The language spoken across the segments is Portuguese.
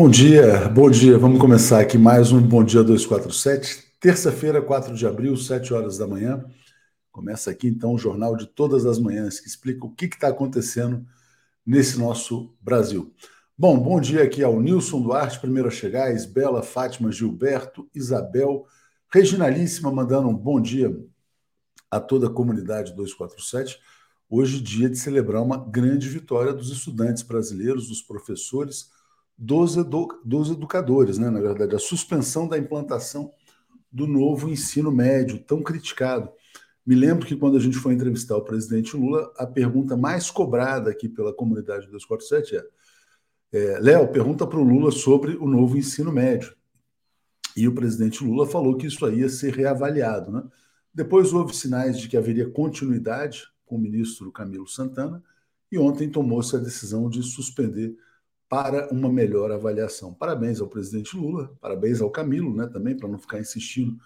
Bom dia, bom dia. Vamos começar aqui mais um Bom Dia 247. Terça-feira, 4 de abril, 7 horas da manhã. Começa aqui então o Jornal de Todas as Manhãs, que explica o que está acontecendo nesse nosso Brasil. Bom, bom dia aqui ao Nilson Duarte, primeiro a chegar, Isbela, Fátima, Gilberto, Isabel, Reginalíssima, mandando um bom dia a toda a comunidade 247. Hoje, dia de celebrar uma grande vitória dos estudantes brasileiros, dos professores dos, edu dos educadores, né? na verdade, a suspensão da implantação do novo ensino médio, tão criticado. Me lembro que quando a gente foi entrevistar o presidente Lula, a pergunta mais cobrada aqui pela comunidade 247 é, é Léo, pergunta para o Lula sobre o novo ensino médio. E o presidente Lula falou que isso aí ia ser reavaliado. Né? Depois houve sinais de que haveria continuidade com o ministro Camilo Santana, e ontem tomou-se a decisão de suspender para uma melhor avaliação. Parabéns ao presidente Lula, parabéns ao Camilo, né, também, para não ficar insistindo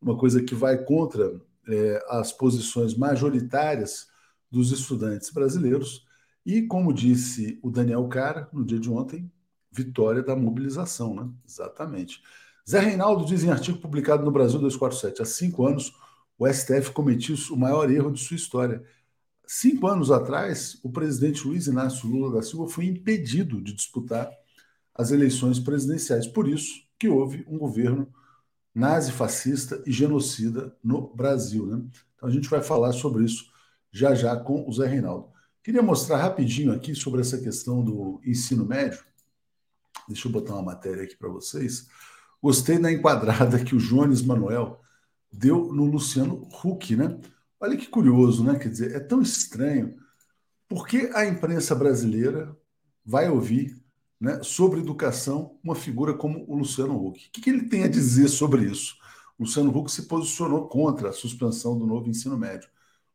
uma coisa que vai contra é, as posições majoritárias dos estudantes brasileiros. E, como disse o Daniel Cara no dia de ontem, vitória da mobilização, né? Exatamente. Zé Reinaldo diz em artigo publicado no Brasil 247: há cinco anos o STF cometiu o maior erro de sua história Cinco anos atrás, o presidente Luiz Inácio Lula da Silva foi impedido de disputar as eleições presidenciais. Por isso que houve um governo nazi-fascista e genocida no Brasil. Né? Então a gente vai falar sobre isso já já com o Zé Reinaldo. Queria mostrar rapidinho aqui sobre essa questão do ensino médio. Deixa eu botar uma matéria aqui para vocês. Gostei da enquadrada que o Jones Manuel deu no Luciano Huck, né? Olha que curioso, né? Quer dizer, é tão estranho. Por que a imprensa brasileira vai ouvir né, sobre educação uma figura como o Luciano Huck? O que, que ele tem a dizer sobre isso? O Luciano Huck se posicionou contra a suspensão do novo ensino médio.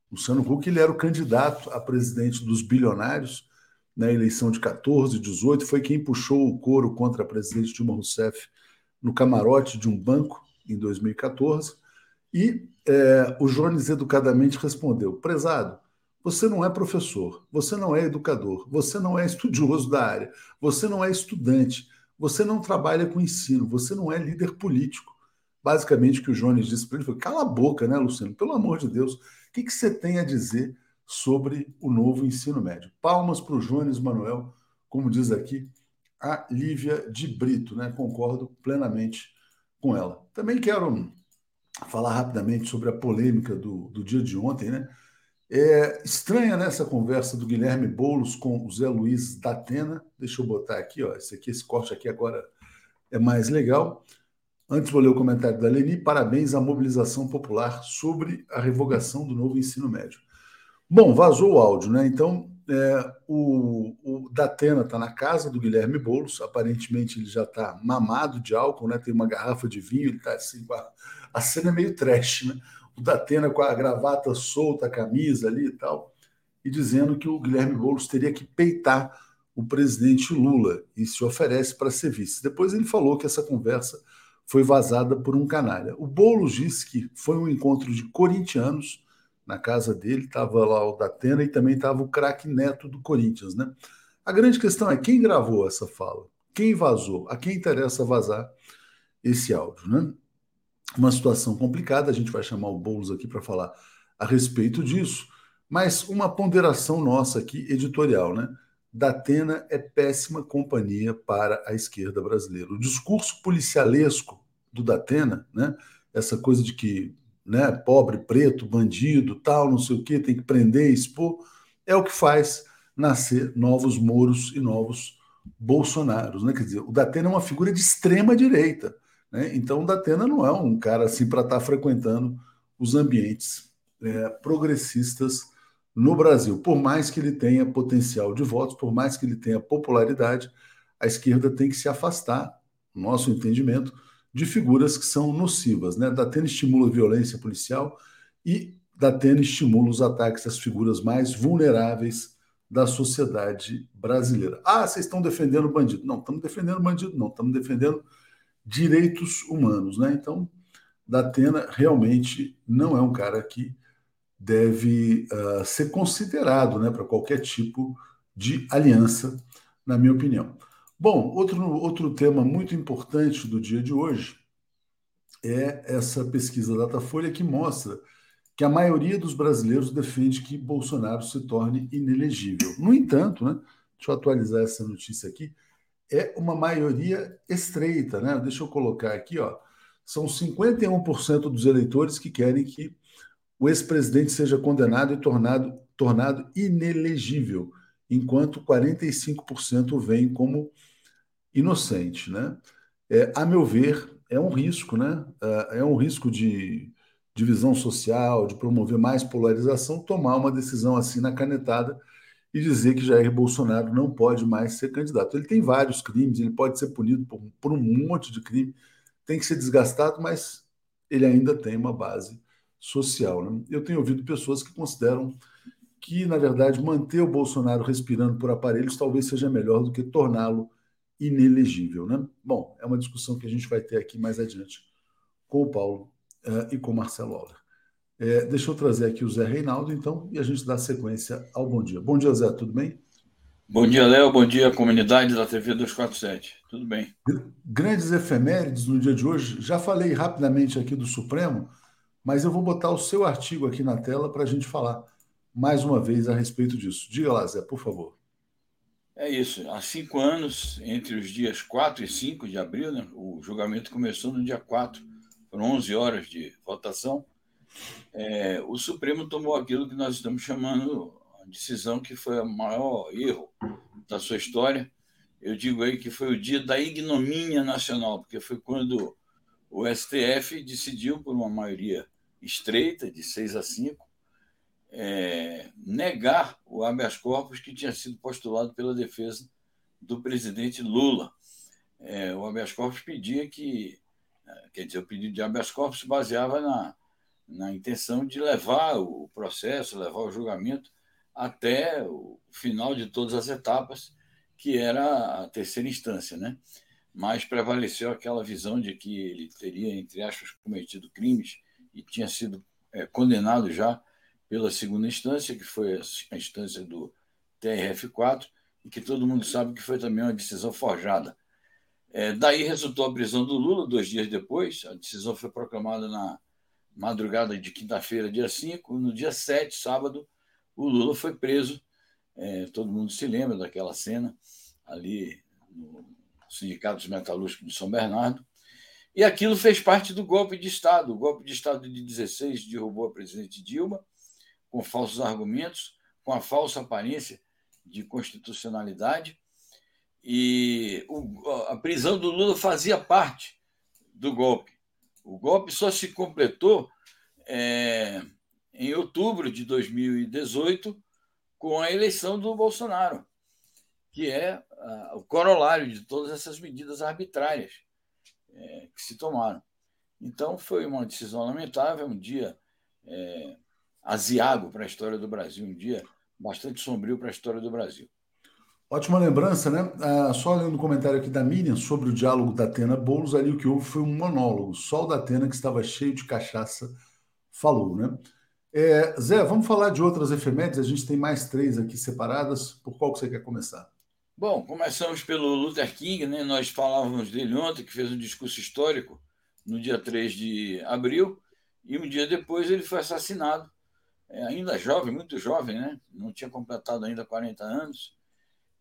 O Luciano Huck ele era o candidato a presidente dos bilionários na eleição de 14, 18, foi quem puxou o coro contra a presidente Dilma Rousseff no camarote de um banco em 2014 e é, o Jones educadamente respondeu: prezado, você não é professor, você não é educador, você não é estudioso da área, você não é estudante, você não trabalha com ensino, você não é líder político. Basicamente, o que o Jones disse para ele foi: cala a boca, né, Luciano? Pelo amor de Deus, o que, que você tem a dizer sobre o novo ensino médio? Palmas para o Jones Manuel, como diz aqui a Lívia de Brito, né? Concordo plenamente com ela. Também quero falar rapidamente sobre a polêmica do, do dia de ontem, né? É estranha nessa né, conversa do Guilherme Boulos com o Zé Luiz da Atena. Deixa eu botar aqui, ó. Esse aqui, esse corte aqui agora é mais legal. Antes vou ler o comentário da Leni. Parabéns à mobilização popular sobre a revogação do novo ensino médio. Bom, vazou o áudio, né? Então, é, o, o Datena está na casa do Guilherme Boulos. Aparentemente, ele já está mamado de álcool, né? Tem uma garrafa de vinho, ele está assim com a a cena é meio trash, né? O Datena com a gravata solta, a camisa ali e tal, e dizendo que o Guilherme Boulos teria que peitar o presidente Lula e se oferece para ser vice. Depois ele falou que essa conversa foi vazada por um canalha. O Boulos disse que foi um encontro de corintianos na casa dele, estava lá o Datena e também estava o craque Neto do Corinthians, né? A grande questão é quem gravou essa fala? Quem vazou? A quem interessa vazar esse áudio, né? uma situação complicada, a gente vai chamar o Boulos aqui para falar a respeito disso, mas uma ponderação nossa aqui, editorial, né? Datena é péssima companhia para a esquerda brasileira. O discurso policialesco do Datena, né? Essa coisa de que, né, pobre, preto, bandido, tal, não sei o quê, tem que prender, expor, é o que faz nascer novos Moros e novos Bolsonaros, né? Quer dizer, o Datena é uma figura de extrema direita né? Então, o Datena não é um cara assim para estar tá frequentando os ambientes é, progressistas no Brasil. Por mais que ele tenha potencial de votos, por mais que ele tenha popularidade, a esquerda tem que se afastar, no nosso entendimento, de figuras que são nocivas. Né? Datena estimula a violência policial e Datena estimula os ataques às figuras mais vulneráveis da sociedade brasileira. Ah, vocês estão defendendo bandido. Não, estamos defendendo bandido, não, estamos defendendo direitos humanos. Né? Então, Datena realmente não é um cara que deve uh, ser considerado né, para qualquer tipo de aliança, na minha opinião. Bom, outro, outro tema muito importante do dia de hoje é essa pesquisa Datafolha que mostra que a maioria dos brasileiros defende que Bolsonaro se torne inelegível. No entanto, né, deixa eu atualizar essa notícia aqui, é uma maioria estreita, né? Deixa eu colocar aqui, ó. São 51% dos eleitores que querem que o ex-presidente seja condenado e tornado, tornado inelegível, enquanto 45% veem como inocente, né? É, a meu ver, é um risco, né? É, é um risco de divisão social, de promover mais polarização, tomar uma decisão assim na canetada e dizer que Jair Bolsonaro não pode mais ser candidato. Ele tem vários crimes, ele pode ser punido por, por um monte de crime, tem que ser desgastado, mas ele ainda tem uma base social. Né? Eu tenho ouvido pessoas que consideram que, na verdade, manter o Bolsonaro respirando por aparelhos talvez seja melhor do que torná-lo inelegível. Né? Bom, é uma discussão que a gente vai ter aqui mais adiante com o Paulo uh, e com o Marcelo Auler. É, deixa eu trazer aqui o Zé Reinaldo, então, e a gente dá sequência ao bom dia. Bom dia, Zé, tudo bem? Bom dia, Léo. Bom dia, comunidade da TV 247. Tudo bem? Grandes efemérides no dia de hoje. Já falei rapidamente aqui do Supremo, mas eu vou botar o seu artigo aqui na tela para a gente falar mais uma vez a respeito disso. Diga lá, Zé, por favor. É isso. Há cinco anos, entre os dias 4 e 5 de abril, né, o julgamento começou no dia 4, foram 11 horas de votação. É, o Supremo tomou aquilo que nós estamos chamando a decisão que foi o maior erro da sua história. Eu digo aí que foi o dia da ignomínia nacional, porque foi quando o STF decidiu, por uma maioria estreita, de 6 a 5, é, negar o habeas corpus que tinha sido postulado pela defesa do presidente Lula. É, o habeas corpus pedia que, é, quer dizer, o pedido de habeas corpus se baseava na, na intenção de levar o processo, levar o julgamento até o final de todas as etapas, que era a terceira instância, né? Mas prevaleceu aquela visão de que ele teria, entre aspas, cometido crimes e tinha sido é, condenado já pela segunda instância, que foi a instância do TRF4, e que todo mundo sabe que foi também uma decisão forjada. É, daí resultou a prisão do Lula dois dias depois, a decisão foi proclamada na madrugada de quinta-feira, dia 5. No dia 7, sábado, o Lula foi preso. É, todo mundo se lembra daquela cena ali no Sindicato dos Metalúrgicos de São Bernardo. E aquilo fez parte do golpe de Estado. O golpe de Estado de 16 derrubou a presidente Dilma com falsos argumentos, com a falsa aparência de constitucionalidade. E o, a prisão do Lula fazia parte do golpe. O golpe só se completou é, em outubro de 2018 com a eleição do Bolsonaro, que é o corolário de todas essas medidas arbitrárias é, que se tomaram. Então, foi uma decisão lamentável, um dia é, aziago para a história do Brasil, um dia bastante sombrio para a história do Brasil. Ótima lembrança, né? Ah, só lendo o comentário aqui da Miriam sobre o diálogo da Atena Boulos, ali o que houve foi um monólogo. Só o da Atena, que estava cheio de cachaça, falou, né? É, Zé, vamos falar de outras efemérides. A gente tem mais três aqui separadas. Por qual que você quer começar? Bom, começamos pelo Luther King, né? Nós falávamos dele ontem, que fez um discurso histórico no dia 3 de abril, e um dia depois ele foi assassinado. É, ainda jovem, muito jovem, né? Não tinha completado ainda 40 anos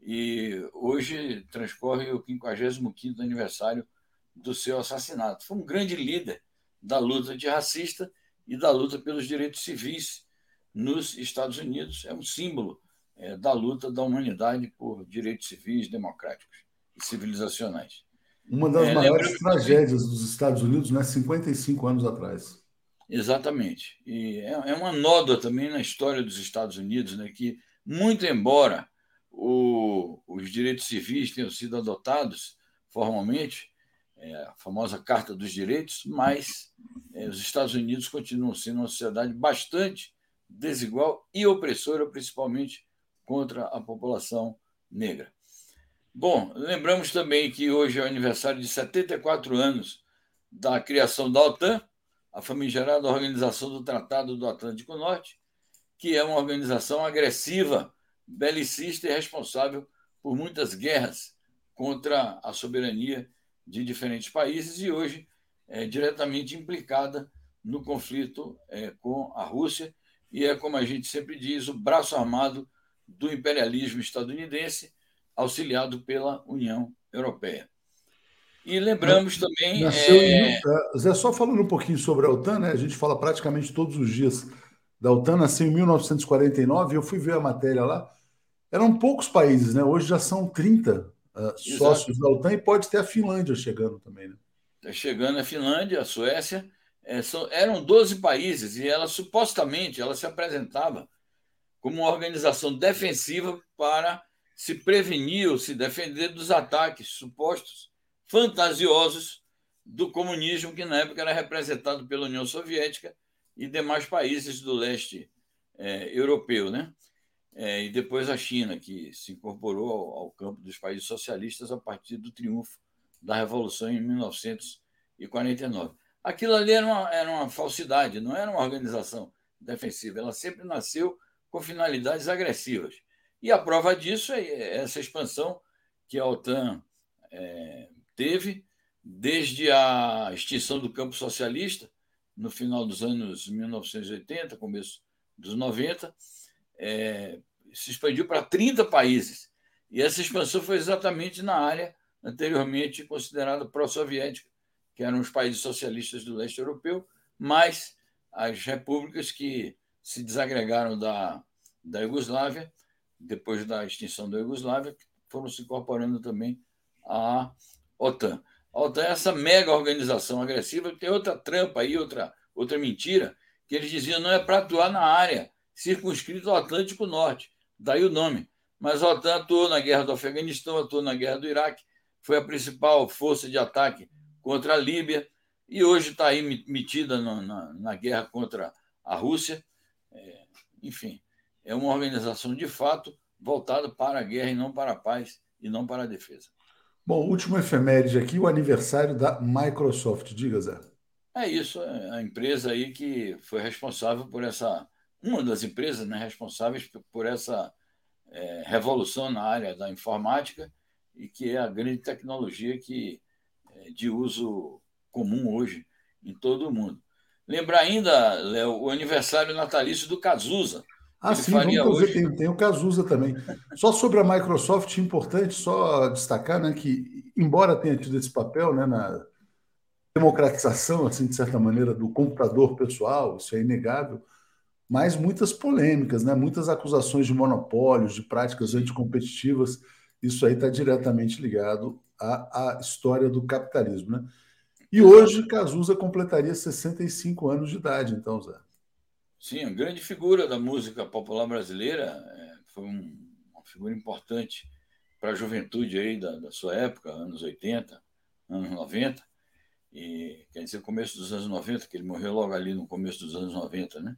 e hoje transcorre o 55º aniversário do seu assassinato. Foi um grande líder da luta antirracista e da luta pelos direitos civis nos Estados Unidos. É um símbolo é, da luta da humanidade por direitos civis, democráticos e civilizacionais. Uma das é, maiores tragédias dos Estados Unidos, né? 55 anos atrás. Exatamente. E é, é uma nódoa também na história dos Estados Unidos, né? que, muito embora o, os direitos civis tenham sido adotados formalmente, é, a famosa Carta dos Direitos, mas é, os Estados Unidos continuam sendo uma sociedade bastante desigual e opressora, principalmente contra a população negra. Bom, lembramos também que hoje é o aniversário de 74 anos da criação da OTAN, a famigerada Organização do Tratado do Atlântico Norte, que é uma organização agressiva belicista e responsável por muitas guerras contra a soberania de diferentes países e hoje é diretamente implicada no conflito é, com a Rússia e é, como a gente sempre diz, o braço armado do imperialismo estadunidense, auxiliado pela União Europeia. E lembramos também. Nasceu é... em, Zé, só falando um pouquinho sobre a OTAN, né? a gente fala praticamente todos os dias da OTAN, nasceu em 1949, eu fui ver a matéria lá. Eram poucos países, né? Hoje já são 30 uh, sócios da OTAN e pode ter a Finlândia chegando também, né? Está chegando a Finlândia, a Suécia. É, são, eram 12 países e ela supostamente ela se apresentava como uma organização defensiva para se prevenir ou se defender dos ataques supostos fantasiosos do comunismo que na época era representado pela União Soviética e demais países do leste é, europeu, né? É, e depois a China, que se incorporou ao, ao, campo dos países socialistas a partir do triunfo da Revolução em 1949. Aquilo ali era uma, era uma falsidade, não era uma organização defensiva, ela sempre nasceu com finalidades agressivas. E a prova disso é essa expansão que a OTAN é, teve desde a extinção do campo socialista no final dos anos 1980, começo dos 90, é, se expandiu para 30 países. E essa expansão foi exatamente na área anteriormente considerada pró-soviética, que eram os países socialistas do leste europeu, mais as repúblicas que se desagregaram da, da Iugoslávia, depois da extinção da Iugoslávia, foram se incorporando também à OTAN. A OTAN é essa mega organização agressiva. Tem outra trampa aí, outra, outra mentira, que eles diziam não é para atuar na área circunscrita ao Atlântico Norte. Daí o nome. Mas a OTAN atuou na guerra do Afeganistão, atuou na guerra do Iraque, foi a principal força de ataque contra a Líbia e hoje está aí metida na, na, na, guerra contra a Rússia. É, enfim, é uma organização de fato voltada para a guerra e não para a paz e não para a defesa. Bom, último efeméride aqui, o aniversário da Microsoft. Diga, Zé. É isso, é a empresa aí que foi responsável por essa, uma das empresas né, responsáveis por essa é, revolução na área da informática e que é a grande tecnologia que é de uso comum hoje em todo o mundo. Lembrar ainda, Léo, o aniversário natalício do Cazuza, ah, sim, vamos hoje... tem, tem o Cazuza também. Só sobre a Microsoft, importante só destacar né, que, embora tenha tido esse papel né, na democratização, assim, de certa maneira, do computador pessoal, isso é inegável, mas muitas polêmicas, né, muitas acusações de monopólios, de práticas anticompetitivas, isso aí está diretamente ligado à, à história do capitalismo. Né? E hoje, Cazuza completaria 65 anos de idade, então, Zé. Sim, uma grande figura da música popular brasileira, é, foi um, uma figura importante para a juventude aí da, da, sua época, anos 80, anos 90, e quer dizer, começo dos anos 90, que ele morreu logo ali no começo dos anos 90, né?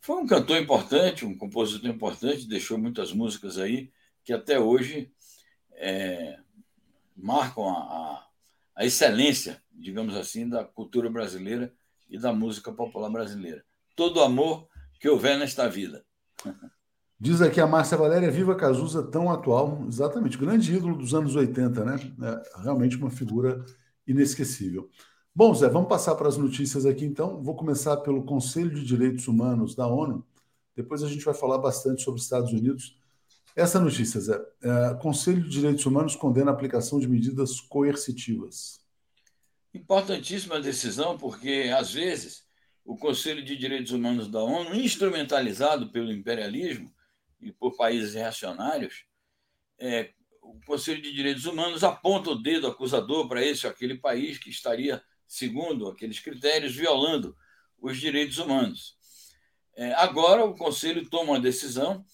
Foi um cantor importante, um compositor importante, deixou muitas músicas aí que até hoje é, marcam a, a, a excelência, digamos assim, da cultura brasileira e da música popular brasileira todo amor que houver nesta vida. Diz aqui a Márcia Valéria, viva Cazuza, tão atual. Exatamente, grande ídolo dos anos 80, né? É realmente uma figura inesquecível. Bom, Zé, vamos passar para as notícias aqui então. Vou começar pelo Conselho de Direitos Humanos da ONU. Depois a gente vai falar bastante sobre os Estados Unidos. Essa notícia, Zé. É, Conselho de Direitos Humanos condena a aplicação de medidas coercitivas. Importantíssima decisão, porque às vezes o Conselho de Direitos Humanos da ONU, instrumentalizado pelo imperialismo e por países reacionários, é, o Conselho de Direitos Humanos aponta o dedo acusador para esse ou aquele país que estaria, segundo aqueles critérios, violando os direitos humanos. É, agora, o Conselho toma uma decisão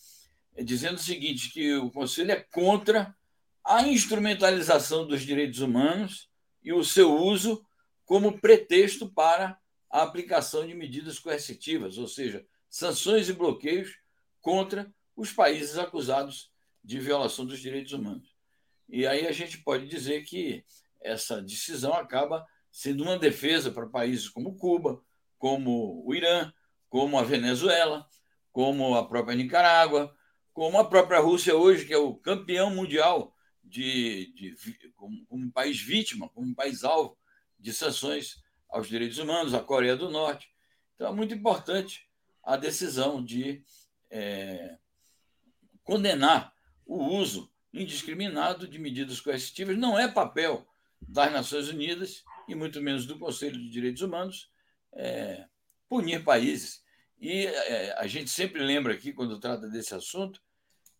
é, dizendo o seguinte: que o Conselho é contra a instrumentalização dos direitos humanos e o seu uso como pretexto para a aplicação de medidas coercitivas, ou seja, sanções e bloqueios contra os países acusados de violação dos direitos humanos. E aí a gente pode dizer que essa decisão acaba sendo uma defesa para países como Cuba, como o Irã, como a Venezuela, como a própria Nicarágua, como a própria Rússia hoje, que é o campeão mundial de, de como, como país vítima, como país alvo de sanções aos direitos humanos, a Coreia do Norte. Então, é muito importante a decisão de é, condenar o uso indiscriminado de medidas coercitivas. Não é papel das Nações Unidas e muito menos do Conselho de Direitos Humanos é, punir países. E é, a gente sempre lembra aqui, quando trata desse assunto,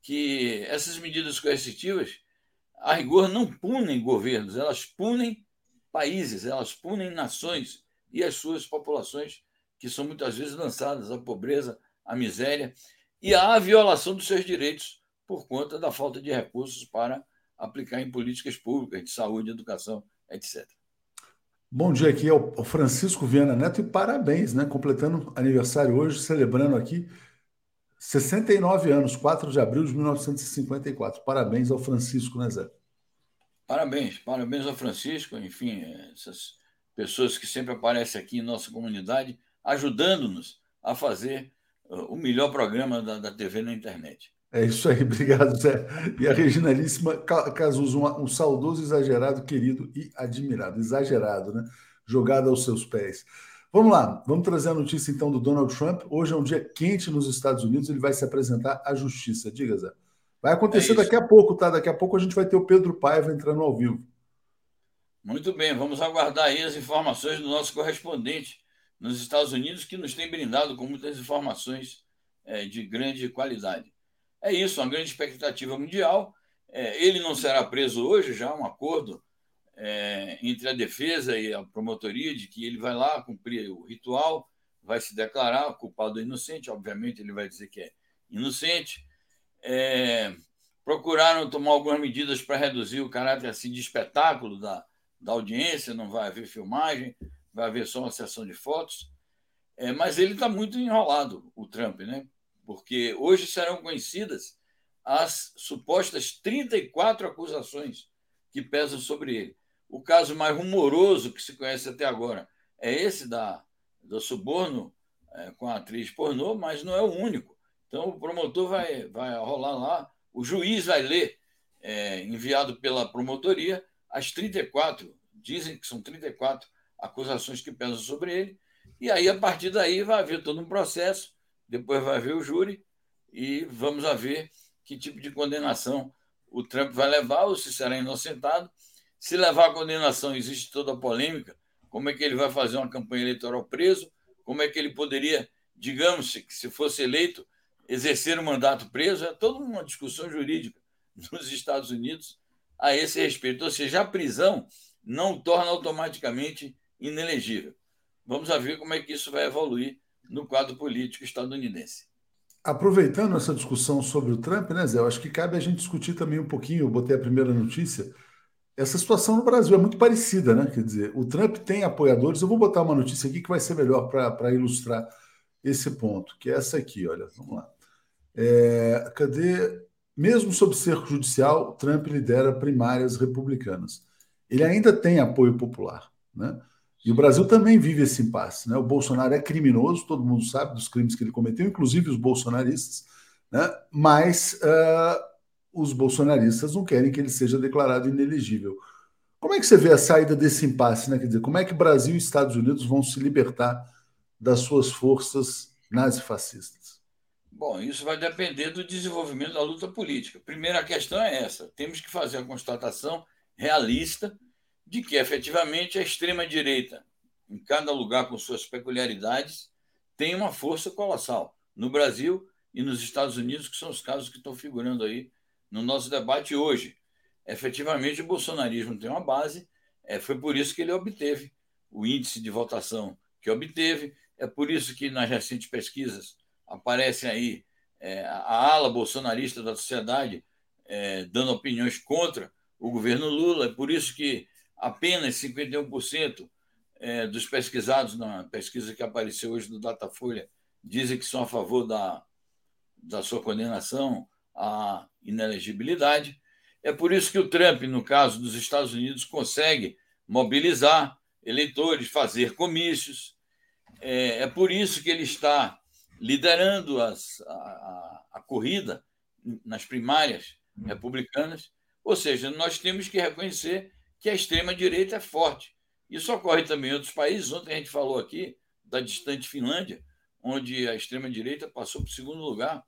que essas medidas coercitivas, a rigor, não punem governos, elas punem países, elas punem nações e as suas populações, que são muitas vezes lançadas à pobreza, à miséria e à violação dos seus direitos por conta da falta de recursos para aplicar em políticas públicas de saúde, educação, etc. Bom dia aqui é o Francisco Viana Neto e parabéns, né? Completando aniversário hoje, celebrando aqui 69 anos, 4 de abril de 1954. Parabéns ao Francisco, né, Zé? Parabéns, parabéns ao Francisco, enfim, essas pessoas que sempre aparecem aqui em nossa comunidade, ajudando-nos a fazer uh, o melhor programa da, da TV na internet. É isso aí, obrigado, Zé. E a Reginalíssima Cazuza, um, um saudoso, exagerado, querido e admirado. Exagerado, né? Jogado aos seus pés. Vamos lá, vamos trazer a notícia então do Donald Trump. Hoje é um dia quente nos Estados Unidos, ele vai se apresentar à justiça. Diga, Zé. Vai acontecer é daqui a pouco, tá? Daqui a pouco a gente vai ter o Pedro Paiva entrando ao vivo. Muito bem, vamos aguardar aí as informações do nosso correspondente nos Estados Unidos, que nos tem brindado com muitas informações é, de grande qualidade. É isso, uma grande expectativa mundial. É, ele não será preso hoje, já há um acordo é, entre a defesa e a promotoria de que ele vai lá cumprir o ritual, vai se declarar culpado ou inocente, obviamente ele vai dizer que é inocente. É, procuraram tomar algumas medidas para reduzir o caráter assim, de espetáculo da, da audiência, não vai haver filmagem, vai haver só uma sessão de fotos. É, mas ele está muito enrolado, o Trump, né? porque hoje serão conhecidas as supostas 34 acusações que pesam sobre ele. O caso mais rumoroso que se conhece até agora é esse da, do suborno é, com a atriz pornô, mas não é o único. Então, o promotor vai, vai rolar lá, o juiz vai ler, é, enviado pela promotoria, as 34, dizem que são 34 acusações que pesam sobre ele, e aí, a partir daí, vai haver todo um processo depois vai ver o júri e vamos a ver que tipo de condenação o Trump vai levar ou se será inocentado. Se levar a condenação, existe toda a polêmica. Como é que ele vai fazer uma campanha eleitoral preso? Como é que ele poderia, digamos, se, se fosse eleito, exercer o mandato preso? É toda uma discussão jurídica nos Estados Unidos a esse respeito. Ou seja, a prisão não torna automaticamente inelegível. Vamos ver como é que isso vai evoluir no quadro político estadunidense. Aproveitando essa discussão sobre o Trump, né, Zé? Eu acho que cabe a gente discutir também um pouquinho, eu botei a primeira notícia. Essa situação no Brasil é muito parecida, né? Quer dizer, o Trump tem apoiadores. Eu vou botar uma notícia aqui que vai ser melhor para ilustrar esse ponto, que é essa aqui, olha. Vamos lá. É, cadê? Mesmo sob cerco judicial, Trump lidera primárias republicanas. Ele ainda tem apoio popular, né? E o Brasil também vive esse impasse. Né? O Bolsonaro é criminoso, todo mundo sabe dos crimes que ele cometeu, inclusive os bolsonaristas, né? mas uh, os bolsonaristas não querem que ele seja declarado inelegível. Como é que você vê a saída desse impasse? Né? Quer dizer, como é que Brasil e Estados Unidos vão se libertar das suas forças nazifascistas? Bom, isso vai depender do desenvolvimento da luta política. Primeira questão é essa: temos que fazer a constatação realista de que efetivamente a extrema-direita, em cada lugar com suas peculiaridades, tem uma força colossal. No Brasil e nos Estados Unidos, que são os casos que estão figurando aí no nosso debate hoje. Efetivamente, o bolsonarismo tem uma base, é, foi por isso que ele obteve o índice de votação que obteve, é por isso que nas recentes pesquisas aparecem aí é, a ala bolsonarista da sociedade é, dando opiniões contra o governo Lula, é por isso que apenas 51% é, dos pesquisados na pesquisa que apareceu hoje do Datafolha dizem que são a favor da, da sua condenação à inelegibilidade. É por isso que o Trump, no caso dos Estados Unidos, consegue mobilizar eleitores, fazer comícios. É, é por isso que ele está liderando as, a, a, corrida nas primárias republicanas Ou seja, nós temos que reconhecer que a extrema-direita é forte. Isso ocorre também em outros países. Ontem a gente falou aqui da distante Finlândia, onde a extrema-direita passou para o segundo lugar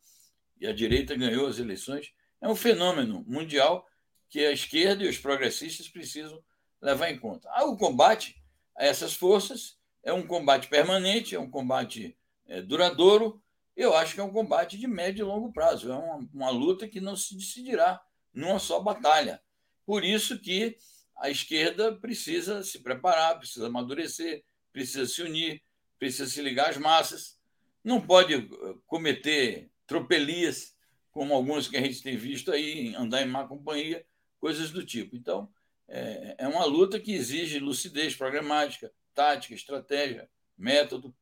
e a direita ganhou as eleições. É um fenômeno mundial que a esquerda e os progressistas precisam levar em conta. O combate a essas forças é um combate permanente, é um combate é, duradouro. Eu acho que é um combate de médio e longo prazo. É uma, uma luta que não se decidirá numa só batalha. Por isso que a esquerda precisa se preparar, precisa amadurecer, precisa se unir, precisa se ligar às massas, não pode eh, cometer tropelias, como alguns que a gente tem visto aí, andar em má companhia, coisas do tipo. Então, é, é uma luta que exige lucidez programática, tática, estratégia, método.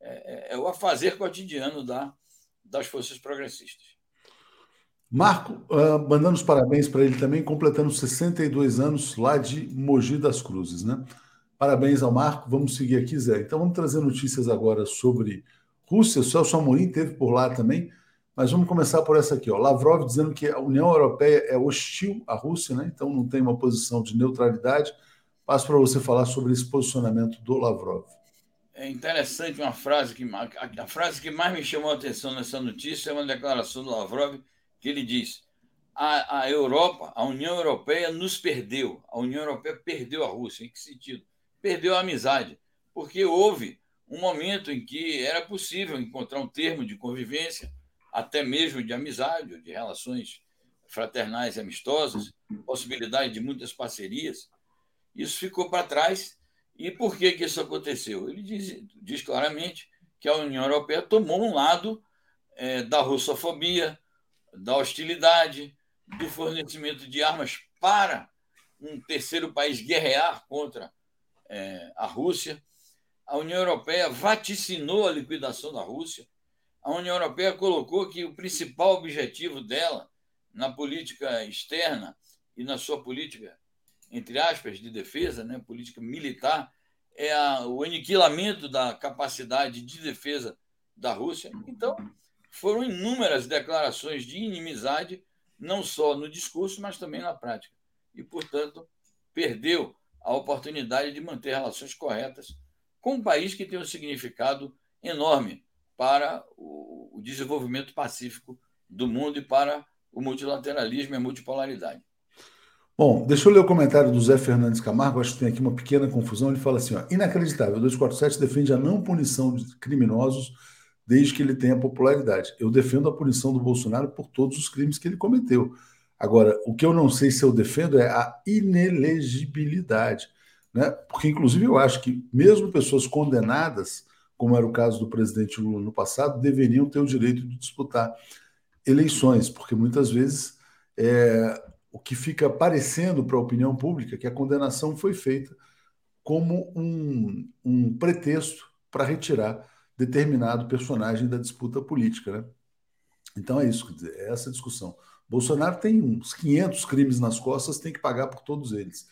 É, é, é o afazer cotidiano da, das forças progressistas. Marco, uh, mandando os parabéns para ele também, completando 62 anos lá de Mogi das Cruzes, né? Parabéns ao Marco. Vamos seguir aqui, Zé. Então vamos trazer notícias agora sobre Rússia. O Celso Amorim teve por lá também, mas vamos começar por essa aqui. Ó. Lavrov dizendo que a União Europeia é hostil à Rússia, né? então não tem uma posição de neutralidade. Passo para você falar sobre esse posicionamento do Lavrov. É interessante uma frase que a frase que mais me chamou a atenção nessa notícia é uma declaração do Lavrov que ele diz: a, a Europa, a União Europeia nos perdeu. A União Europeia perdeu a Rússia. Em que sentido? Perdeu a amizade, porque houve um momento em que era possível encontrar um termo de convivência, até mesmo de amizade, de relações fraternais e amistosas, possibilidade de muitas parcerias. Isso ficou para trás. E por que, que isso aconteceu? Ele diz, diz claramente que a União Europeia tomou um lado é, da russofobia, da hostilidade, do fornecimento de armas para um terceiro país guerrear contra é, a Rússia. A União Europeia vaticinou a liquidação da Rússia. A União Europeia colocou que o principal objetivo dela na política externa e na sua política, entre aspas, de defesa, né, política militar, é a, o aniquilamento da capacidade de defesa da Rússia. Então, foram inúmeras declarações de inimizade, não só no discurso, mas também na prática. E, portanto, perdeu a oportunidade de manter relações corretas com um país que tem um significado enorme para o desenvolvimento pacífico do mundo e para o multilateralismo e a multipolaridade. Bom, deixa eu ler o comentário do Zé Fernandes Camargo, acho que tem aqui uma pequena confusão. Ele fala assim: ó, inacreditável, 247 defende a não punição de criminosos desde que ele tenha popularidade. Eu defendo a punição do Bolsonaro por todos os crimes que ele cometeu. Agora, o que eu não sei se eu defendo é a inelegibilidade. Né? Porque, inclusive, eu acho que mesmo pessoas condenadas, como era o caso do presidente Lula no passado, deveriam ter o direito de disputar eleições, porque muitas vezes é, o que fica parecendo para a opinião pública é que a condenação foi feita como um, um pretexto para retirar determinado personagem da disputa política. Né? Então é isso, é essa discussão. Bolsonaro tem uns 500 crimes nas costas, tem que pagar por todos eles.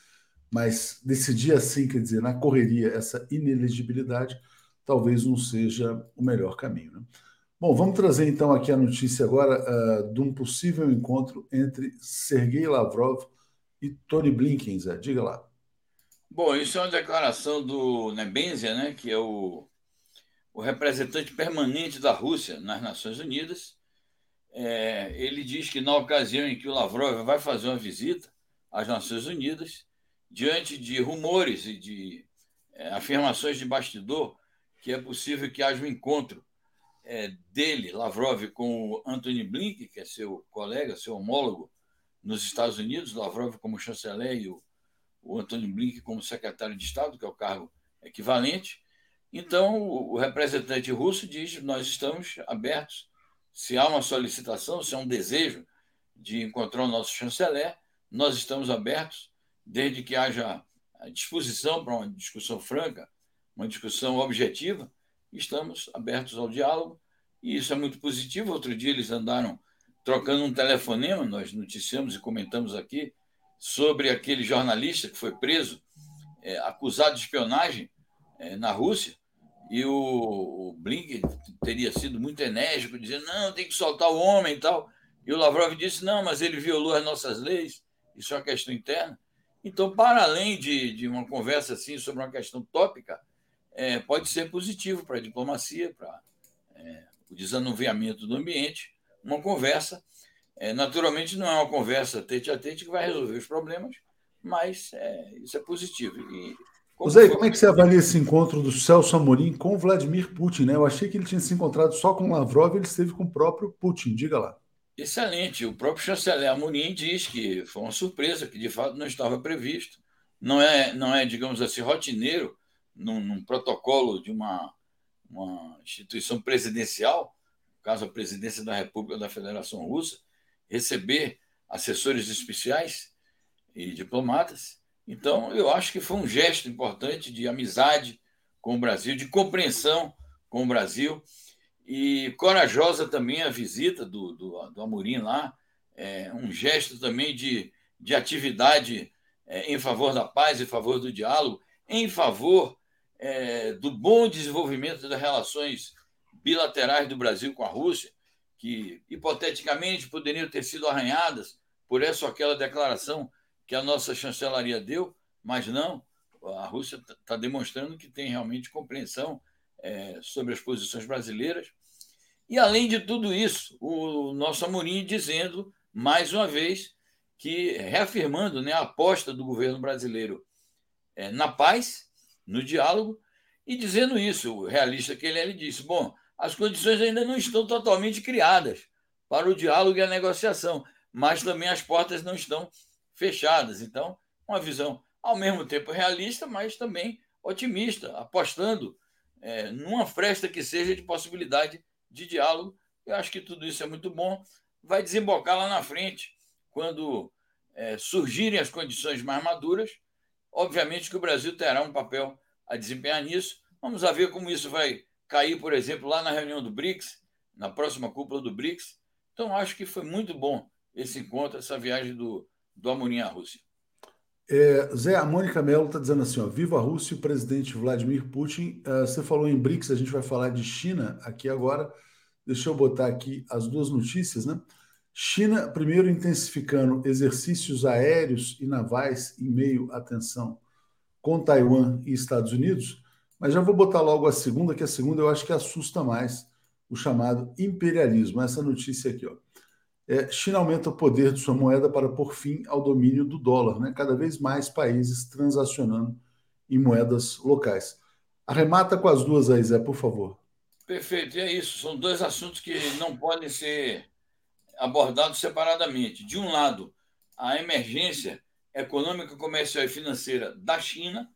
Mas decidir assim, quer dizer, na correria, essa inelegibilidade, talvez não seja o melhor caminho. Né? Bom, vamos trazer então aqui a notícia agora uh, de um possível encontro entre Sergei Lavrov e Tony Blinken, Zé. Diga lá. Bom, isso é uma declaração do Nebenzia, né, que é o o representante permanente da Rússia nas Nações Unidas. É, ele diz que, na ocasião em que o Lavrov vai fazer uma visita às Nações Unidas, diante de rumores e de é, afirmações de bastidor, que é possível que haja um encontro é, dele, Lavrov, com o Anthony Blinken, que é seu colega, seu homólogo nos Estados Unidos, Lavrov como chanceler e o, o Anthony Blinken como secretário de Estado, que é o cargo equivalente. Então, o representante russo diz: nós estamos abertos. Se há uma solicitação, se há um desejo de encontrar o nosso chanceler, nós estamos abertos, desde que haja disposição para uma discussão franca, uma discussão objetiva, estamos abertos ao diálogo, e isso é muito positivo. Outro dia eles andaram trocando um telefonema, nós noticiamos e comentamos aqui sobre aquele jornalista que foi preso, é, acusado de espionagem é, na Rússia, e o, o Blink teria sido muito enérgico, dizendo: não, tem que soltar o homem e tal. E o Lavrov disse: não, mas ele violou as nossas leis, isso é uma questão interna. Então, para além de, de uma conversa assim sobre uma questão tópica, é, pode ser positivo para a diplomacia, para é, o desanuviamento do ambiente, uma conversa. É, naturalmente, não é uma conversa tete a tete que vai resolver os problemas, mas é, isso é positivo. E, como Zé, como é que você avalia esse encontro do Celso Amorim com Vladimir Putin? Né? Eu achei que ele tinha se encontrado só com Lavrov, ele esteve com o próprio Putin. Diga lá. Excelente. O próprio chanceler Amorim diz que foi uma surpresa, que de fato não estava previsto. Não é, não é digamos assim, rotineiro num, num protocolo de uma, uma instituição presidencial, no caso a presidência da República da Federação Russa, receber assessores especiais e diplomatas. Então, eu acho que foi um gesto importante de amizade com o Brasil, de compreensão com o Brasil. E corajosa também a visita do, do, do Amorim lá, é um gesto também de, de atividade é, em favor da paz, em favor do diálogo, em favor é, do bom desenvolvimento das relações bilaterais do Brasil com a Rússia, que hipoteticamente poderiam ter sido arranhadas por essa ou aquela declaração que a nossa chancelaria deu, mas não, a Rússia está tá demonstrando que tem realmente compreensão é, sobre as posições brasileiras. E, além de tudo isso, o nosso Amorim dizendo, mais uma vez, que reafirmando né, a aposta do governo brasileiro é, na paz, no diálogo, e dizendo isso, o realista que ele é, ele disse: bom, as condições ainda não estão totalmente criadas para o diálogo e a negociação, mas também as portas não estão fechadas. Então, uma visão ao mesmo tempo realista, mas também otimista, apostando é, numa fresta que seja de possibilidade de diálogo. Eu acho que tudo isso é muito bom. Vai desembocar lá na frente, quando é, surgirem as condições mais maduras. Obviamente que o Brasil terá um papel a desempenhar nisso. Vamos ver como isso vai cair, por exemplo, lá na reunião do BRICS, na próxima cúpula do BRICS. Então, acho que foi muito bom esse encontro, essa viagem do, do Amorim à Rússia. É, Zé, a Mônica Mello está dizendo assim: ó, viva a Rússia e o presidente Vladimir Putin. Uh, você falou em BRICS, a gente vai falar de China aqui agora. Deixa eu botar aqui as duas notícias, né? China, primeiro, intensificando exercícios aéreos e navais em meio à tensão com Taiwan e Estados Unidos. Mas já vou botar logo a segunda, que a segunda eu acho que assusta mais o chamado imperialismo. Essa notícia aqui, ó é, China aumenta o poder de sua moeda para pôr fim ao domínio do dólar, né? cada vez mais países transacionando em moedas locais. Arremata com as duas aí, Zé, por favor. Perfeito, e é isso. São dois assuntos que não podem ser abordados separadamente. De um lado, a emergência econômica, comercial e financeira da China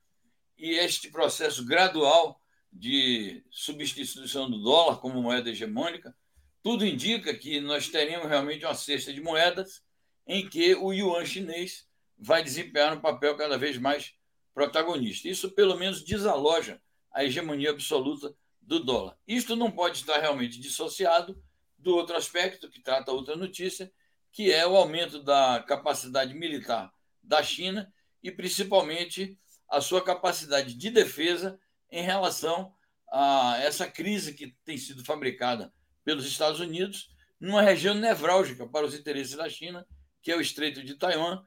e este processo gradual de substituição do dólar como moeda hegemônica tudo indica que nós teremos realmente uma cesta de moedas em que o yuan chinês vai desempenhar um papel cada vez mais protagonista. Isso, pelo menos, desaloja a hegemonia absoluta do dólar. Isto não pode estar realmente dissociado do outro aspecto que trata outra notícia, que é o aumento da capacidade militar da China e, principalmente, a sua capacidade de defesa em relação a essa crise que tem sido fabricada pelos Estados Unidos, numa região nevrálgica para os interesses da China, que é o Estreito de Taiwan,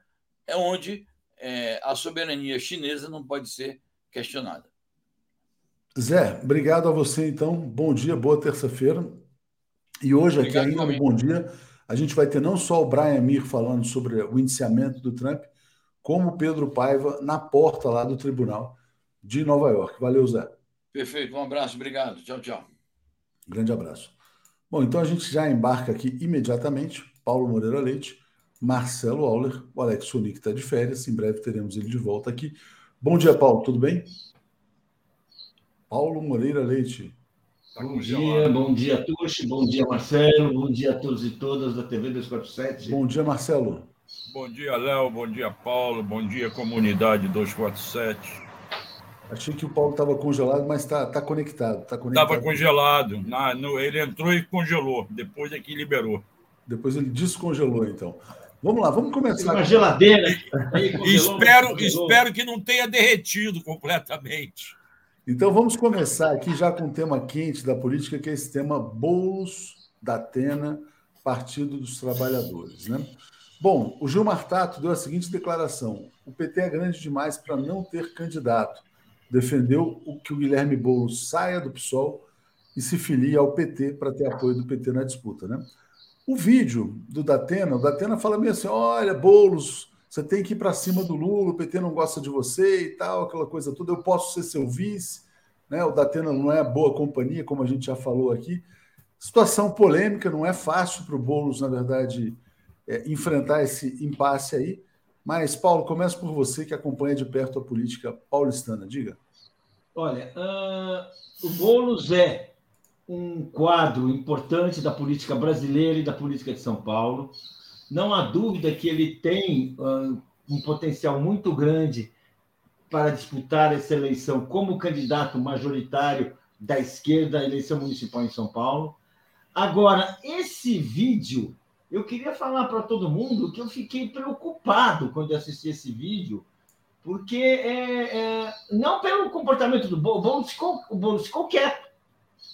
é onde é, a soberania chinesa não pode ser questionada. Zé, obrigado a você então. Bom dia, boa terça-feira. E hoje, obrigado, aqui ainda no Bom Dia, a gente vai ter não só o Brian Mir falando sobre o indiciamento do Trump, como o Pedro Paiva na porta lá do tribunal de Nova York. Valeu, Zé. Perfeito, um abraço, obrigado. Tchau, tchau. Grande abraço. Bom, então a gente já embarca aqui imediatamente. Paulo Moreira Leite, Marcelo Auler, o Alex Sonic está de férias, em breve teremos ele de volta aqui. Bom dia, Paulo, tudo bem? Paulo Moreira Leite. Bom dia, bom dia, Tuxi, bom dia, Marcelo, bom dia a todos e todas da TV 247. Bom dia, Marcelo. Bom dia, Léo, bom dia, Paulo, bom dia, comunidade 247. Achei que o Paulo estava congelado, mas está tá conectado. Tá Estava congelado. Na, no, ele entrou e congelou. Depois é que liberou. Depois ele descongelou, então. Vamos lá, vamos começar. Uma geladeira. espero, espero que não tenha derretido completamente. Então vamos começar aqui já com um tema quente da política, que é esse tema Boulos da Atena, Partido dos Trabalhadores. Né? Bom, o Gilmar Tato deu a seguinte declaração: o PT é grande demais para não ter candidato. Defendeu o que o Guilherme Boulos saia do PSOL e se filie ao PT para ter apoio do PT na disputa. Né? O vídeo do Datena, o Datena fala meio assim: olha, Boulos, você tem que ir para cima do Lula, o PT não gosta de você e tal, aquela coisa toda, eu posso ser seu vice. Né? O Datena não é boa companhia, como a gente já falou aqui. Situação polêmica, não é fácil para o Boulos, na verdade, é, enfrentar esse impasse aí. Mas, Paulo, começa por você que acompanha de perto a política paulistana. Diga. Olha, uh, o Boulos é um quadro importante da política brasileira e da política de São Paulo. Não há dúvida que ele tem uh, um potencial muito grande para disputar essa eleição como candidato majoritário da esquerda à eleição municipal em São Paulo. Agora, esse vídeo, eu queria falar para todo mundo que eu fiquei preocupado quando assisti esse vídeo, porque é, é, não pelo comportamento do Boulos, o Boulos ficou quieto,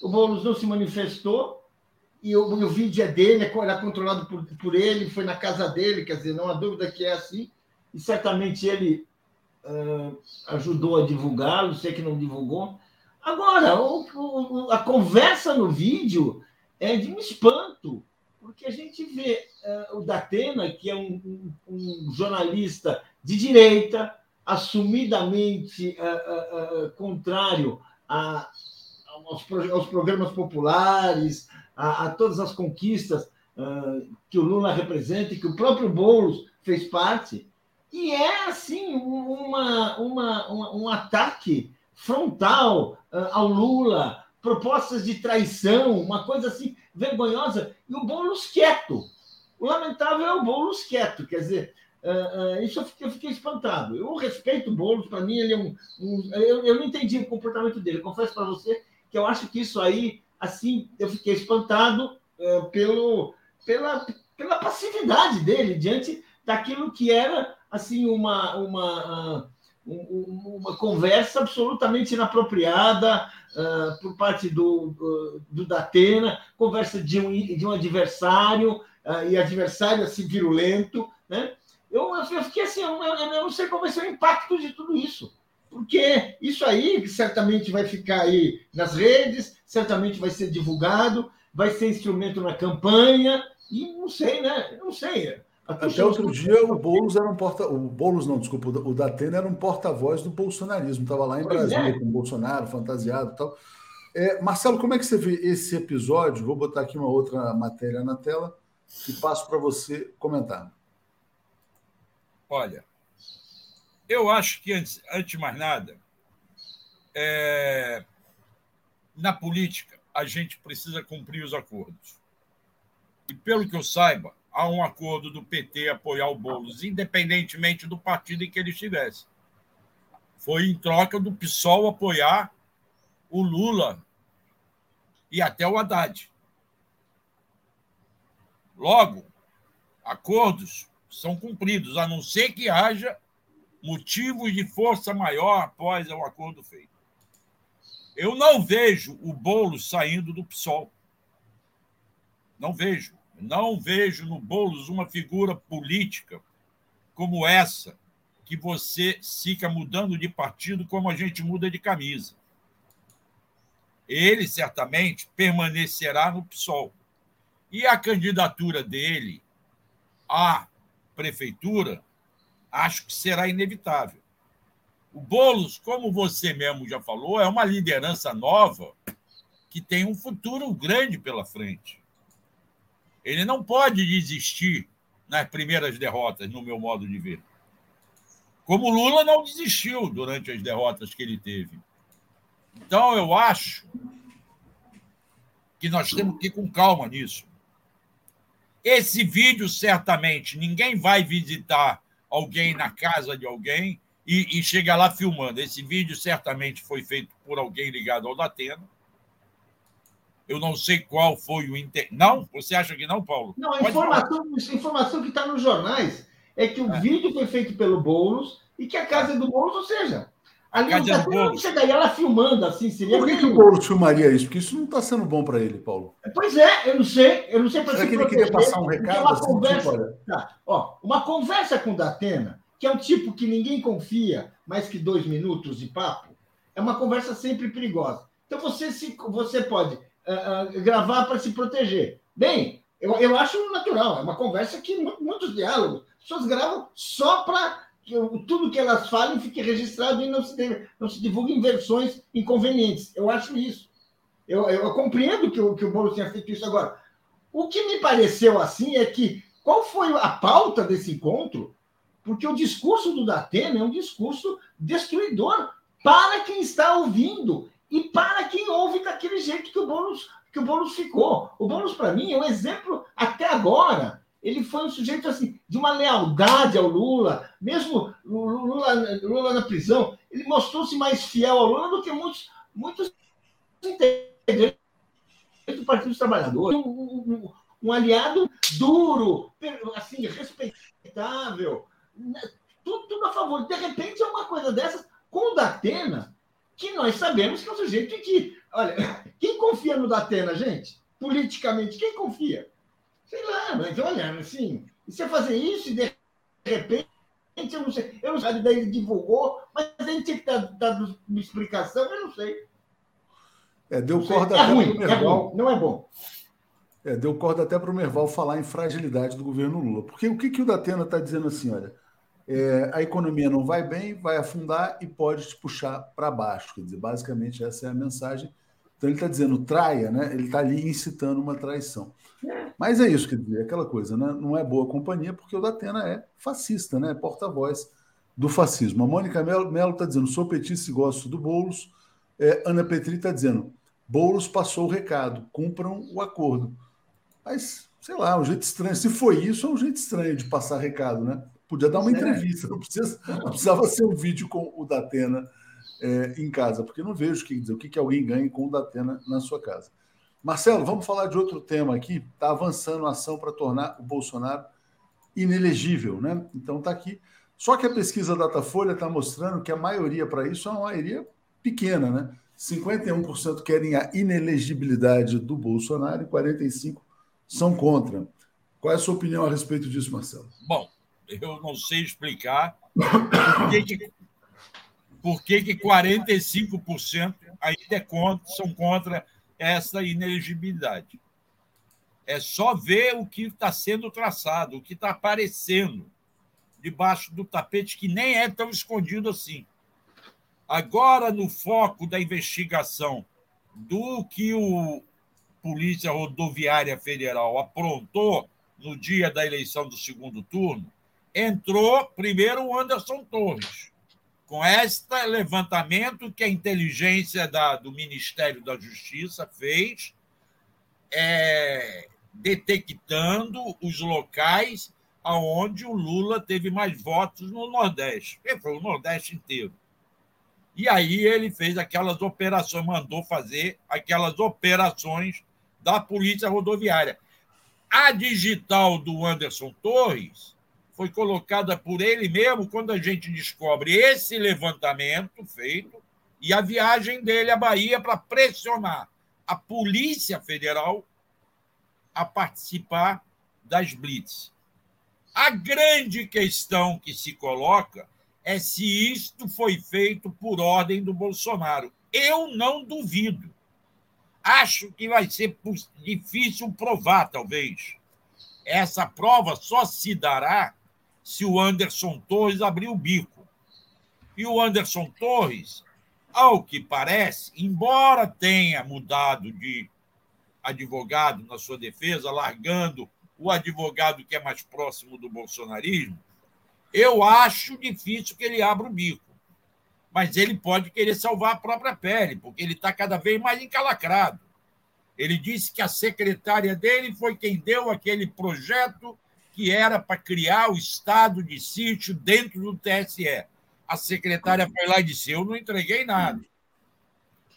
o Boulos não se manifestou, e o, o vídeo é dele, é, é controlado por, por ele, foi na casa dele, quer dizer, não há dúvida que é assim, e certamente ele uh, ajudou a divulgá-lo, sei que não divulgou. Agora, o, o, a conversa no vídeo é de um espanto, porque a gente vê uh, o Datena, que é um, um, um, jornalista de direita, assumidamente uh, contrário a, aos, aos, programas populares, a, a, todas as conquistas que o Lula representa e que o próprio Boulos fez parte, e é, assim, uma, uma, uma um ataque frontal uh, ao Lula, propostas de traição, uma coisa assim vergonhosa, e o Boulos quieto. O lamentável é o Boulos quieto, quer dizer, uh, uh, isso eu fiquei, eu fiquei, espantado. Eu respeito o Boulos, para mim ele é um. um eu, eu, não entendi o comportamento dele, confesso para você que eu acho que isso aí, assim, eu fiquei espantado pelo, pela, pela passividade dele diante daquilo que era assim uma, uma, uma conversa absolutamente inapropriada uh, por parte do, do, do Datena, conversa de um, de um adversário, uh, e adversário assim virulento. Né? Eu, eu fiquei assim, eu, eu não sei qual vai ser o impacto de tudo isso. Porque isso aí certamente vai ficar aí nas redes, certamente vai ser divulgado, vai ser instrumento na campanha, e não sei, né? Não sei. Até outro dia o Boulos era um porta. O Boulos, não, desculpa, o Datena era um porta-voz do bolsonarismo, estava lá em pois Brasília é. com o Bolsonaro, fantasiado e tal. É, Marcelo, como é que você vê esse episódio? Vou botar aqui uma outra matéria na tela e passo para você comentar. Olha, eu acho que, antes, antes de mais nada, é, na política, a gente precisa cumprir os acordos. E, pelo que eu saiba, a um acordo do PT apoiar o Boulos, independentemente do partido em que ele estivesse. Foi em troca do PSOL apoiar o Lula e até o Haddad. Logo, acordos são cumpridos, a não ser que haja motivos de força maior após o acordo feito. Eu não vejo o Boulos saindo do PSOL. Não vejo. Não vejo no Boulos uma figura política como essa, que você fica mudando de partido como a gente muda de camisa. Ele certamente permanecerá no PSOL. E a candidatura dele à prefeitura, acho que será inevitável. O Boulos, como você mesmo já falou, é uma liderança nova que tem um futuro grande pela frente. Ele não pode desistir nas primeiras derrotas, no meu modo de ver. Como Lula não desistiu durante as derrotas que ele teve. Então, eu acho que nós temos que ir com calma nisso. Esse vídeo, certamente, ninguém vai visitar alguém na casa de alguém e, e chega lá filmando. Esse vídeo certamente foi feito por alguém ligado ao Datena eu não sei qual foi o inter... Não? Você acha que não, Paulo? Não, a informação, a informação que está nos jornais é que o é. vídeo foi feito pelo Boulos e que a casa é do Boulos, ou seja, Ali o Datena não chegaria lá filmando assim, seria. Por que, que o Boulos filmaria isso? Porque isso não está sendo bom para ele, Paulo. Pois é, eu não sei. Eu não sei para Será que ele queria passar um recado? Uma, assim, conversa, tipo, tá, ó, uma conversa com o Datena, que é um tipo que ninguém confia, mais que dois minutos de papo, é uma conversa sempre perigosa. Então você, se, você pode uh, uh, gravar para se proteger. Bem, eu, eu acho natural, é uma conversa que muitos diálogos, pessoas gravam só para que tudo que elas falem fique registrado e não se, não se divulguem versões inconvenientes. Eu acho isso. Eu, eu, eu compreendo que o, que o Boulos tenha feito isso agora. O que me pareceu assim é que qual foi a pauta desse encontro? Porque o discurso do Datena é um discurso destruidor para quem está ouvindo e para quem ouve daquele jeito que o Boulos, que o Boulos ficou. O Boulos, para mim, é um exemplo, até agora, ele foi um sujeito assim, de uma lealdade ao Lula, mesmo Lula, Lula na prisão, ele mostrou-se mais fiel ao Lula do que muitos, muitos integrantes do Partido dos Trabalhadores. Um, um, um, aliado duro, assim, respeitável, tudo, tudo a favor. De repente, é uma coisa dessas com o Datena, que nós sabemos que é um sujeito que. Olha, quem confia no Datena, gente? Politicamente, quem confia? Sei lá, mas olha, assim, e você fazer isso e de repente, eu não sei, eu não sei, daí ele divulgou, mas a gente tinha que dar, dar uma explicação, eu não sei. É, deu corda é até ruim, pro Merval. É ruim, não é bom. É, deu corda até para o Merval falar em fragilidade do governo Lula. Porque o que, que o Datena está dizendo assim, olha, é, a economia não vai bem, vai afundar e pode te puxar para baixo. Quer dizer, basicamente essa é a mensagem. Então ele está dizendo traia, né? Ele está ali incitando uma traição. Mas é isso, quer dizer, aquela coisa, né? Não é boa companhia, porque o Datena é fascista, né? Porta-voz do fascismo. A Mônica Melo está dizendo: sou petista e gosto do Boulos. É, Ana Petri está dizendo: Boulos passou o recado, cumpram o acordo. Mas, sei lá, um jeito estranho. Se foi isso, é um jeito estranho de passar recado, né? Podia dar uma entrevista, não, precisa, não precisava ser um vídeo com o Datena é, em casa, porque não vejo que, dizer, o que, que alguém ganha com o Datena na sua casa. Marcelo, vamos falar de outro tema aqui. Está avançando a ação para tornar o Bolsonaro inelegível, né? Então está aqui. Só que a pesquisa Datafolha está mostrando que a maioria para isso é uma maioria pequena, né? 51% querem a inelegibilidade do Bolsonaro e 45% são contra. Qual é a sua opinião a respeito disso, Marcelo? Bom, eu não sei explicar por que, que, por que, que 45% ainda é contra, são contra essa inelegibilidade. É só ver o que está sendo traçado, o que está aparecendo debaixo do tapete, que nem é tão escondido assim. Agora, no foco da investigação do que o Polícia Rodoviária Federal aprontou no dia da eleição do segundo turno, entrou primeiro o Anderson Torres, com este levantamento que a inteligência da, do Ministério da Justiça fez, é, detectando os locais aonde o Lula teve mais votos no Nordeste, que foi o Nordeste inteiro. E aí ele fez aquelas operações, mandou fazer aquelas operações da Polícia Rodoviária. A digital do Anderson Torres foi colocada por ele mesmo quando a gente descobre esse levantamento feito e a viagem dele à Bahia para pressionar a Polícia Federal a participar das blitz. A grande questão que se coloca é se isto foi feito por ordem do Bolsonaro. Eu não duvido. Acho que vai ser difícil provar, talvez. Essa prova só se dará se o Anderson Torres abrir o bico. E o Anderson Torres, ao que parece, embora tenha mudado de advogado na sua defesa, largando o advogado que é mais próximo do bolsonarismo, eu acho difícil que ele abra o bico. Mas ele pode querer salvar a própria pele, porque ele está cada vez mais encalacrado. Ele disse que a secretária dele foi quem deu aquele projeto que era para criar o estado de sítio dentro do TSE. A secretária foi lá e disse: Eu não entreguei nada.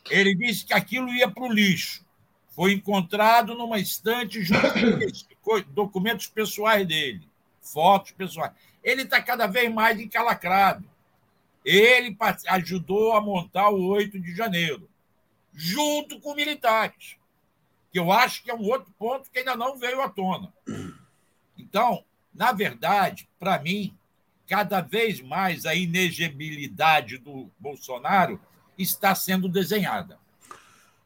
Ele disse que aquilo ia para o lixo. Foi encontrado numa estante junto com documentos pessoais dele, fotos pessoais. Ele está cada vez mais encalacrado. Ele ajudou a montar o 8 de janeiro, junto com militares, que eu acho que é um outro ponto que ainda não veio à tona. Então, na verdade, para mim, cada vez mais a inegibilidade do Bolsonaro está sendo desenhada.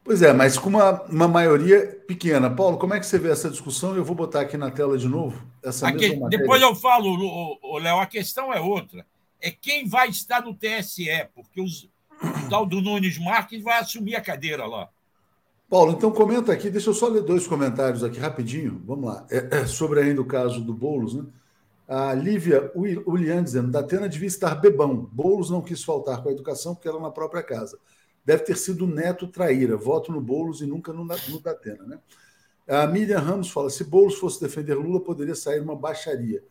Pois é, mas com uma, uma maioria pequena. Paulo, como é que você vê essa discussão? Eu vou botar aqui na tela de novo essa aqui, Depois eu falo, Léo, a questão é outra. É quem vai estar no TSE, porque os, o tal do Nunes Marques vai assumir a cadeira lá. Paulo, então comenta aqui, deixa eu só ler dois comentários aqui rapidinho. Vamos lá. É, é sobre ainda o caso do Boulos, né? A Lívia Ulian dizendo: Datena devia estar bebão. Boulos não quis faltar com a educação porque era na própria casa deve ter sido Neto traíra. Voto no Boulos e nunca no, no Datena. Né? A Miriam Ramos fala: se Boulos fosse defender Lula, poderia sair uma baixaria.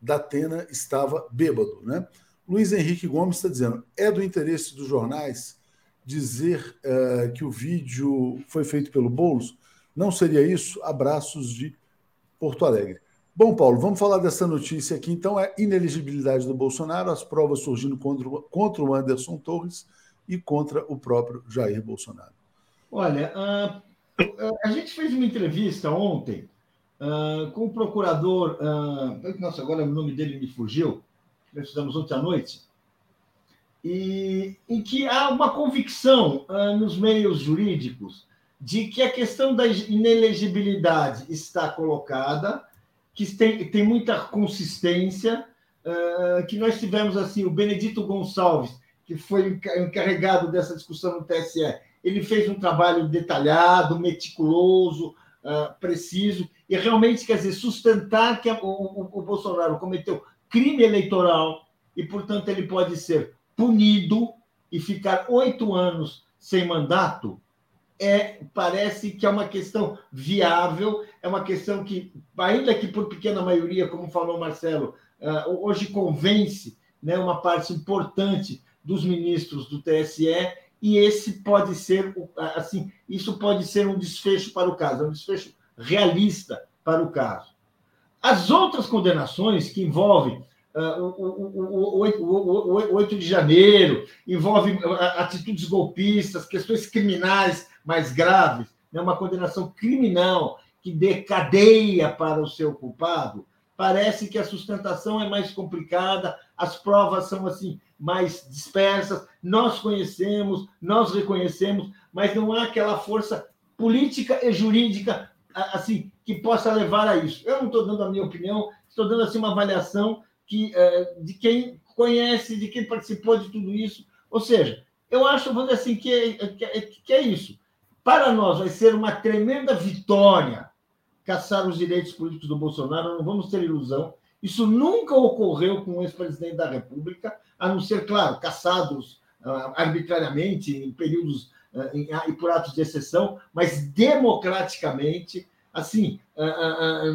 Datena estava bêbado. Né? Luiz Henrique Gomes está dizendo: é do interesse dos jornais dizer uh, que o vídeo foi feito pelo Boulos? Não seria isso? Abraços de Porto Alegre. Bom, Paulo, vamos falar dessa notícia aqui. Então, é ineligibilidade do Bolsonaro, as provas surgindo contra, contra o Anderson Torres e contra o próprio Jair Bolsonaro. Olha, a, a gente fez uma entrevista ontem uh, com o procurador. Uh, nossa, agora o nome dele me fugiu. Nós fizemos ontem à noite. E em que há uma convicção uh, nos meios jurídicos de que a questão da inelegibilidade está colocada, que tem, tem muita consistência, uh, que nós tivemos assim o Benedito Gonçalves que foi encarregado dessa discussão no TSE, ele fez um trabalho detalhado, meticuloso, uh, preciso, e realmente, quer dizer, sustentar que o, o, Bolsonaro cometeu crime eleitoral e, portanto, ele pode ser punido e ficar oito anos sem mandato, é, parece que é uma questão viável, é uma questão que, ainda que por pequena maioria, como falou Marcelo, uh, hoje convence né, uma parte importante dos ministros do TSE e esse pode ser assim, isso pode ser um desfecho para o caso, é um desfecho realista para o caso. As outras condenações que envolvem o, o, o, o 8 de janeiro, envolvem atitudes golpistas, questões criminais mais graves, né, uma condenação criminal que dê cadeia para o seu culpado, parece que a sustentação é mais complicada, as provas são assim mais dispersas, nós conhecemos, nós reconhecemos, mas não há aquela força política e jurídica assim que possa levar a isso. Eu não estou dando a minha opinião, estou dando assim uma avaliação que é, de quem conhece, de quem participou de tudo isso. Ou seja, eu acho, vamos dizer assim, que é, que é, que é isso. Para nós vai ser uma tremenda vitória caçar os direitos políticos do Bolsonaro, não vamos ter ilusão. Isso nunca ocorreu com o ex-presidente da República, a não ser, claro, caçados uh, arbitrariamente em períodos uh, e por atos de exceção, mas democraticamente, assim,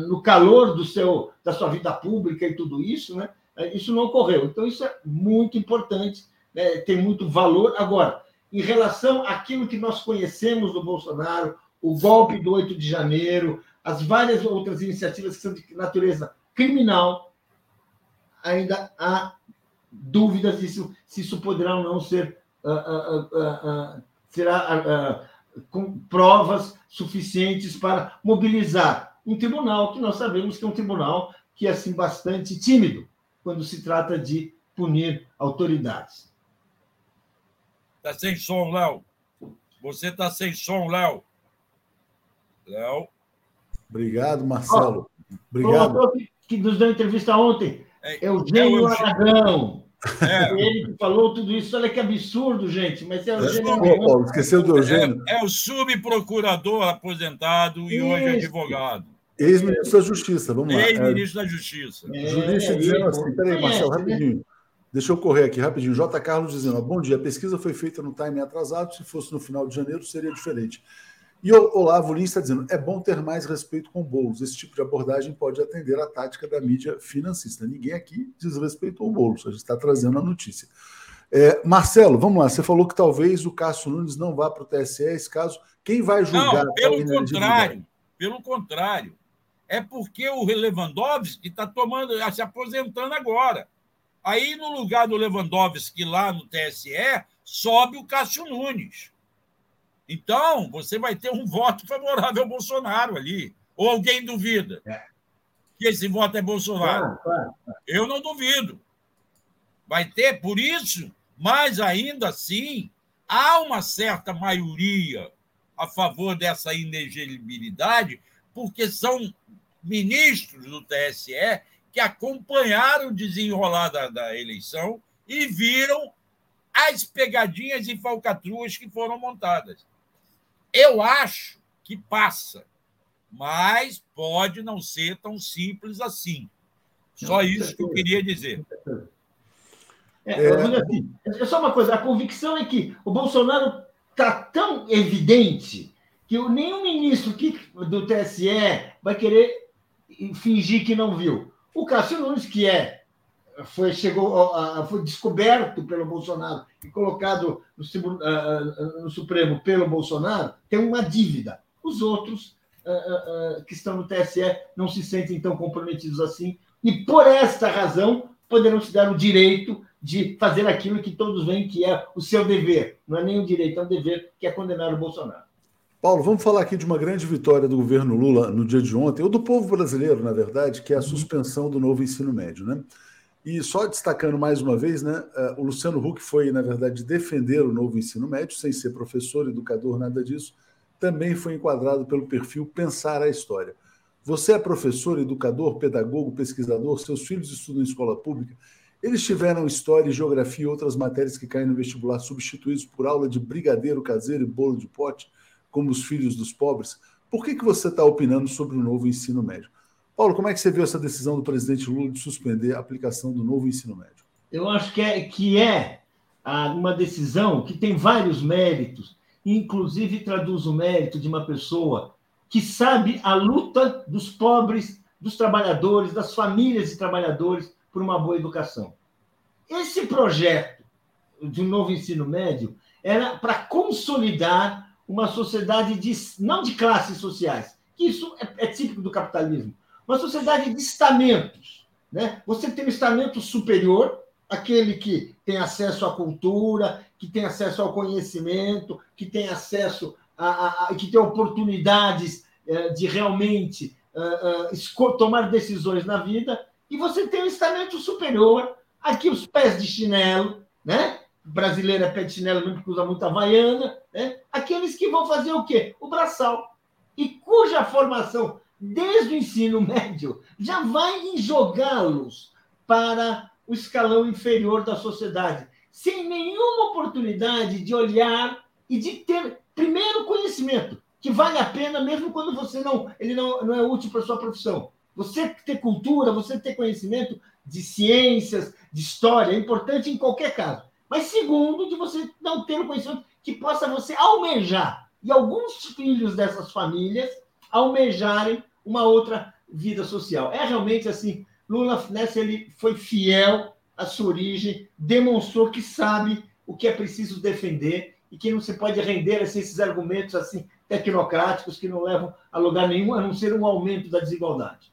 no calor do seu, da sua vida pública e tudo isso, né? Isso não ocorreu. Então, isso é muito importante, né? tem muito valor. Agora, em relação àquilo que nós conhecemos do Bolsonaro, o golpe do 8 de janeiro, as várias outras iniciativas que são de natureza criminal, ainda há dúvidas se se isso poderá ou não ser uh, uh, uh, será com provas suficientes para mobilizar um tribunal que nós sabemos que é um tribunal que é assim bastante tímido quando se trata de punir autoridades. Está sem som, Léo. Você está sem som, Léo. Léo. Obrigado, Marcelo. Obrigado. Que nos deu entrevista ontem. É, Eugênio é Aragão. É. Ele que falou tudo isso. Olha que absurdo, gente. Mas é Eugênio Aragão. esqueceu do Eugênio. É, é o subprocurador aposentado e isso. hoje advogado. Ex-ministro da Justiça, vamos lá. Ex-ministro da Justiça. É, Jurista dizendo assim, peraí, Marcelo, né? rapidinho. Deixa eu correr aqui rapidinho. J. Carlos dizendo: bom dia, a pesquisa foi feita no time atrasado, se fosse no final de janeiro seria diferente. E o Olavo Lins está dizendo: é bom ter mais respeito com Boulos. Esse tipo de abordagem pode atender à tática da mídia financista. Ninguém aqui desrespeitou o Boulos, a gente está trazendo a notícia. É, Marcelo, vamos lá. Você falou que talvez o Cássio Nunes não vá para o TSE, esse caso. Quem vai julgar? Não, pelo contrário, pelo contrário. É porque o Lewandowski está tomando, se aposentando agora. Aí, no lugar do Lewandowski lá no TSE, sobe o Cássio Nunes. Então, você vai ter um voto favorável ao Bolsonaro ali. Ou alguém duvida é. que esse voto é Bolsonaro? Claro, claro. Eu não duvido. Vai ter, por isso, mas ainda assim, há uma certa maioria a favor dessa inelegibilidade, porque são ministros do TSE que acompanharam o desenrolar da, da eleição e viram as pegadinhas e falcatruas que foram montadas. Eu acho que passa, mas pode não ser tão simples assim. Só isso que eu queria dizer. É. Assim, é só uma coisa, a convicção é que o Bolsonaro está tão evidente que nenhum ministro que, do TSE vai querer fingir que não viu. O Cássio Nunes, que é foi chegou foi descoberto pelo Bolsonaro e colocado no, no Supremo pelo Bolsonaro tem uma dívida. Os outros que estão no TSE não se sentem tão comprometidos assim e por esta razão poderão se dar o direito de fazer aquilo que todos veem que é o seu dever. Não é nem um direito, é um dever, que é condenar o Bolsonaro. Paulo, vamos falar aqui de uma grande vitória do governo Lula no dia de ontem, ou do povo brasileiro, na verdade, que é a suspensão do novo ensino médio. Né? E só destacando mais uma vez, né, eh, o Luciano Huck foi, na verdade, defender o novo ensino médio, sem ser professor, educador, nada disso, também foi enquadrado pelo perfil Pensar a História. Você é professor, educador, pedagogo, pesquisador, seus filhos estudam em escola pública, eles tiveram história, geografia e outras matérias que caem no vestibular substituídos por aula de brigadeiro caseiro e bolo de pote, como os filhos dos pobres. Por que, que você está opinando sobre o novo ensino médio? Paulo, como é que você viu essa decisão do presidente Lula de suspender a aplicação do novo ensino médio? Eu acho que é, que é uma decisão que tem vários méritos, inclusive traduz o mérito de uma pessoa que sabe a luta dos pobres, dos trabalhadores, das famílias de trabalhadores por uma boa educação. Esse projeto de um novo ensino médio era para consolidar uma sociedade de, não de classes sociais, que isso é, é típico do capitalismo, uma sociedade de estamentos. Né? Você tem um estamento superior, aquele que tem acesso à cultura, que tem acesso ao conhecimento, que tem acesso a, a, a que tem oportunidades é, de realmente é, é, tomar decisões na vida, e você tem o estamento superior, aqui os pés de chinelo, né? Brasileiro é pé de chinelo mesmo porque usa muita havaiana, né? Aqueles que vão fazer o quê? O braçal. E cuja formação, desde o ensino médio, já vai jogá-los para o escalão inferior da sociedade, sem nenhuma oportunidade de olhar e de ter, primeiro, conhecimento, que vale a pena mesmo quando você não, ele não, não é útil para a sua profissão. Você ter cultura, você ter conhecimento de ciências, de história, é importante em qualquer caso. Mas segundo, de você não ter o conhecimento que possa você almejar. E alguns filhos dessas famílias almejarem uma outra vida social. É realmente assim, Lula nessa ele foi fiel à sua origem, demonstrou que sabe o que é preciso defender e que não se pode render a esses argumentos assim tecnocráticos que não levam a lugar nenhum, a não ser um aumento da desigualdade.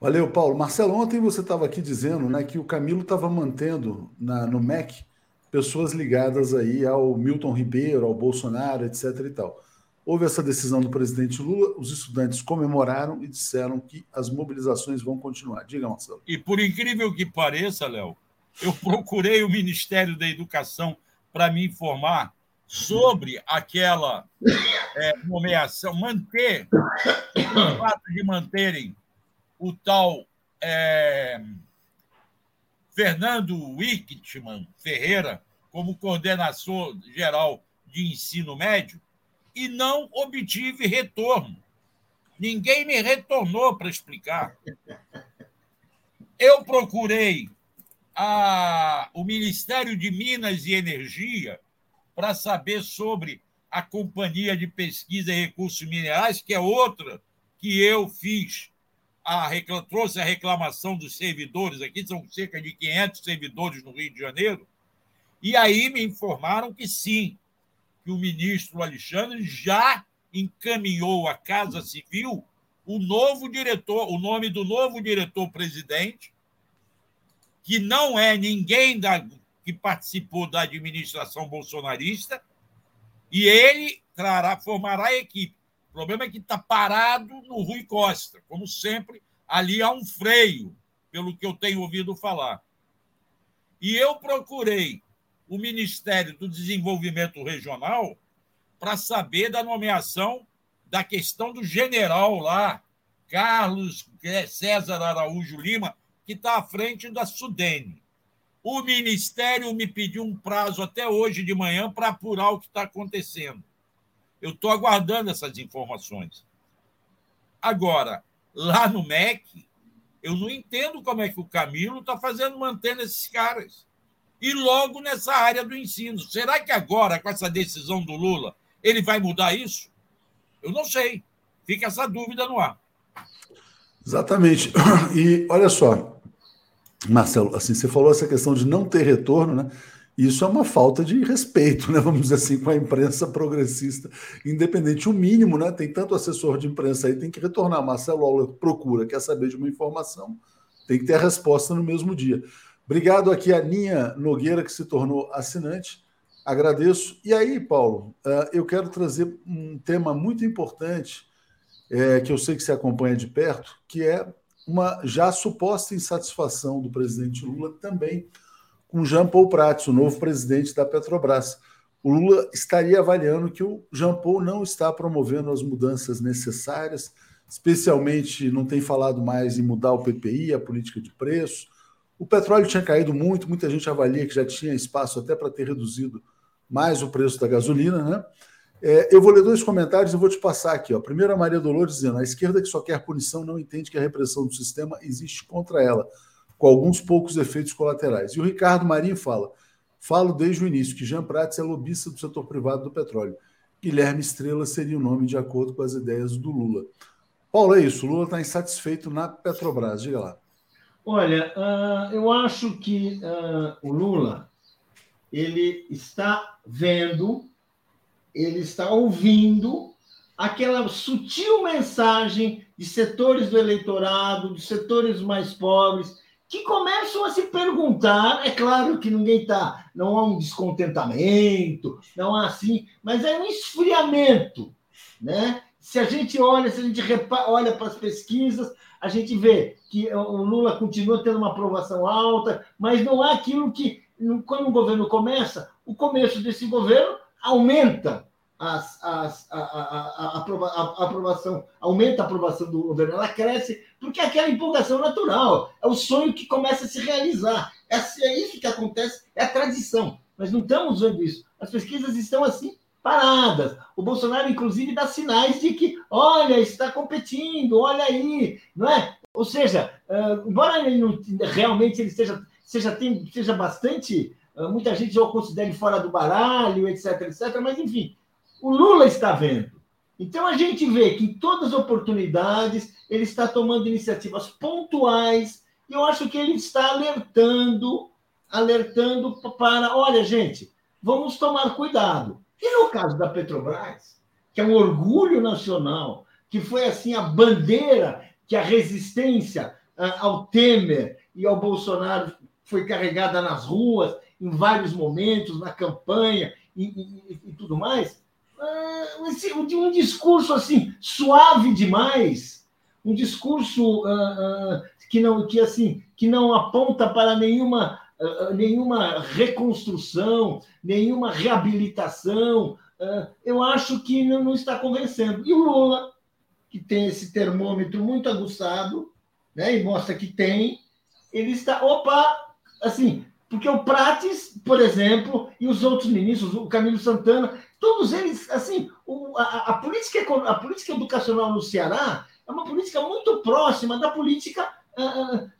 Valeu, Paulo. Marcelo, ontem você estava aqui dizendo né, que o Camilo estava mantendo na, no MEC pessoas ligadas aí ao Milton Ribeiro, ao Bolsonaro, etc. e tal. Houve essa decisão do presidente Lula, os estudantes comemoraram e disseram que as mobilizações vão continuar. Diga, Marcelo. E por incrível que pareça, Léo, eu procurei o Ministério da Educação para me informar sobre aquela é, nomeação, manter, o fato de manterem o tal é, Fernando Wickman Ferreira como coordenador geral de ensino médio e não obtive retorno. Ninguém me retornou para explicar. Eu procurei a, o Ministério de Minas e Energia para saber sobre a Companhia de Pesquisa e Recursos Minerais, que é outra que eu fiz a, trouxe a reclamação dos servidores aqui, são cerca de 500 servidores no Rio de Janeiro, e aí me informaram que sim, que o ministro Alexandre já encaminhou à Casa Civil o novo diretor, o nome do novo diretor-presidente, que não é ninguém da, que participou da administração bolsonarista, e ele trará, formará a equipe. O problema é que está parado no Rui Costa. Como sempre, ali há um freio, pelo que eu tenho ouvido falar. E eu procurei o Ministério do Desenvolvimento Regional para saber da nomeação da questão do general lá, Carlos César Araújo Lima, que está à frente da Sudene. O Ministério me pediu um prazo até hoje de manhã para apurar o que está acontecendo. Eu estou aguardando essas informações. Agora, lá no MEC, eu não entendo como é que o Camilo está fazendo, mantendo esses caras. E logo nessa área do ensino. Será que agora, com essa decisão do Lula, ele vai mudar isso? Eu não sei. Fica essa dúvida no ar. Exatamente. E olha só, Marcelo, assim, você falou essa questão de não ter retorno, né? Isso é uma falta de respeito, né? Vamos dizer assim, com a imprensa progressista independente. O mínimo, né? Tem tanto assessor de imprensa aí, tem que retornar. Marcelo Aula procura, quer saber de uma informação, tem que ter a resposta no mesmo dia. Obrigado aqui a Ninha Nogueira, que se tornou assinante. Agradeço. E aí, Paulo, eh, eu quero trazer um tema muito importante, é, que eu sei que você acompanha de perto, que é uma já suposta insatisfação do presidente Lula também com Jean Paul Prats, o novo presidente da Petrobras. O Lula estaria avaliando que o Jean Paul não está promovendo as mudanças necessárias, especialmente não tem falado mais em mudar o PPI, a política de preço. O petróleo tinha caído muito, muita gente avalia que já tinha espaço até para ter reduzido mais o preço da gasolina, né? É, eu vou ler dois comentários e vou te passar aqui. Ó. Primeiro, a Maria Dolores dizendo: a esquerda que só quer punição não entende que a repressão do sistema existe contra ela com alguns poucos efeitos colaterais. E o Ricardo Marinho fala: falo desde o início que Jean Prats é lobista do setor privado do petróleo. Guilherme Estrela seria o nome de acordo com as ideias do Lula. Paulo, é isso. O Lula está insatisfeito na Petrobras. Diga lá. Olha, uh, eu acho que uh, o Lula ele está vendo, ele está ouvindo aquela sutil mensagem de setores do eleitorado, de setores mais pobres, que começam a se perguntar, é claro que ninguém está, não há um descontentamento, não há assim, mas é um esfriamento, né? Se a gente olha, se a gente olha para as pesquisas, a gente vê que o Lula continua tendo uma aprovação alta, mas não há aquilo que, quando o governo começa, o começo desse governo aumenta as, as, a, a, a, aprovação, aumenta a aprovação do governo, ela cresce, porque é aquela empolgação natural, é o sonho que começa a se realizar. É, é isso que acontece, é a tradição. Nós não estamos vendo isso. As pesquisas estão assim, paradas. O Bolsonaro, inclusive, dá sinais de que, olha, está competindo, olha aí, não é? Ou seja, uh, embora ele não, realmente ele seja, seja, tem, seja bastante, uh, muita gente já o considere fora do baralho, etc, etc, mas enfim, o Lula está vendo. Então a gente vê que em todas as oportunidades ele está tomando iniciativas pontuais. E eu acho que ele está alertando, alertando para, olha, gente, vamos tomar cuidado. E no caso da Petrobras, que é um orgulho nacional, que foi assim a bandeira que a resistência ah, ao Temer e ao Bolsonaro foi carregada nas ruas em vários momentos, na campanha e, e, e tudo mais, uh, um discurso assim suave demais, um discurso uh, uh, que não que assim que não aponta para nenhuma nenhuma reconstrução, nenhuma reabilitação. eu acho que não, está convencendo. E o Lula, que tem esse termômetro muito aguçado, né, e mostra que tem, ele está, opa, assim, porque o Prates, por exemplo, e os outros ministros, o Camilo Santana, Todos eles, assim, a, a, política, a política educacional no Ceará é uma política muito próxima da política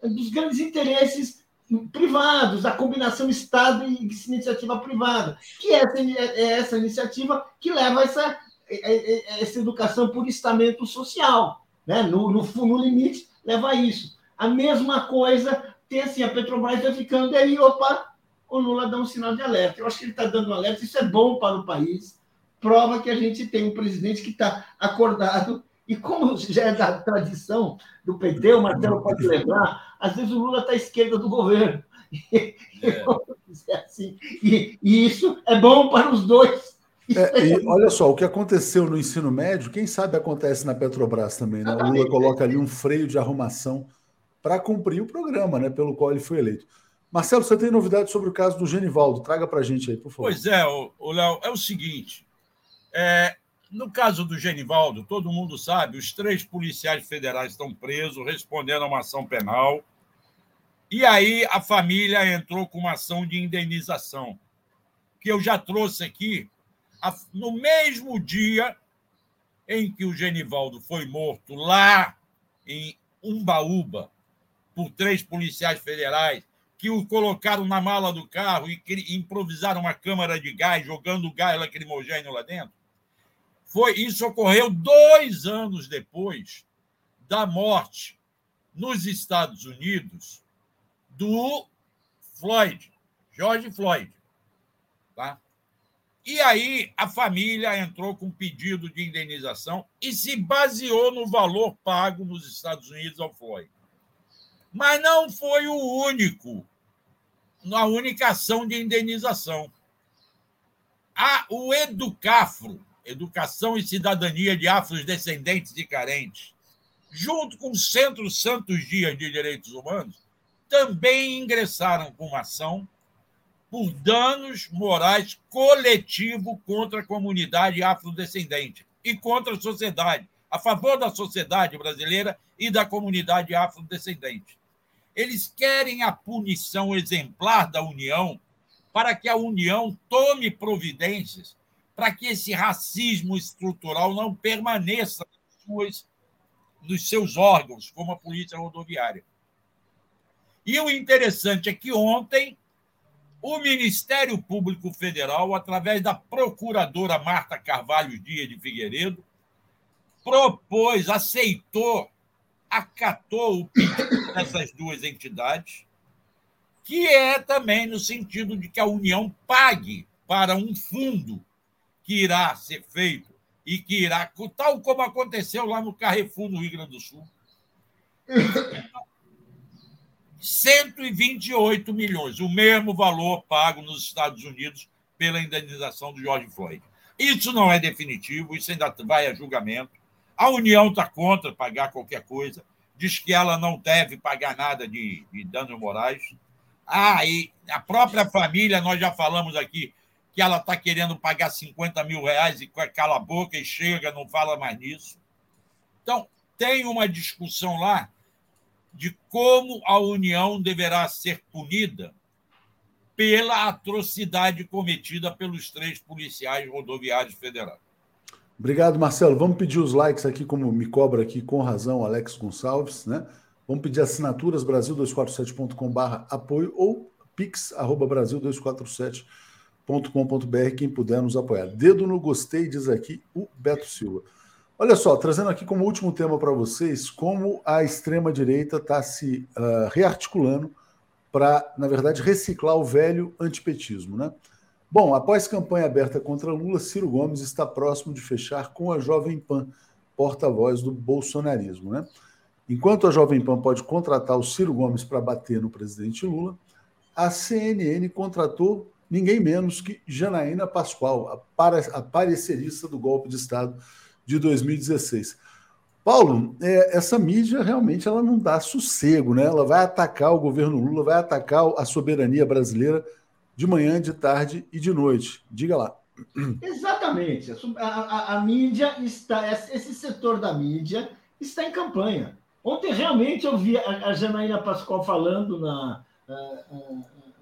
dos grandes interesses privados, da combinação Estado e iniciativa privada, que é essa, é essa iniciativa que leva essa, é, é, essa educação por estamento social. Né? No, no, no limite, leva a isso. A mesma coisa tem assim, a Petrobras vai ficando aí, opa, o Lula dá um sinal de alerta. Eu acho que ele está dando um alerta, isso é bom para o país, prova que a gente tem um presidente que está acordado. E como já é da tradição do PT, o Marcelo pode lembrar, às vezes o Lula está à esquerda do governo. É. assim. E, e, isso é bom para os dois. É, e olha só, o que aconteceu no ensino médio, quem sabe acontece na Petrobras também, né? O Lula coloca ali um freio de arrumação para cumprir o programa, né, pelo qual ele foi eleito. Marcelo, você tem novidades sobre o caso do Genivaldo? Traga para a gente aí, por favor. Pois é, o Léo, é o seguinte: é, no caso do Genivaldo, todo mundo sabe, os três policiais federais estão presos, respondendo a uma ação penal. E aí a família entrou com uma ação de indenização, que eu já trouxe aqui. No mesmo dia em que o Genivaldo foi morto lá em Umbaúba por três policiais federais que o colocaram na mala do carro e improvisaram uma câmara de gás, jogando gás lacrimogêneo lá dentro. Foi, isso ocorreu dois anos depois da morte nos Estados Unidos do Floyd, George Floyd. Tá? E aí a família entrou com pedido de indenização e se baseou no valor pago nos Estados Unidos ao Floyd. Mas não foi o único, a única ação de indenização. A, o Educafro, Educação e Cidadania de Afrodescendentes e Carentes, junto com o Centro Santos Dias de Direitos Humanos, também ingressaram com uma ação por danos morais coletivo contra a comunidade afrodescendente e contra a sociedade, a favor da sociedade brasileira e da comunidade afrodescendente. Eles querem a punição exemplar da União para que a União tome providências para que esse racismo estrutural não permaneça nos, nos seus órgãos, como a Polícia Rodoviária. E o interessante é que ontem o Ministério Público Federal, através da procuradora Marta Carvalho Dias de Figueiredo, propôs, aceitou, acatou o pedido dessas duas entidades, que é também no sentido de que a União pague para um fundo que irá ser feito e que irá, tal como aconteceu lá no Carrefour, no Rio Grande do Sul, 128 milhões, o mesmo valor pago nos Estados Unidos pela indenização do George Floyd. Isso não é definitivo, isso ainda vai a julgamento. A União está contra pagar qualquer coisa, diz que ela não deve pagar nada de, de danos morais. Ah, e a própria família, nós já falamos aqui, que ela está querendo pagar 50 mil reais e cala a boca e chega, não fala mais nisso. Então, tem uma discussão lá de como a União deverá ser punida pela atrocidade cometida pelos três policiais rodoviários federais. Obrigado, Marcelo. Vamos pedir os likes aqui, como me cobra aqui com razão Alex Gonçalves, né? Vamos pedir assinaturas brasil247.com/apoio ou pix@brasil247.com .com.br, quem puder nos apoiar. Dedo no gostei, diz aqui o Beto Silva. Olha só, trazendo aqui como último tema para vocês como a extrema-direita está se uh, rearticulando para, na verdade, reciclar o velho antipetismo. Né? Bom, após campanha aberta contra Lula, Ciro Gomes está próximo de fechar com a Jovem Pan, porta-voz do bolsonarismo. Né? Enquanto a Jovem Pan pode contratar o Ciro Gomes para bater no presidente Lula, a CNN contratou ninguém menos que Janaína Pascoal, a parecerista do golpe de Estado de 2016. Paulo, é, essa mídia realmente ela não dá sossego, né? Ela vai atacar o governo Lula, vai atacar a soberania brasileira de manhã, de tarde e de noite. Diga lá. Exatamente. A, a, a mídia está, esse setor da mídia está em campanha. Ontem realmente eu vi a, a Janaína Pascoal falando na,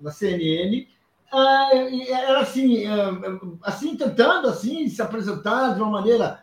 na CNN era assim, ah, assim tentando assim se apresentar de uma maneira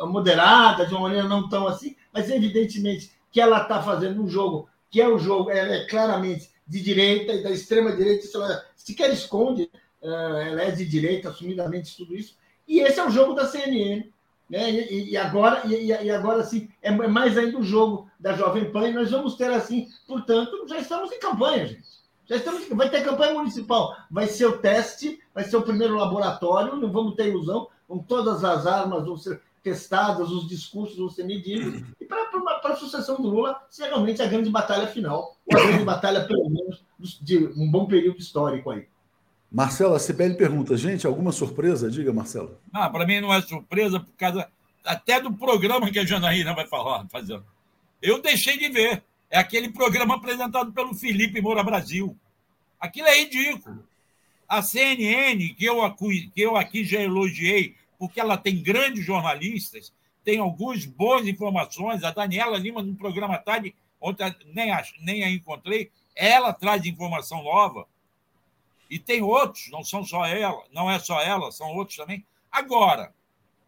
moderada, de uma maneira não tão assim, mas evidentemente que ela está fazendo um jogo que é o um jogo, ela é claramente de direita e da extrema direita, se ela sequer esconde, ela é de direita, assumidamente tudo isso. E esse é o jogo da CNN, né? E, agora, e, e, agora assim, é mais ainda o jogo da Jovem Pan. E nós vamos ter assim, portanto, já estamos em campanha, gente. Já estamos, vai ter campanha municipal, vai ser o teste, vai ser o primeiro laboratório, não vamos ter ilusão, com todas as armas vão ser testadas, os discursos vão ser medidos, e para a sucessão do Lula ser realmente a grande batalha final, ou a grande batalha, pelo menos, de um bom período histórico aí. Marcelo, a Sibeli pergunta, gente, alguma surpresa? Diga, Marcelo. Não, para mim não é surpresa, por causa até do programa que a Janaína vai falar, fazendo. Eu deixei de ver. É aquele programa apresentado pelo Felipe Moura Brasil. Aquilo é ridículo. A CNN, que eu, que eu aqui já elogiei, porque ela tem grandes jornalistas, tem algumas boas informações. A Daniela Lima, no programa tarde, ontem nem a, nem a encontrei, ela traz informação nova. E tem outros, não são só ela, não é só ela, são outros também. Agora,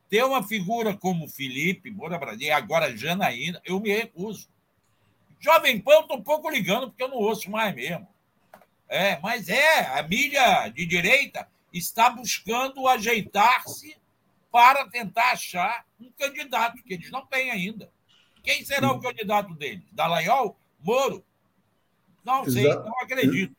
ter uma figura como Felipe, Moura Brasil, agora Janaína, eu me recuso. Jovem Pan, eu estou um pouco ligando, porque eu não ouço mais mesmo. É, mas é, a mídia de direita está buscando ajeitar-se para tentar achar um candidato, que eles não têm ainda. Quem será o candidato deles? Dallagnol? Moro? Não sei, Exato. não acredito.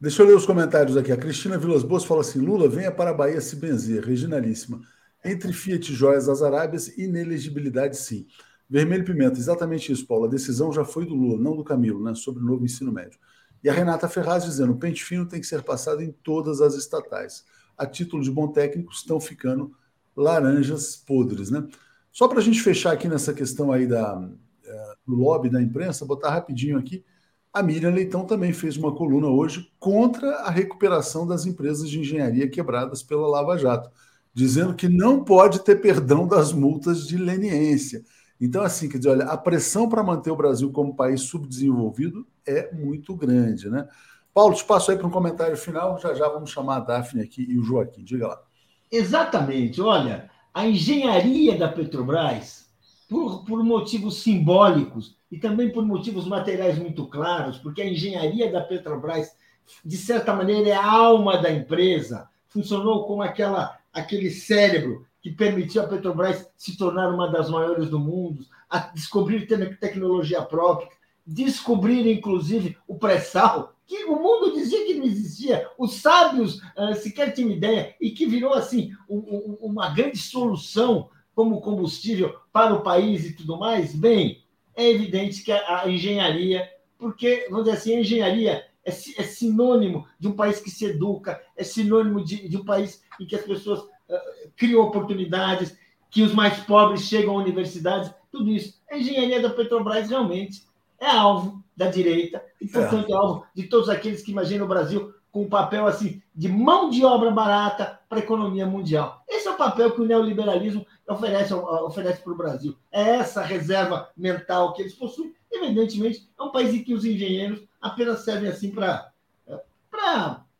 Deixa eu ler os comentários aqui. A Cristina Vilas Boas fala assim: Lula, venha para a Bahia se benzer. Reginalíssima. Entre Fiat e Joias das Arábias, inelegibilidade sim. Vermelho Pimenta, exatamente isso, Paulo. A decisão já foi do Lula, não do Camilo, né, sobre o novo ensino médio. E a Renata Ferraz dizendo: o pente fino tem que ser passado em todas as estatais. A título de bom técnico, estão ficando laranjas podres, né? Só para a gente fechar aqui nessa questão aí da, é, do lobby da imprensa, botar rapidinho aqui. A Miriam Leitão também fez uma coluna hoje contra a recuperação das empresas de engenharia quebradas pela Lava Jato, dizendo que não pode ter perdão das multas de leniência. Então, assim, quer dizer, olha, a pressão para manter o Brasil como país subdesenvolvido é muito grande, né? Paulo, te passo aí para um comentário final, já já vamos chamar a Daphne aqui e o Joaquim, diga lá. Exatamente, olha, a engenharia da Petrobras, por, por motivos simbólicos e também por motivos materiais muito claros, porque a engenharia da Petrobras, de certa maneira, é a alma da empresa, funcionou como aquela, aquele cérebro que permitiu a Petrobras se tornar uma das maiores do mundo, a descobrir tecnologia própria, descobrir, inclusive, o pré-sal, que o mundo dizia que não existia, os sábios uh, sequer tinham ideia, e que virou, assim, um, um, uma grande solução como combustível para o país e tudo mais, bem, é evidente que a, a engenharia, porque, vamos dizer assim, a engenharia é, é, sinônimo de um país que se educa, é sinônimo de, de um país em que as pessoas criam oportunidades, que os mais pobres chegam a universidades, tudo isso. A engenharia da Petrobras realmente é alvo da direita e, portanto, é, é alvo de todos aqueles que imaginam o Brasil com um papel assim de mão de obra barata para a economia mundial. Esse é o papel que o neoliberalismo oferece, oferece para o Brasil. É essa reserva mental que eles possuem. Evidentemente, é um país em que os engenheiros apenas servem assim para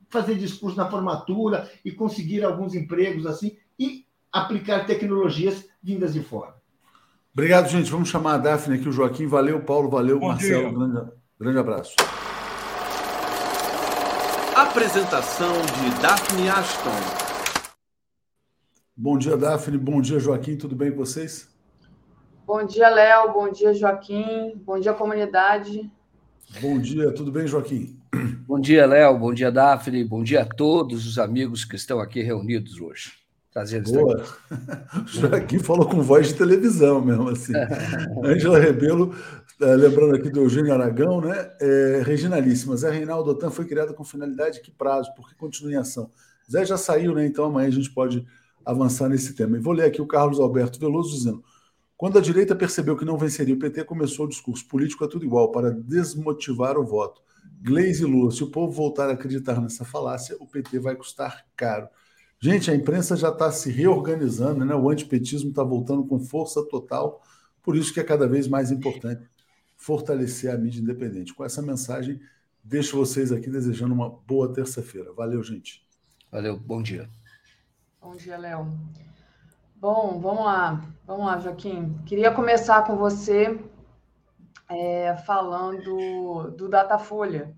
fazer discurso na formatura e conseguir alguns empregos assim e aplicar tecnologias vindas de fora. Obrigado, gente. Vamos chamar a Daphne aqui, o Joaquim. Valeu, Paulo. Valeu, Bom Marcelo. Grande, grande abraço. Apresentação de Daphne Ashton. Bom dia, Daphne. Bom dia, Joaquim. Tudo bem com vocês? Bom dia, Léo. Bom dia, Joaquim. Bom dia, comunidade. Bom dia. Tudo bem, Joaquim? Bom dia, Léo. Bom dia, Daphne. Bom dia a todos os amigos que estão aqui reunidos hoje. Prazer estar Boa. aqui. aqui falou com voz de televisão mesmo, assim. Ângela Rebelo, eh, lembrando aqui do Eugênio Aragão, né? É, Reginalíssima. Zé Reinaldo Otan foi criada com finalidade que prazo? Porque continua em ação. Zé já saiu, né? Então amanhã a gente pode avançar nesse tema. E vou ler aqui o Carlos Alberto Veloso dizendo: quando a direita percebeu que não venceria o PT, começou o discurso político é tudo igual, para desmotivar o voto. Gleisi Lula, se o povo voltar a acreditar nessa falácia, o PT vai custar caro. Gente, a imprensa já está se reorganizando, né? o antipetismo está voltando com força total, por isso que é cada vez mais importante fortalecer a mídia independente. Com essa mensagem, deixo vocês aqui desejando uma boa terça-feira. Valeu, gente. Valeu, bom dia. Bom dia, Léo. Bom, vamos lá, vamos lá, Joaquim. Queria começar com você é, falando do Datafolha.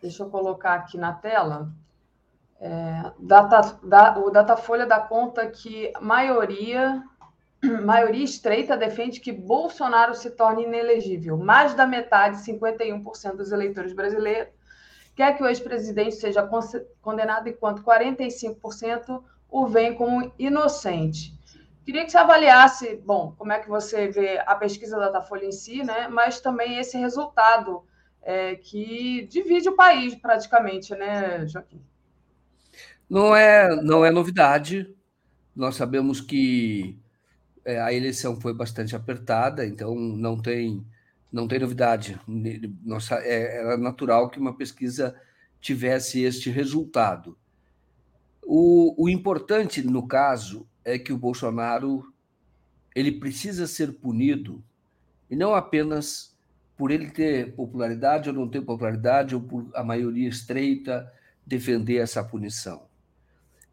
Deixa eu colocar aqui na tela. É, data, da, o Datafolha dá conta que maioria, maioria estreita defende que Bolsonaro se torne inelegível. Mais da metade, 51% dos eleitores brasileiros, quer que o ex-presidente seja condenado, enquanto 45% o veem como inocente. Queria que você avaliasse, bom, como é que você vê a pesquisa da Datafolha em si, né? Mas também esse resultado é, que divide o país praticamente, né, Joaquim? Não é, não é novidade. Nós sabemos que é, a eleição foi bastante apertada, então não tem, não tem novidade. Nossa, é, era natural que uma pesquisa tivesse este resultado. O, o importante, no caso, é que o Bolsonaro ele precisa ser punido, e não apenas por ele ter popularidade ou não ter popularidade, ou por a maioria estreita defender essa punição.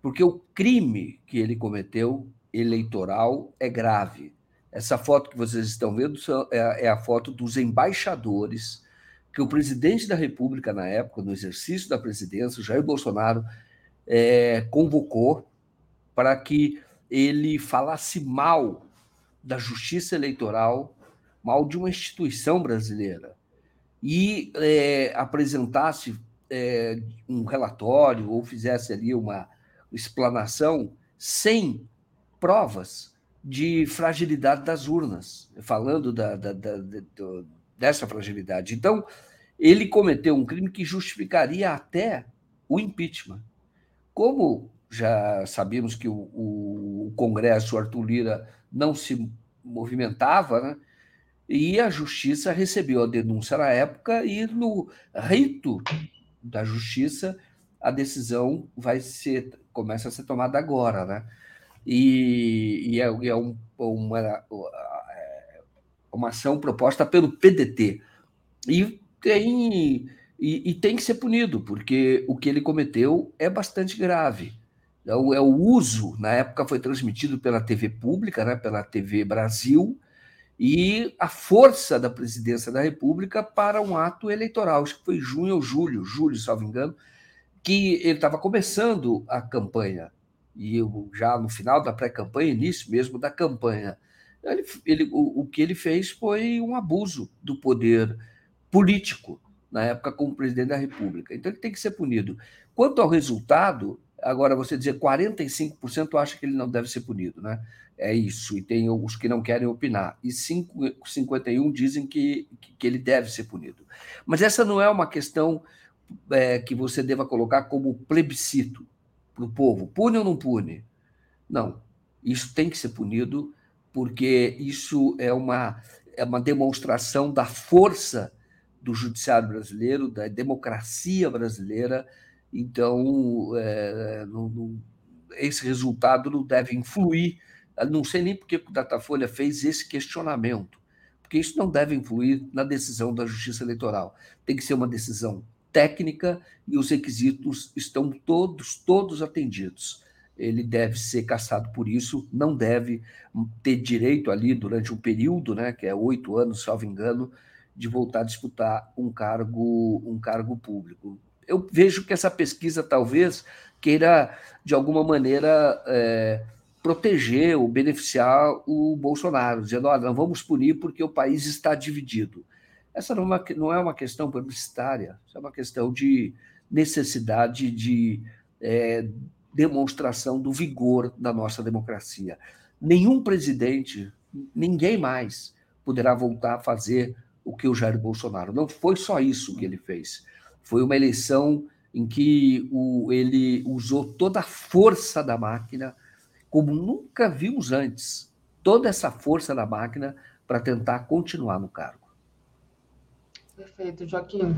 Porque o crime que ele cometeu, eleitoral, é grave. Essa foto que vocês estão vendo é, é a foto dos embaixadores que o presidente da República, na época, no exercício da presidência, Jair Bolsonaro, é, convocou para que ele falasse mal da justiça eleitoral mal de uma instituição brasileira e é, apresentasse é, um relatório ou fizesse ali uma explanação sem provas de fragilidade das urnas, falando da, da, da, dessa fragilidade. Então, ele cometeu um crime que justificaria até o impeachment. Como já sabíamos que o, o, Congresso, o Arthur Lira, não se movimentava, né? E a justiça recebeu a denúncia na época e no rito da justiça a decisão vai ser começa a ser tomada agora, né? E, e é, é um, uma, uma ação proposta pelo PDT e tem e, e, tem que ser punido porque o que ele cometeu é bastante grave. É o, é o uso na época foi transmitido pela TV pública, né? Pela TV Brasil e a força da presidência da República para um ato eleitoral. Acho que foi junho ou julho, julho, salvo engano, que ele estava começando a campanha. E eu, já no final da pré-campanha, início mesmo da campanha. Ele, ele, o, o que ele fez foi um abuso do poder político, na época, como presidente da República. Então, ele tem que ser punido. Quanto ao resultado, agora você dizer 45% acha que ele não deve ser punido, né? é isso, e tem os que não querem opinar. E 5, 51 dizem que, que ele deve ser punido. Mas essa não é uma questão é, que você deva colocar como plebiscito para o povo: pune ou não pune? Não. Isso tem que ser punido, porque isso é uma, é uma demonstração da força do judiciário brasileiro, da democracia brasileira. Então, é, não, não, esse resultado não deve influir não sei nem por que o Datafolha fez esse questionamento, porque isso não deve influir na decisão da Justiça Eleitoral. Tem que ser uma decisão técnica e os requisitos estão todos, todos atendidos. Ele deve ser caçado por isso, não deve ter direito ali durante um período, né, que é oito anos, salvo engano, de voltar a disputar um cargo, um cargo público. Eu vejo que essa pesquisa talvez queira, de alguma maneira, é, proteger ou beneficiar o Bolsonaro, dizendo: olha, não vamos punir porque o país está dividido. Essa não é uma, não é uma questão publicitária, é uma questão de necessidade de é, demonstração do vigor da nossa democracia. Nenhum presidente, ninguém mais, poderá voltar a fazer o que o Jair Bolsonaro. Não foi só isso que ele fez. Foi uma eleição em que o, ele usou toda a força da máquina como nunca vimos antes, toda essa força da máquina para tentar continuar no cargo. Perfeito, Joaquim.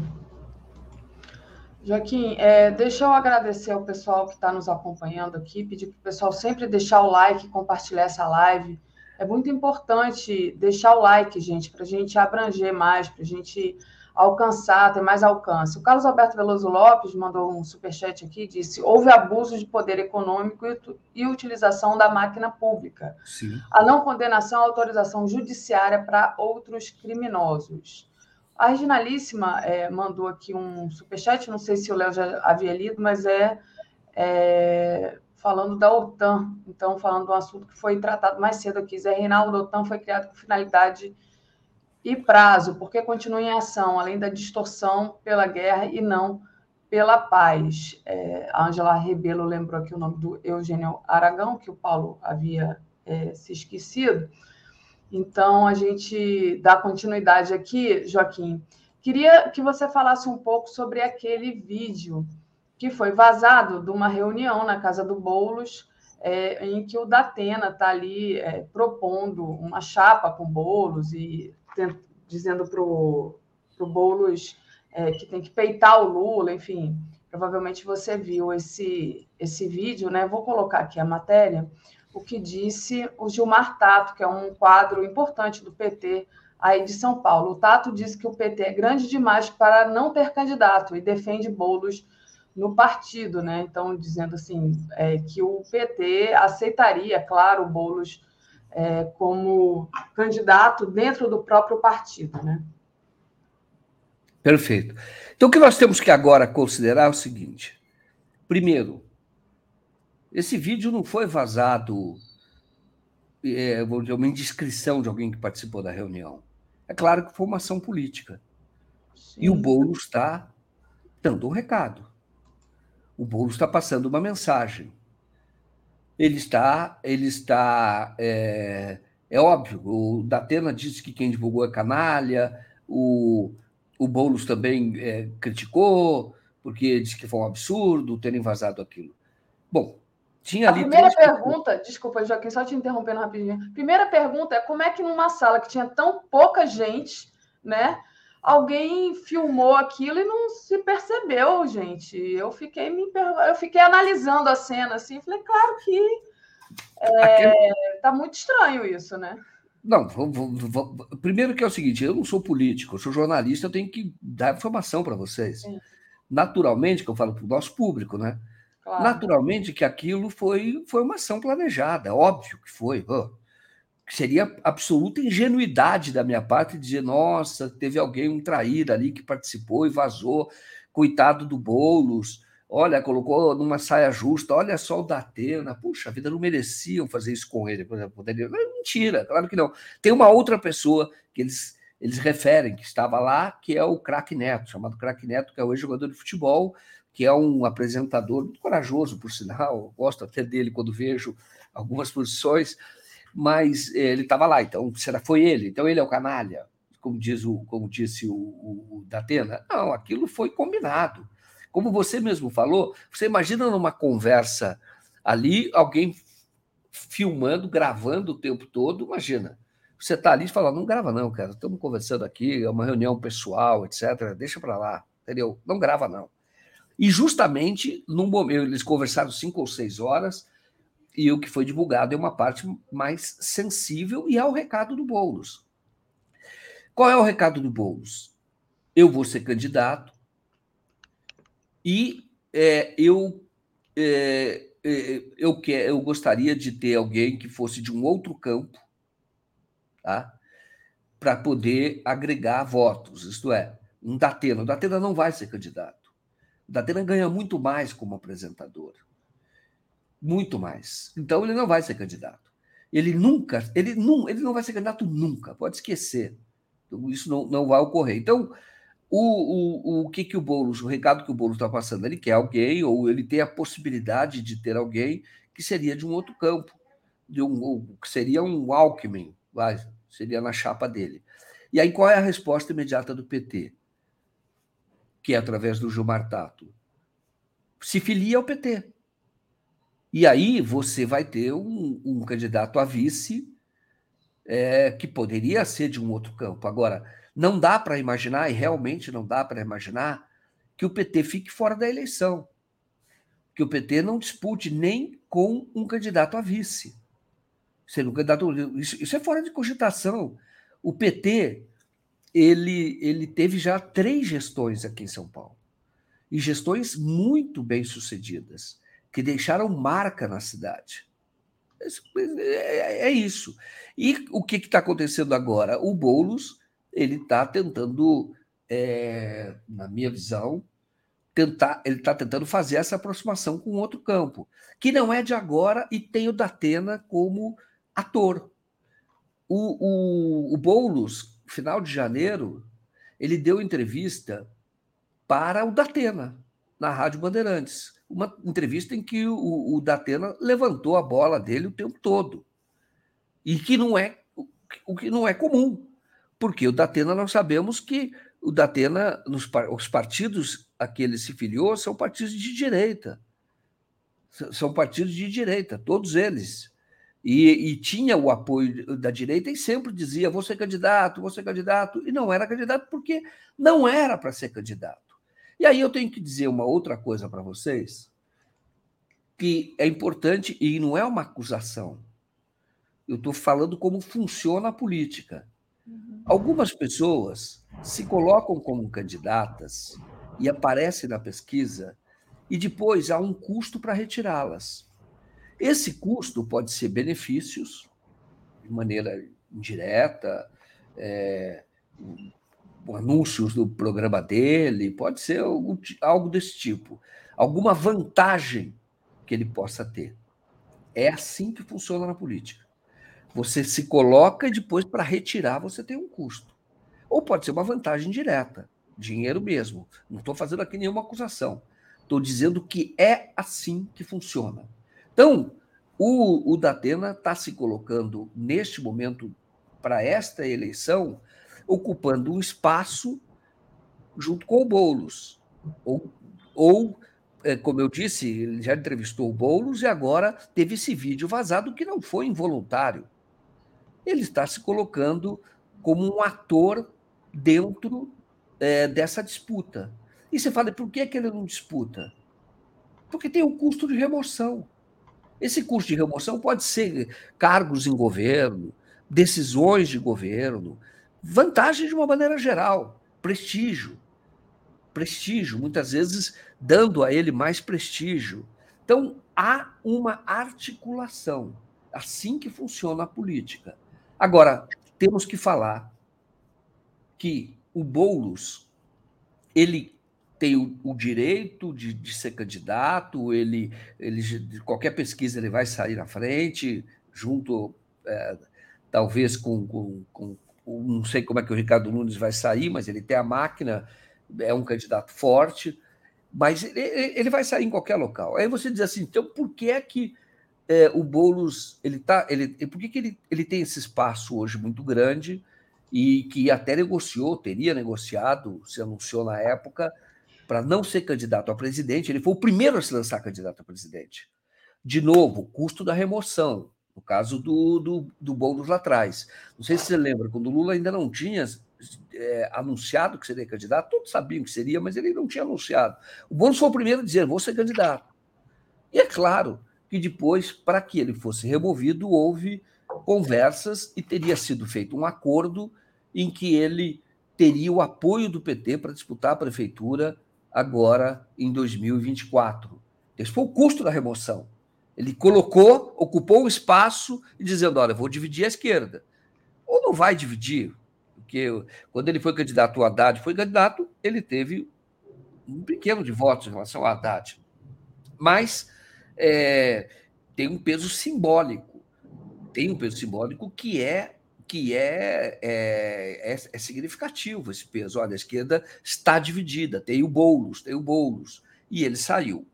Joaquim, é, deixa eu agradecer ao pessoal que está nos acompanhando aqui, pedir para o pessoal sempre deixar o like, compartilhar essa live. É muito importante deixar o like, gente, para a gente abranger mais, para a gente alcançar, ter mais alcance. O Carlos Alberto Veloso Lopes mandou um superchat aqui, disse, houve abuso de poder econômico e utilização da máquina pública. Sim. A não condenação, a autorização judiciária para outros criminosos. A Reginalíssima é, mandou aqui um superchat, não sei se o Léo já havia lido, mas é, é, falando da OTAN, então falando de um assunto que foi tratado mais cedo aqui. Zé Reinaldo, a OTAN foi criado com finalidade e prazo, porque continua em ação, além da distorção pela guerra e não pela paz. É, a Angela Rebelo lembrou aqui o nome do Eugênio Aragão, que o Paulo havia é, se esquecido. Então, a gente dá continuidade aqui, Joaquim. Queria que você falasse um pouco sobre aquele vídeo que foi vazado de uma reunião na casa do Boulos, é, em que o Datena está ali é, propondo uma chapa com Boulos e dizendo para o Boulos é, que tem que peitar o Lula, enfim. Provavelmente você viu esse, esse vídeo, né? Vou colocar aqui a matéria o que disse o Gilmar Tato, que é um quadro importante do PT aí de São Paulo. O Tato disse que o PT é grande demais para não ter candidato e defende bolos no partido, né? Então, dizendo assim, é, que o PT aceitaria, claro, o Boulos é, como candidato dentro do próprio partido, né? Perfeito. Então, o que nós temos que agora considerar é o seguinte: primeiro, esse vídeo não foi vazado, é, vou dizer, uma indiscrição de alguém que participou da reunião. É claro que foi uma ação política. Sim. E o Boulos está dando um recado. O Boulos está passando uma mensagem. Ele está, ele está, é, é óbvio. O Datena disse que quem divulgou é canalha. O, o Boulos também é, criticou porque disse que foi um absurdo terem vazado aquilo. Bom, tinha ali. A primeira pergunta, desculpa, Joaquim, só te interrompendo rapidinho. Primeira pergunta é como é que numa sala que tinha tão pouca gente, né? Alguém filmou aquilo e não se percebeu, gente. Eu fiquei me eu fiquei analisando a cena assim, falei, claro que é, tá muito estranho isso, né? Não, vamos, vamos, primeiro que é o seguinte, eu não sou político, eu sou jornalista, eu tenho que dar informação para vocês. Sim. Naturalmente, que eu falo para o nosso público, né? Claro. Naturalmente que aquilo foi, foi uma ação planejada, óbvio que foi. Oh, seria absoluta ingenuidade da minha parte dizer, nossa, teve alguém, um traíra ali que participou e vazou, coitado do Boulos, olha, colocou numa saia justa, olha só o Datena, puxa, a vida não mereciam fazer isso com ele, por exemplo. Poderia... Mentira, claro que não. Tem uma outra pessoa que eles, eles referem, que estava lá, que é o Crack Neto, chamado Crack Neto, que é o ex-jogador de futebol, que é um apresentador muito corajoso, por sinal, gosto até dele quando vejo algumas posições, mas eh, ele estava lá, então será foi ele? Então ele é o canalha, como diz o, como disse o, o, o Datena? Não, aquilo foi combinado. Como você mesmo falou, você imagina numa conversa ali alguém filmando, gravando o tempo todo, imagina. Você está ali e fala, não grava não, cara, estamos conversando aqui, é uma reunião pessoal, etc. Deixa para lá, entendeu? Não grava não. E justamente no momento, eles conversaram cinco ou seis horas, e o que foi divulgado é uma parte mais sensível, e é o recado do Boulos. Qual é o recado do Boulos? Eu vou ser candidato e é, eu, é, é, eu, que, eu gostaria de ter alguém que fosse de um outro campo, tá? para poder agregar votos, isto é, um Datena. O Datena não vai ser candidato. O Datena ganha muito mais como apresentador. Muito mais. Então ele não vai ser candidato. Ele nunca, ele não, ele não vai ser candidato nunca, pode esquecer. Então, isso não, não vai ocorrer. Então, o, o, o que, que o Boulos, o recado que o Boulos está passando, ele quer alguém, ou ele tem a possibilidade de ter alguém que seria de um outro campo, de um, que seria um Alckmin, vai, seria na chapa dele. E aí, qual é a resposta imediata do PT? que é através do Gilmar Tato, se filia ao PT. E aí você vai ter um, um candidato a vice é, que poderia ser de um outro campo. Agora, não dá para imaginar, e realmente não dá para imaginar, que o PT fique fora da eleição. Que o PT não dispute nem com um candidato a vice. Sendo um candidato, isso, isso é fora de cogitação. O PT ele, ele teve já três gestões aqui em São Paulo. E gestões muito bem sucedidas, que deixaram marca na cidade. É, é isso. E o que está acontecendo agora? O Boulos ele está tentando, é, na minha visão, tentar, ele está tentando fazer essa aproximação com outro campo, que não é de agora e tem o Datena como ator. O, o, o Boulos final de janeiro, ele deu entrevista para o Datena, na Rádio Bandeirantes. Uma entrevista em que o, o Datena levantou a bola dele o tempo todo. E que não é o que não é comum, porque o Datena nós sabemos que o Datena, nos, os partidos a que ele se filiou são partidos de direita. São partidos de direita, todos eles. E, e, tinha o apoio da direita e sempre dizia: vou ser candidato, vou ser candidato. E não era candidato porque não era para ser candidato. E aí eu tenho que dizer uma outra coisa para vocês, que é importante e não é uma acusação. Eu estou falando como funciona a política. Uhum. Algumas pessoas se colocam como candidatas e aparecem na pesquisa e depois há um custo para retirá-las. Esse custo pode ser benefícios, de maneira indireta, é, anúncios do programa dele, pode ser algo, desse tipo. Alguma vantagem que ele possa ter. É assim que funciona na política. Você se coloca e depois, para retirar, você tem um custo. Ou pode ser uma vantagem direta, dinheiro mesmo. Não estou fazendo aqui nenhuma acusação. Estou dizendo que é assim que funciona. Então, o, o Datena está se colocando, neste momento, para esta eleição, ocupando um espaço junto com o Boulos. Ou, ou é, como eu disse, ele já entrevistou o Boulos e agora teve esse vídeo vazado que não foi involuntário ele está se colocando como um ator dentro é, dessa disputa. E você fala, por que, que ele não disputa? Porque tem o custo de remoção. Esse custo de remoção pode ser cargos em governo, decisões de governo, vantagem de uma maneira geral, prestígio. Prestígio, muitas vezes dando a ele mais prestígio. Então, há uma articulação. Assim que funciona a política. Agora, temos que falar que o Boulos ele tem o, o direito de, de, ser candidato, ele, ele de qualquer pesquisa ele vai sair na frente, junto é, talvez com, com, com, não sei como é que o Ricardo Nunes vai sair, mas ele tem a máquina, é um candidato forte, mas ele, ele vai sair em qualquer local. Aí você diz assim, então por que é que é, o Boulos, ele tá, ele, por que, que ele, ele tem esse espaço hoje muito grande e que até negociou, teria negociado, se anunciou na época, para não ser candidato a presidente. Ele foi o primeiro a se lançar candidato a presidente. De novo, custo da remoção, no caso do, do, do Boulos lá atrás. Não sei se você lembra, quando o Lula ainda não tinha é, anunciado que seria candidato, todos sabiam que seria, mas ele não tinha anunciado. O Boulos foi o primeiro a dizer: vou ser candidato. E é claro, que depois, para que ele fosse removido, houve conversas e teria sido feito um acordo em que ele teria o apoio do PT para disputar a prefeitura agora em 2024. Esse foi o custo da remoção. Ele colocou, ocupou o espaço e dizendo: olha, vou dividir a esquerda. Ou não vai dividir, porque quando ele foi candidato, o Haddad foi candidato, ele teve um pequeno de votos em relação ao Haddad. Mas é, tem um peso simbólico. Tem um peso simbólico que é que é, é, é, é, significativo esse peso. Olha, a esquerda está dividida, tem o Boulos, tem o Boulos, e ele saiu.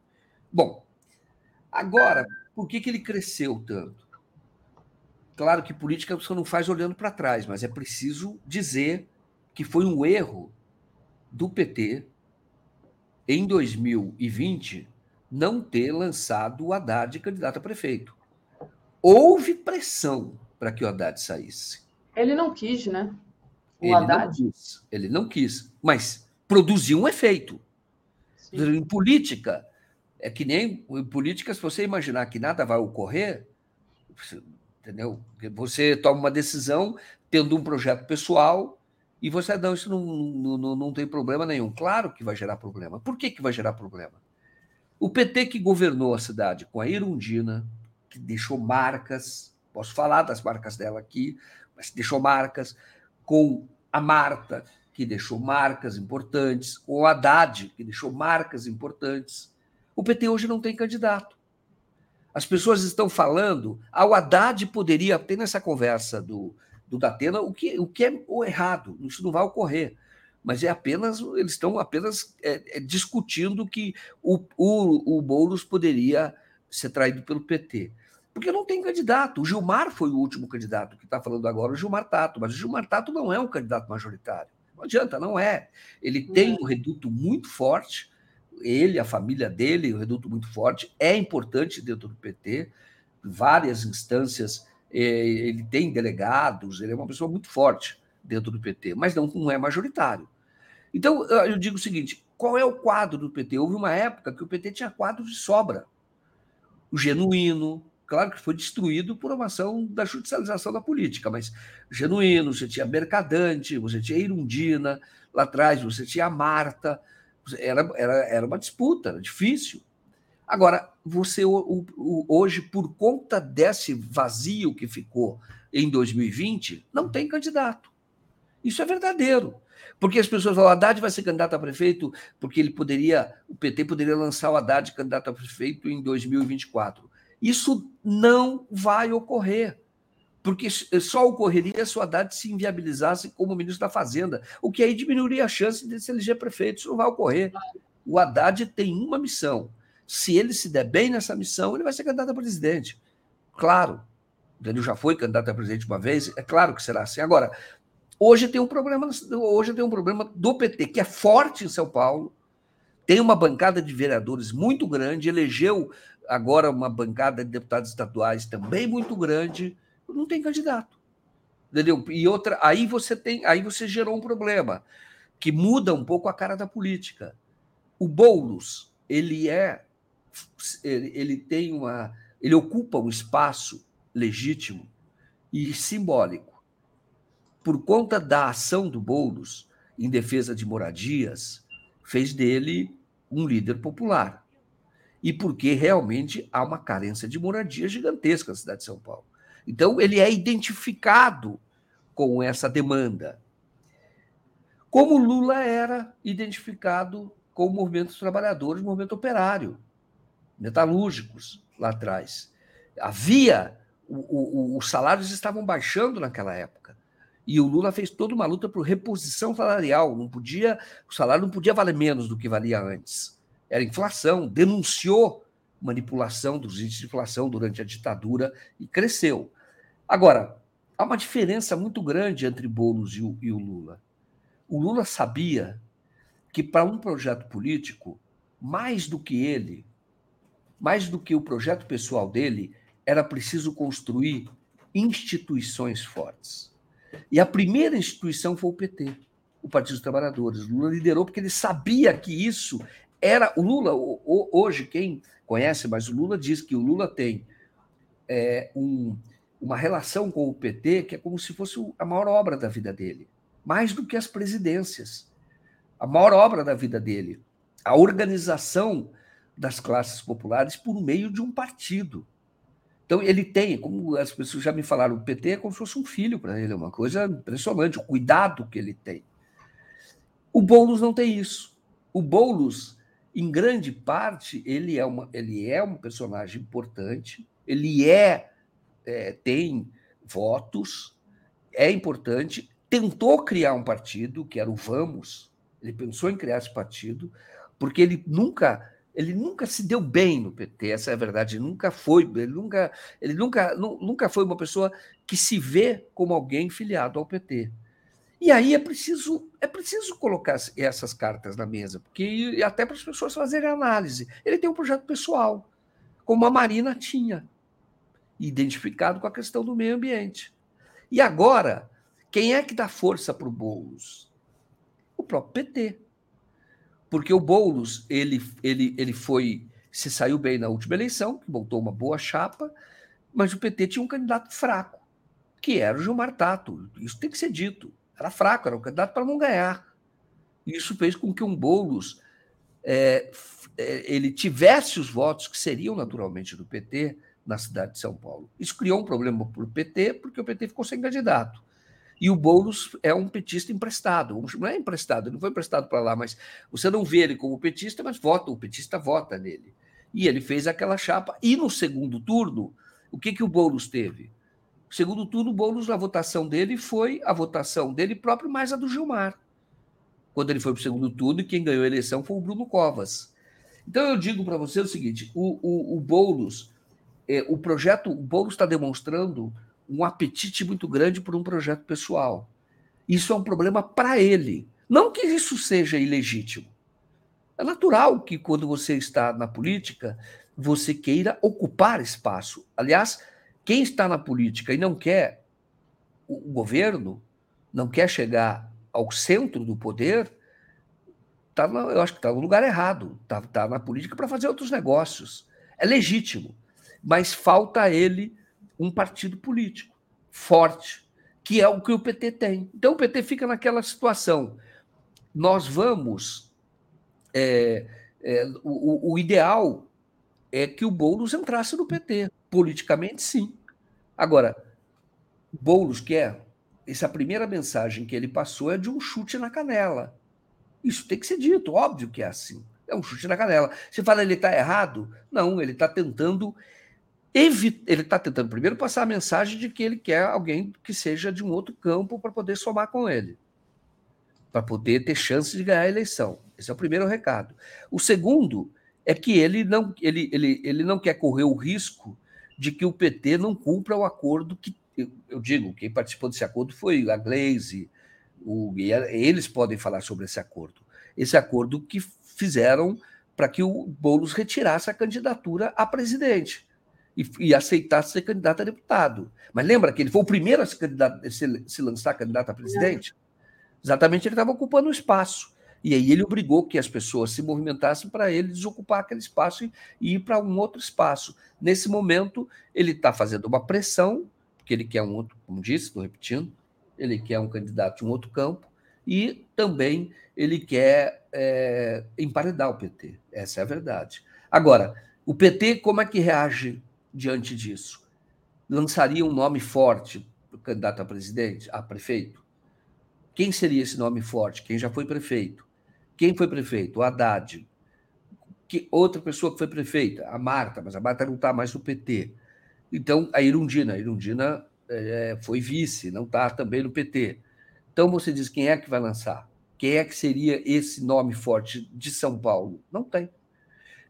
Bom, agora, por que, que ele cresceu tanto? Claro que política você não faz olhando para trás, mas é preciso dizer que foi um erro do PT em 2020 não ter lançado o Haddad candidato a prefeito. Houve pressão para que o Haddad saísse. Ele não quis, né? O ele Haddad. Não quis, ele não quis, mas produziu um efeito. Sim. Em política, é que nem em política, se você imaginar que nada vai ocorrer, entendeu? Você toma uma decisão tendo um projeto pessoal e você, não, isso não, não, não tem problema nenhum. Claro que vai gerar problema. Por que, que vai gerar problema? O PT que governou a cidade com a Irundina, que deixou marcas, posso falar das marcas dela aqui, mas deixou marcas, com a Marta, que deixou marcas importantes, com o Haddad, que deixou marcas importantes. O PT hoje não tem candidato. As pessoas estão falando, ah, o Haddad poderia ter nessa conversa do, do Datena o que, o que é o errado, isso não vai ocorrer mas é apenas eles estão apenas é, é, discutindo que o, o, o Boulos poderia ser traído pelo PT. Porque não tem candidato. O Gilmar foi o último candidato que está falando agora, o Gilmar Tato, mas o Gilmar Tato não é um candidato majoritário. Não adianta, não é. Ele tem um reduto muito forte, ele, a família dele, um reduto muito forte, é importante dentro do PT, várias instâncias, eh, ele tem delegados, ele é uma pessoa muito forte dentro do PT, mas não, não é majoritário. Então, eu digo o seguinte: qual é o quadro do PT? Houve uma época que o PT tinha quadros de sobra. O genuíno, claro que foi destruído por uma ação da judicialização da política, mas genuíno, você tinha Mercadante, você tinha Irundina, lá atrás você tinha a Marta, era, era, era uma disputa, era difícil. Agora, você hoje, por conta desse vazio que ficou em 2020, não tem candidato. Isso é verdadeiro. Porque as pessoas falam, o Haddad vai ser candidato a prefeito porque ele poderia, o PT poderia lançar o Haddad candidato a prefeito em 2024. Isso não vai ocorrer. Porque só ocorreria se o Haddad se inviabilizasse como ministro da Fazenda, o que aí diminuiria a chance de se eleger prefeito. Isso não vai ocorrer. O Haddad tem uma missão. Se ele se der bem nessa missão, ele vai ser candidato a presidente. Claro. Ele já foi candidato a presidente uma vez, é claro que será assim. Agora, Hoje tem um problema, hoje tem um problema do PT, que é forte em São Paulo, tem uma bancada de vereadores muito grande, elegeu agora uma bancada de deputados estaduais também muito grande, não tem candidato. Entendeu? E outra, aí você tem, aí você gerou um problema que muda um pouco a cara da política. O Boulos, ele é ele, ele tem uma ele ocupa um espaço legítimo e simbólico por conta da ação do Boulos em defesa de moradias, fez dele um líder popular. E porque realmente há uma carência de moradia gigantesca na cidade de São Paulo. Então, ele é identificado com essa demanda. Como Lula era identificado com o movimento dos trabalhadores, o movimento operário, metalúrgicos lá atrás. Havia, o, o, os salários estavam baixando naquela época. E o Lula fez toda uma luta por reposição salarial. Não podia, o salário não podia valer menos do que valia antes. Era inflação, denunciou manipulação dos índices de inflação durante a ditadura e cresceu. Agora, há uma diferença muito grande entre Boulos e o, e o Lula. O Lula sabia que para um projeto político, mais do que ele, mais do que o projeto pessoal dele, era preciso construir instituições fortes. E a primeira instituição foi o PT, o Partido dos Trabalhadores. Lula liderou porque ele sabia que isso era. O Lula, hoje, quem conhece, mas o Lula diz que o Lula tem é, um, uma relação com o PT que é como se fosse a maior obra da vida dele, mais do que as presidências. A maior obra da vida dele, a organização das classes populares por meio de um partido. Então, ele tem, como as pessoas já me falaram, o PT é como se fosse um filho para ele, é uma coisa impressionante, o cuidado que ele tem. O Boulos não tem isso. O Boulos, em grande parte, ele é, uma, ele é um personagem importante, ele é, é tem votos, é importante, tentou criar um partido, que era o Vamos, ele pensou em criar esse partido, porque ele nunca ele nunca se deu bem no PT, essa é a verdade. Ele nunca foi, ele nunca, ele nunca, nunca foi uma pessoa que se vê como alguém filiado ao PT. E aí é preciso, é preciso colocar essas cartas na mesa, porque até para as pessoas fazerem análise. Ele tem um projeto pessoal, como a Marina tinha, identificado com a questão do meio ambiente. E agora, quem é que dá força para o Boulos? O próprio PT porque o Boulos ele, ele, ele foi se saiu bem na última eleição, que montou uma boa chapa, mas o PT tinha um candidato fraco, que era o Gilmar Tato. Isso tem que ser dito. Era fraco, era um candidato para não ganhar. Isso fez com que um Boulos é, é, ele tivesse os votos que seriam naturalmente do PT na cidade de São Paulo. Isso criou um problema para o PT, porque o PT ficou sem candidato. E o Boulos é um petista emprestado. Não é emprestado, ele não foi emprestado para lá, mas você não vê ele como petista, mas vota, o petista vota nele. E ele fez aquela chapa. E no segundo turno, o que, que o Boulos teve? Segundo turno, o Boulos, a votação dele foi a votação dele próprio, mais a do Gilmar. Quando ele foi para o segundo turno, quem ganhou a eleição foi o Bruno Covas. Então eu digo para você o seguinte: o, o, o Boulos é, o projeto, o Boulos está demonstrando um apetite muito grande por um projeto pessoal. Isso é um problema para ele. Não que isso seja ilegítimo. É natural que quando você está na política, você queira ocupar espaço. Aliás, quem está na política e não quer o governo, não quer chegar ao centro do poder, tá eu acho que está no lugar errado. Está tá na política para fazer outros negócios. É legítimo mas falta a ele um partido político forte, que é o que o PT tem. Então o PT fica naquela situação. Nós vamos. É, é, o, o, ideal é que o Boulos entrasse no PT. Politicamente, sim. Agora, Boulos quer. Essa primeira mensagem que ele passou é de um chute na canela. Isso tem que ser dito, óbvio que é assim. É um chute na canela. Você fala ele está errado? Não, ele está tentando ele está tentando primeiro passar a mensagem de que ele quer alguém que seja de um outro campo para poder somar com ele, para poder ter chance de ganhar a eleição. Esse é o primeiro recado. O segundo é que ele não, ele, ele, ele não quer correr o risco de que o PT não cumpra o acordo que. Eu digo, quem participou desse acordo foi a Glaze, o, eles podem falar sobre esse acordo. Esse acordo que fizeram para que o Boulos retirasse a candidatura a presidente e, e aceitasse ser candidato a deputado. Mas lembra que ele foi o primeiro a se, se, se lançar candidato a presidente? Exatamente, ele estava ocupando o espaço. E aí ele obrigou que as pessoas se movimentassem para ele desocupar aquele espaço e, ir para um outro espaço. Nesse momento, ele está fazendo uma pressão, porque ele quer um outro, como disse, estou repetindo, ele quer um candidato de um outro campo, e também ele quer é, emparedar o PT. Essa é a verdade. Agora, o PT, como é que reage diante disso? Lançaria um nome forte para o candidato a presidente, a prefeito? Quem seria esse nome forte? Quem já foi prefeito? Quem foi prefeito? O Haddad. Que outra pessoa que foi prefeita? A Marta, mas a Marta não está mais no PT. Então, a Irundina. A Irundina é, foi vice, não está também no PT. Então, você diz quem é que vai lançar? Quem é que seria esse nome forte de São Paulo? Não tem.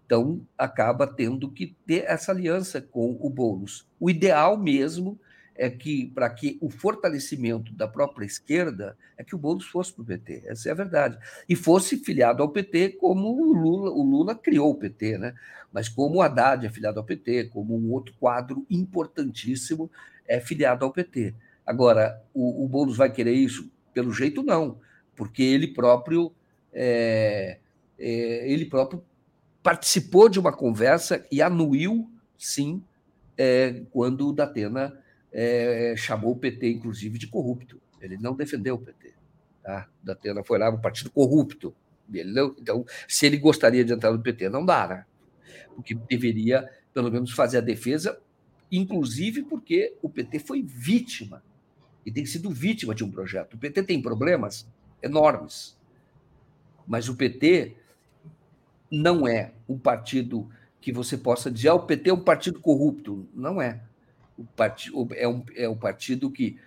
Então, acaba tendo que ter essa aliança com o Boulos. O ideal mesmo é que, para que o fortalecimento da própria esquerda, é que o Boulos fosse para o PT, essa é a verdade. E fosse filiado ao PT como o Lula, o Lula criou o PT, né? mas como o Haddad é filiado ao PT, como um outro quadro importantíssimo é filiado ao PT. Agora, o, o Boulos vai querer isso? Pelo jeito, não, porque ele próprio. É, é, ele próprio participou de uma conversa e anuiu, sim, é, quando o Datena é, chamou o PT, inclusive, de corrupto. Ele não defendeu o PT. Tá? Datena foi lá, um partido corrupto. Ele não, então, se ele gostaria de entrar no PT, não dá, né? Porque deveria, pelo menos, fazer a defesa, inclusive porque o PT foi vítima e tem sido vítima de um projeto. O PT tem problemas enormes, mas o PT não é um partido que você possa dizer, ah, o PT é um partido corrupto. Não é. O é, um, é um partido que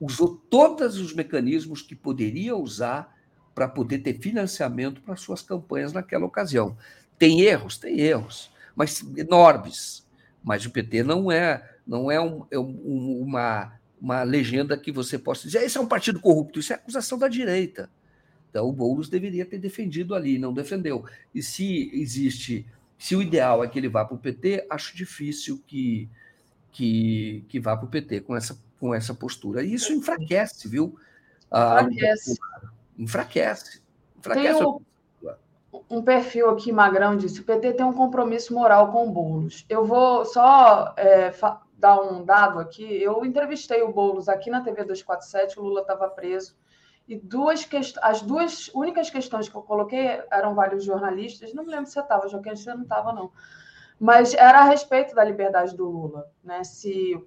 usou todos os mecanismos que poderia usar para poder ter financiamento para suas campanhas naquela ocasião. Tem erros? Tem erros, mas enormes. Mas o PT não é, não é, um, é um, uma, uma legenda que você possa dizer, esse é um partido corrupto. Isso é acusação da direita. Então, o Boulos deveria ter defendido ali, não defendeu. E se existe, se o ideal é que ele vá para o PT, acho difícil que, que, que vá para o PT com essa, com essa postura. E isso enfraquece, viu? Enfraquece. enfraquece. enfraquece. Tem um perfil aqui, Magrão, disse: o PT tem um compromisso moral com o Boulos. Eu vou só é, dar um dado aqui. Eu entrevistei o Boulos aqui na TV 247, o Lula estava preso e duas as duas únicas questões que eu coloquei eram vários jornalistas, não me lembro se você estava, Joaquim, você não estava, não. Mas era a respeito da liberdade do Lula, né? Se,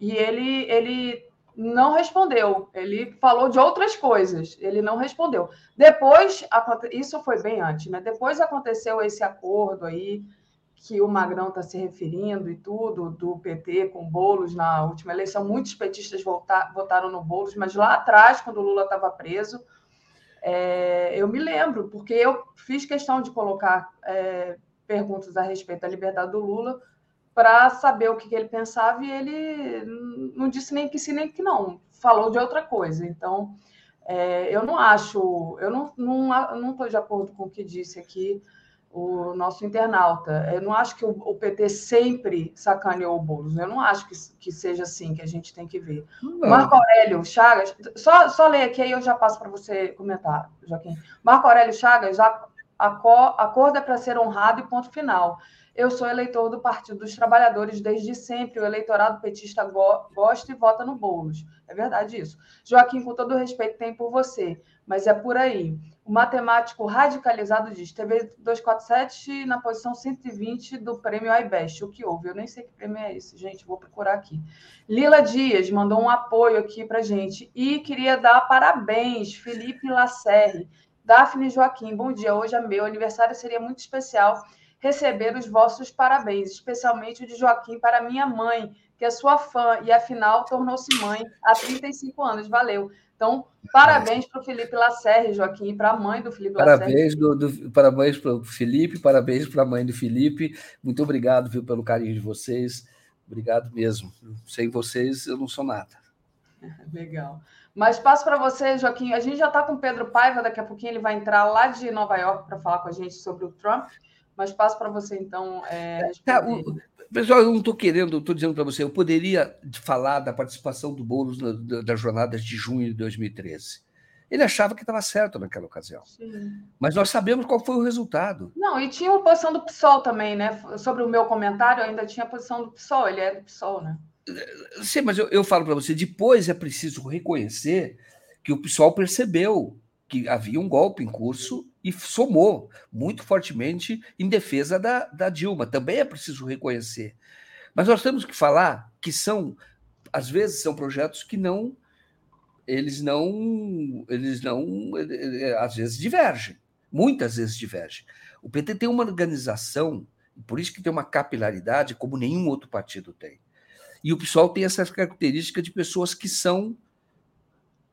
e ele, ele não respondeu, ele falou de outras coisas, ele não respondeu. Depois, isso foi bem antes, né? Depois aconteceu esse acordo aí que o Magrão está se referindo e tudo, do PT com Bolos na última eleição. Muitos petistas votar, votaram no Bolos, mas lá atrás, quando o Lula estava preso, é, eu me lembro, porque eu fiz questão de colocar é, perguntas a respeito da liberdade do Lula para saber o que, que, ele pensava e ele não disse nem que sim nem que não, falou de outra coisa. Então, é, eu não acho, eu não estou não, não de acordo com o que disse aqui o nosso internauta. Eu não acho que o, o PT sempre sacaneou o Boulos. Eu não acho que, que seja assim que a gente tem que ver. Não. Marco Aurélio Chagas, só, só ler aqui aí eu já passo para você comentar, Joaquim. Marco Aurélio Chagas, a, acordo é para ser honrado e ponto final. Eu sou eleitor do Partido dos Trabalhadores desde sempre. O eleitorado petista go gosta e vota no Boulos. É verdade isso. Joaquim, com todo o respeito tem por você, mas é por aí. O matemático radicalizado diz: TV 247 na posição 120 do prêmio iBest. O que houve? Eu nem sei que prêmio é esse, gente. Vou procurar aqui. Lila Dias mandou um apoio aqui para gente e queria dar parabéns, Felipe Lacerre. Daphne Joaquim, bom dia. Hoje é meu aniversário, seria muito especial receber os vossos parabéns, especialmente o de Joaquim para minha mãe, que é sua fã e afinal tornou-se mãe há 35 anos. Valeu. Então, parabéns para o Felipe Lacerre, Joaquim, para a mãe do Felipe parabéns Lacerre. Do, do, parabéns para o Felipe, parabéns para a mãe do Felipe. Muito obrigado viu, pelo carinho de vocês. Obrigado mesmo. Sem vocês, eu não sou nada. Legal. Mas passo para você, Joaquim. A gente já está com o Pedro Paiva, daqui a pouquinho ele vai entrar lá de Nova York para falar com a gente sobre o Trump. Mas passo para você, então. É, tá, o, pessoal, eu não estou querendo, estou dizendo para você, eu poderia falar da participação do Boulos na, das jornadas de junho de 2013. Ele achava que estava certo naquela ocasião. Sim. Mas nós sabemos qual foi o resultado. Não, e tinha a posição do PSOL também, né? Sobre o meu comentário, ainda tinha a posição do PSOL, ele é do PSOL, né? Sim, mas eu, eu falo para você, depois é preciso reconhecer que o PSOL percebeu que havia um golpe em curso e somou muito fortemente em defesa da, da Dilma. Também é preciso reconhecer. Mas nós temos que falar que são, às vezes, são projetos que não, eles não, eles não, às vezes divergem, muitas vezes divergem. O PT tem uma organização, por isso que tem uma capilaridade como nenhum outro partido tem. E o pessoal tem essa característica de pessoas que são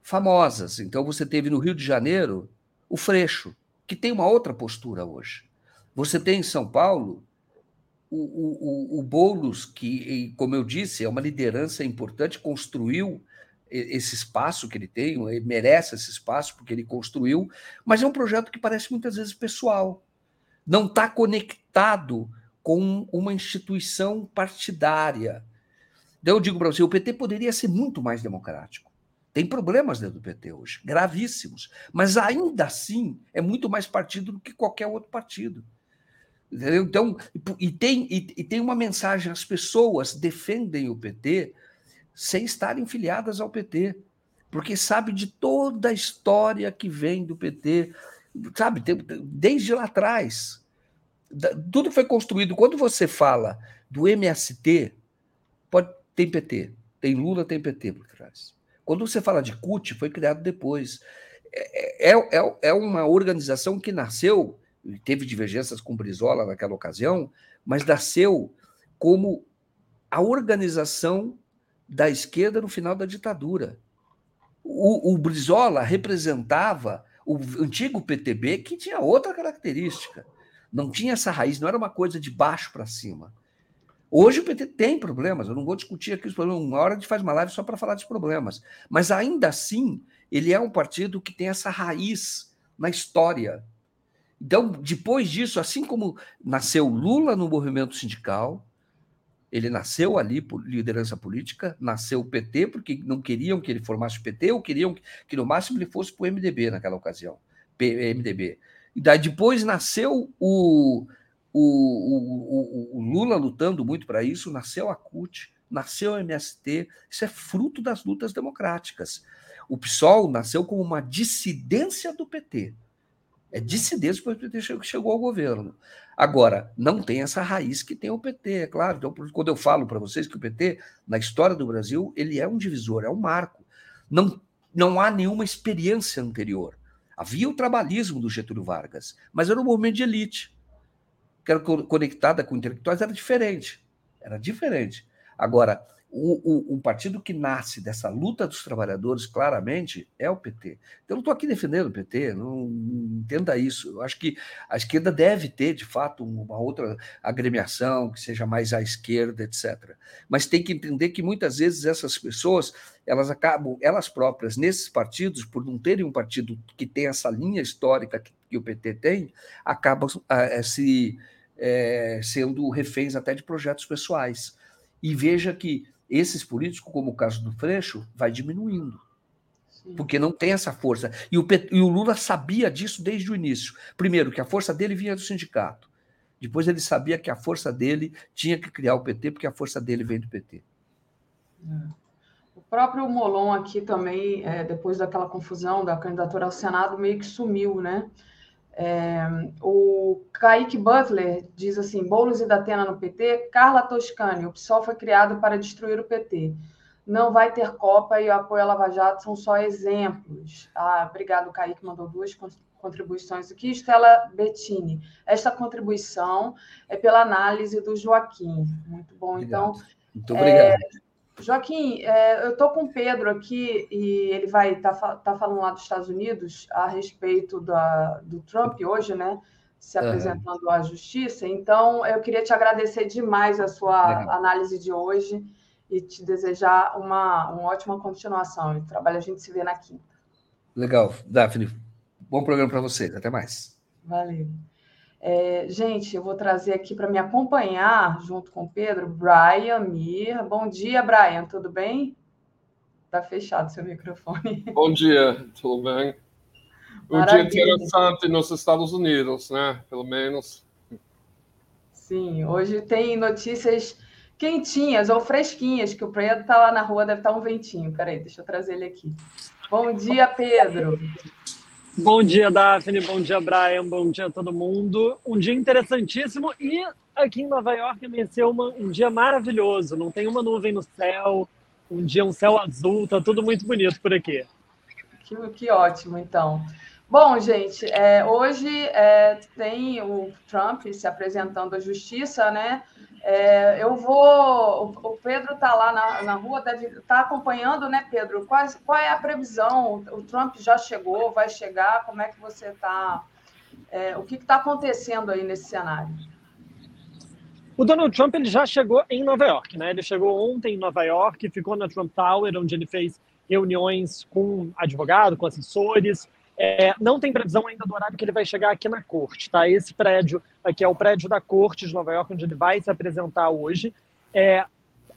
famosas. Então, você teve no Rio de Janeiro o Freixo, que tem uma outra postura hoje. Você tem em São Paulo o, o, o, Boulos, que, como eu disse, é uma liderança importante, construiu esse espaço que ele tem, ele merece esse espaço porque ele construiu, mas é um projeto que parece muitas vezes pessoal. Não está conectado com uma instituição partidária. Então, eu digo para você: o PT poderia ser muito mais democrático. Tem problemas dentro do PT hoje, gravíssimos. Mas ainda assim é muito mais partido do que qualquer outro partido. Entendeu? Então, e tem, e, e tem uma mensagem: as pessoas defendem o PT sem estarem filiadas ao PT, porque sabe de toda a história que vem do PT, sabe, desde lá atrás. Tudo foi construído. Quando você fala do MST, tem PT, tem Lula, tem PT por trás. Quando você fala de CUT, foi criado depois. É, é, é, é uma organização que nasceu, teve divergências com Brizola naquela ocasião, mas nasceu como a organização da esquerda no final da ditadura. O, o Brizola representava o antigo PTB, que tinha outra característica. Não tinha essa raiz, não era uma coisa de baixo para cima. Hoje o PT tem problemas, eu não vou discutir aqui os problemas, uma hora a gente faz uma live só para falar dos problemas. Mas ainda assim, ele é um partido que tem essa raiz na história. Então, depois disso, assim como nasceu Lula no movimento sindical, ele nasceu ali por liderança política, nasceu o PT, porque não queriam que ele formasse o PT, ou queriam que no máximo ele fosse para o MDB naquela ocasião. MDB. E daí depois nasceu o, o, o, o Lula lutando muito para isso, nasceu a CUT, nasceu a MST, isso é fruto das lutas democráticas. O PSOL nasceu como uma dissidência do PT. É dissidência porque o PT chegou ao governo. Agora, não tem essa raiz que tem o PT, é claro. Então, quando eu falo para vocês que o PT, na história do Brasil, ele é um divisor, é um marco. Não, não há nenhuma experiência anterior. Havia o trabalhismo do Getúlio Vargas, mas era um movimento de elite que era conectada com intelectuais, era diferente. Era diferente. Agora, o, o, o, partido que nasce dessa luta dos trabalhadores, claramente, é o PT. Então, não estou aqui defendendo o PT, não, não, entenda isso. Eu acho que a esquerda deve ter, de fato, uma outra agremiação que seja mais à esquerda, etc. Mas tem que entender que muitas vezes essas pessoas elas acabam, elas próprias, nesses partidos, por não terem um partido que tem essa linha histórica que, que o PT tem, acabam é, se é, sendo reféns até de projetos pessoais. E veja que esses políticos, como o caso do Freixo, vai diminuindo. Porque não tem essa força. E o, e o Lula sabia disso desde o início. Primeiro, que a força dele vinha do sindicato. Depois ele sabia que a força dele tinha que criar o PT, porque a força dele vem do PT. É. O próprio Molon aqui também, é, depois daquela confusão da candidatura ao Senado, meio que sumiu, né? É, o Kaique Butler diz assim: Boulos e Datena no PT, Carla Toscani, o PSOL foi criado para destruir o PT. Não vai ter Copa e o apoio à Lava Jato são só exemplos. Ah, obrigado, Kaique, mandou duas contribuições aqui. Estela Bettini, esta contribuição é pela análise do Joaquim. Muito bom. Então, obrigado. Então, muito obrigado. É, Joaquim, é, eu estou com o Pedro aqui e ele vai estar tá, tá falando lá dos Estados Unidos a respeito da, do Trump hoje, né? Se apresentando uhum. à justiça. Então, eu queria te agradecer demais a sua Legal. análise de hoje e te desejar uma, uma ótima continuação. E trabalho a gente se vê na quinta. Legal, Daphne. Bom programa para vocês. Até mais. Valeu. É, gente, eu vou trazer aqui para me acompanhar, junto com o Pedro, Brian Mir. Bom dia, Brian, tudo bem? Está fechado seu microfone. Bom dia, tudo bem? Um dia interessante nos Estados Unidos, né? Pelo menos. Sim, hoje tem notícias quentinhas ou fresquinhas, que o Pedro está lá na rua, deve estar tá um ventinho. Peraí, deixa eu trazer ele aqui. Bom dia, Pedro. Bom dia, Daphne. Bom dia, Brian. Bom dia a todo mundo. Um dia interessantíssimo e aqui em Nova York amanheceu uma, um dia maravilhoso. Não tem uma nuvem no céu, um dia um céu azul, tá tudo muito bonito por aqui. Que, que ótimo, então. Bom, gente, é, hoje é, tem o Trump se apresentando à justiça, né? É, eu vou. O Pedro está lá na, na rua, deve estar tá acompanhando, né, Pedro? Qual, qual é a previsão? O Trump já chegou, vai chegar? Como é que você está? É, o que está acontecendo aí nesse cenário? O Donald Trump ele já chegou em Nova York, né? Ele chegou ontem em Nova York, ficou na Trump Tower, onde ele fez reuniões com advogado, com assessores, é, não tem previsão ainda do horário que ele vai chegar aqui na corte, tá? Esse prédio aqui é o prédio da corte de Nova York, onde ele vai se apresentar hoje. É,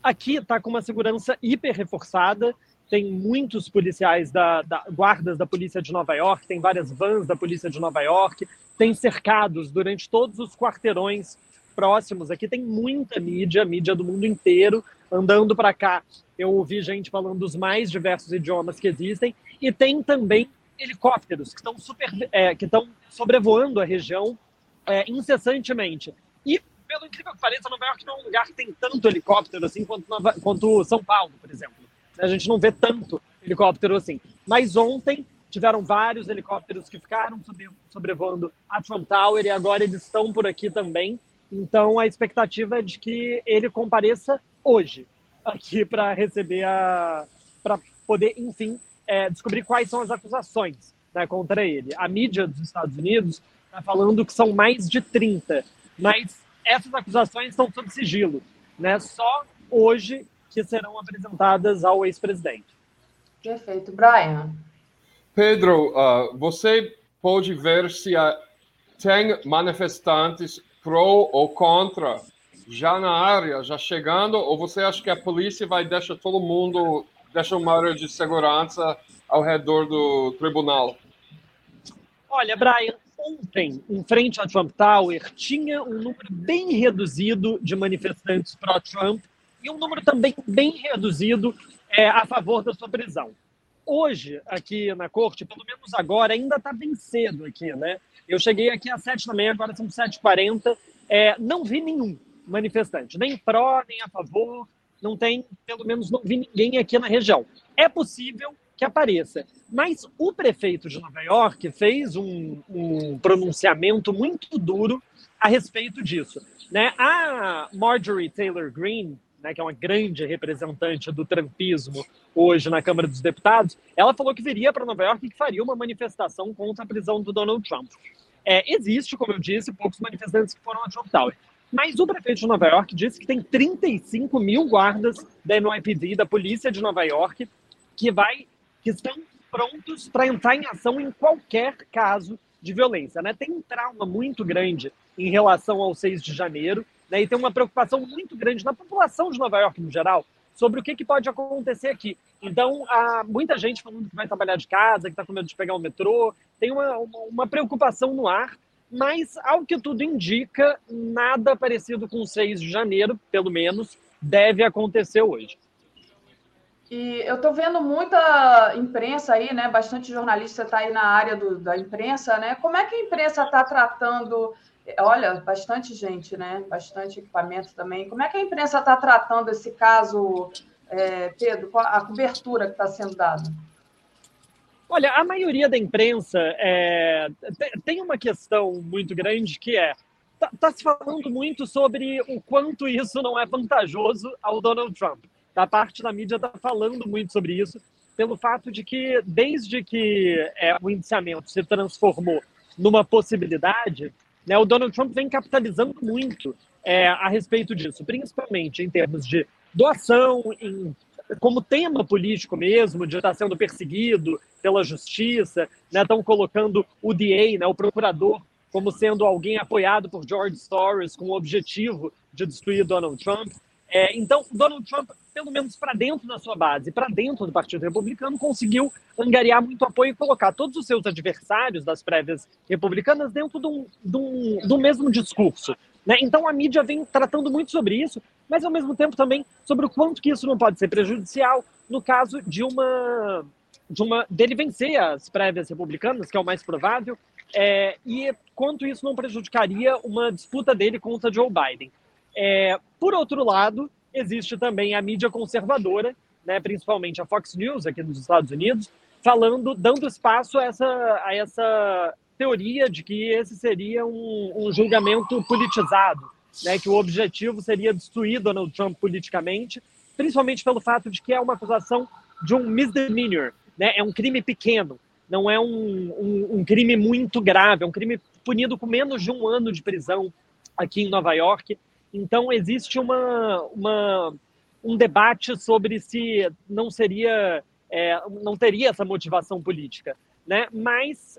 aqui está com uma segurança hiper reforçada, tem muitos policiais da, da, guardas da polícia de Nova York, tem várias vans da polícia de Nova York, tem cercados durante todos os quarteirões próximos. Aqui tem muita mídia, mídia do mundo inteiro andando para cá. Eu ouvi gente falando dos mais diversos idiomas que existem e tem também helicópteros que estão super, é, que estão sobrevoando a região é, incessantemente. E pelo incrível que pareça, Nova York não é um lugar que tem tanto helicóptero assim quanto, Nova, quanto São Paulo, por exemplo. A gente não vê tanto helicóptero assim. Mas ontem tiveram vários helicópteros que ficaram sobre, sobrevoando a Trump Tower e agora eles estão por aqui também. Então a expectativa é de que ele compareça hoje aqui para receber a para poder, enfim, é, descobrir quais são as acusações né, contra ele. A mídia dos Estados Unidos está falando que são mais de 30, mas essas acusações estão sob sigilo. Né? Só hoje que serão apresentadas ao ex-presidente. Perfeito. Brian. Pedro, uh, você pode ver se uh, tem manifestantes pró ou contra já na área, já chegando, ou você acha que a polícia vai deixar todo mundo uma área de segurança ao redor do tribunal? Olha, Brian, ontem, em frente à Trump Tower, tinha um número bem reduzido de manifestantes pró-Trump e um número também bem reduzido é, a favor da sua prisão. Hoje, aqui na corte, pelo menos agora, ainda está bem cedo aqui, né? Eu cheguei aqui às sete da manhã, agora são sete h é, não vi nenhum manifestante, nem pró, nem a favor, não tem, pelo menos não vi ninguém aqui na região. É possível que apareça. Mas o prefeito de Nova York fez um, um pronunciamento muito duro a respeito disso. Né? A Marjorie Taylor Greene, né, que é uma grande representante do trumpismo hoje na Câmara dos Deputados, ela falou que viria para Nova York e que faria uma manifestação contra a prisão do Donald Trump. É, existe, como eu disse, poucos manifestantes que foram a Trump Tower. Mas o prefeito de Nova York disse que tem 35 mil guardas da NYPD, da polícia de Nova York, que, vai, que estão prontos para entrar em ação em qualquer caso de violência. Né? Tem um trauma muito grande em relação ao 6 de janeiro, né? e tem uma preocupação muito grande na população de Nova York no geral sobre o que, que pode acontecer aqui. Então, há muita gente falando que vai trabalhar de casa, que está com medo de pegar o metrô, tem uma, uma, uma preocupação no ar, mas, ao que tudo indica, nada parecido com o 6 de janeiro, pelo menos, deve acontecer hoje. E eu estou vendo muita imprensa aí, né? Bastante jornalista está aí na área do, da imprensa, né? Como é que a imprensa está tratando? Olha, bastante gente, né? Bastante equipamento também. Como é que a imprensa está tratando esse caso, é, Pedro? A cobertura que está sendo dada? Olha, a maioria da imprensa é, tem uma questão muito grande que é está tá se falando muito sobre o quanto isso não é vantajoso ao Donald Trump. A parte da mídia está falando muito sobre isso, pelo fato de que, desde que é, o indiciamento se transformou numa possibilidade, né, o Donald Trump vem capitalizando muito é, a respeito disso, principalmente em termos de doação, em, como tema político mesmo, de estar sendo perseguido pela justiça, estão né, colocando o DA, né, o procurador, como sendo alguém apoiado por George Soros com o objetivo de destruir Donald Trump. É, então, Donald Trump, pelo menos para dentro da sua base, para dentro do Partido Republicano, conseguiu angariar muito apoio e colocar todos os seus adversários das prévias republicanas dentro do, do mesmo discurso. Né? Então, a mídia vem tratando muito sobre isso, mas ao mesmo tempo também sobre o quanto que isso não pode ser prejudicial no caso de uma de uma dele vencer as prévias republicanas, que é o mais provável, é, e quanto isso não prejudicaria uma disputa dele contra Joe Biden. É, por outro lado, existe também a mídia conservadora, né, principalmente a Fox News aqui nos Estados Unidos, falando, dando espaço a essa, a essa teoria de que esse seria um, um julgamento politizado, né, que o objetivo seria destruir Donald Trump politicamente, principalmente pelo fato de que é uma acusação de um misdemeanor, né, é um crime pequeno, não é um, um, um crime muito grave, é um crime punido com menos de um ano de prisão aqui em Nova York, então, existe uma, uma, um debate sobre se não seria, é, não teria essa motivação política. Né? Mas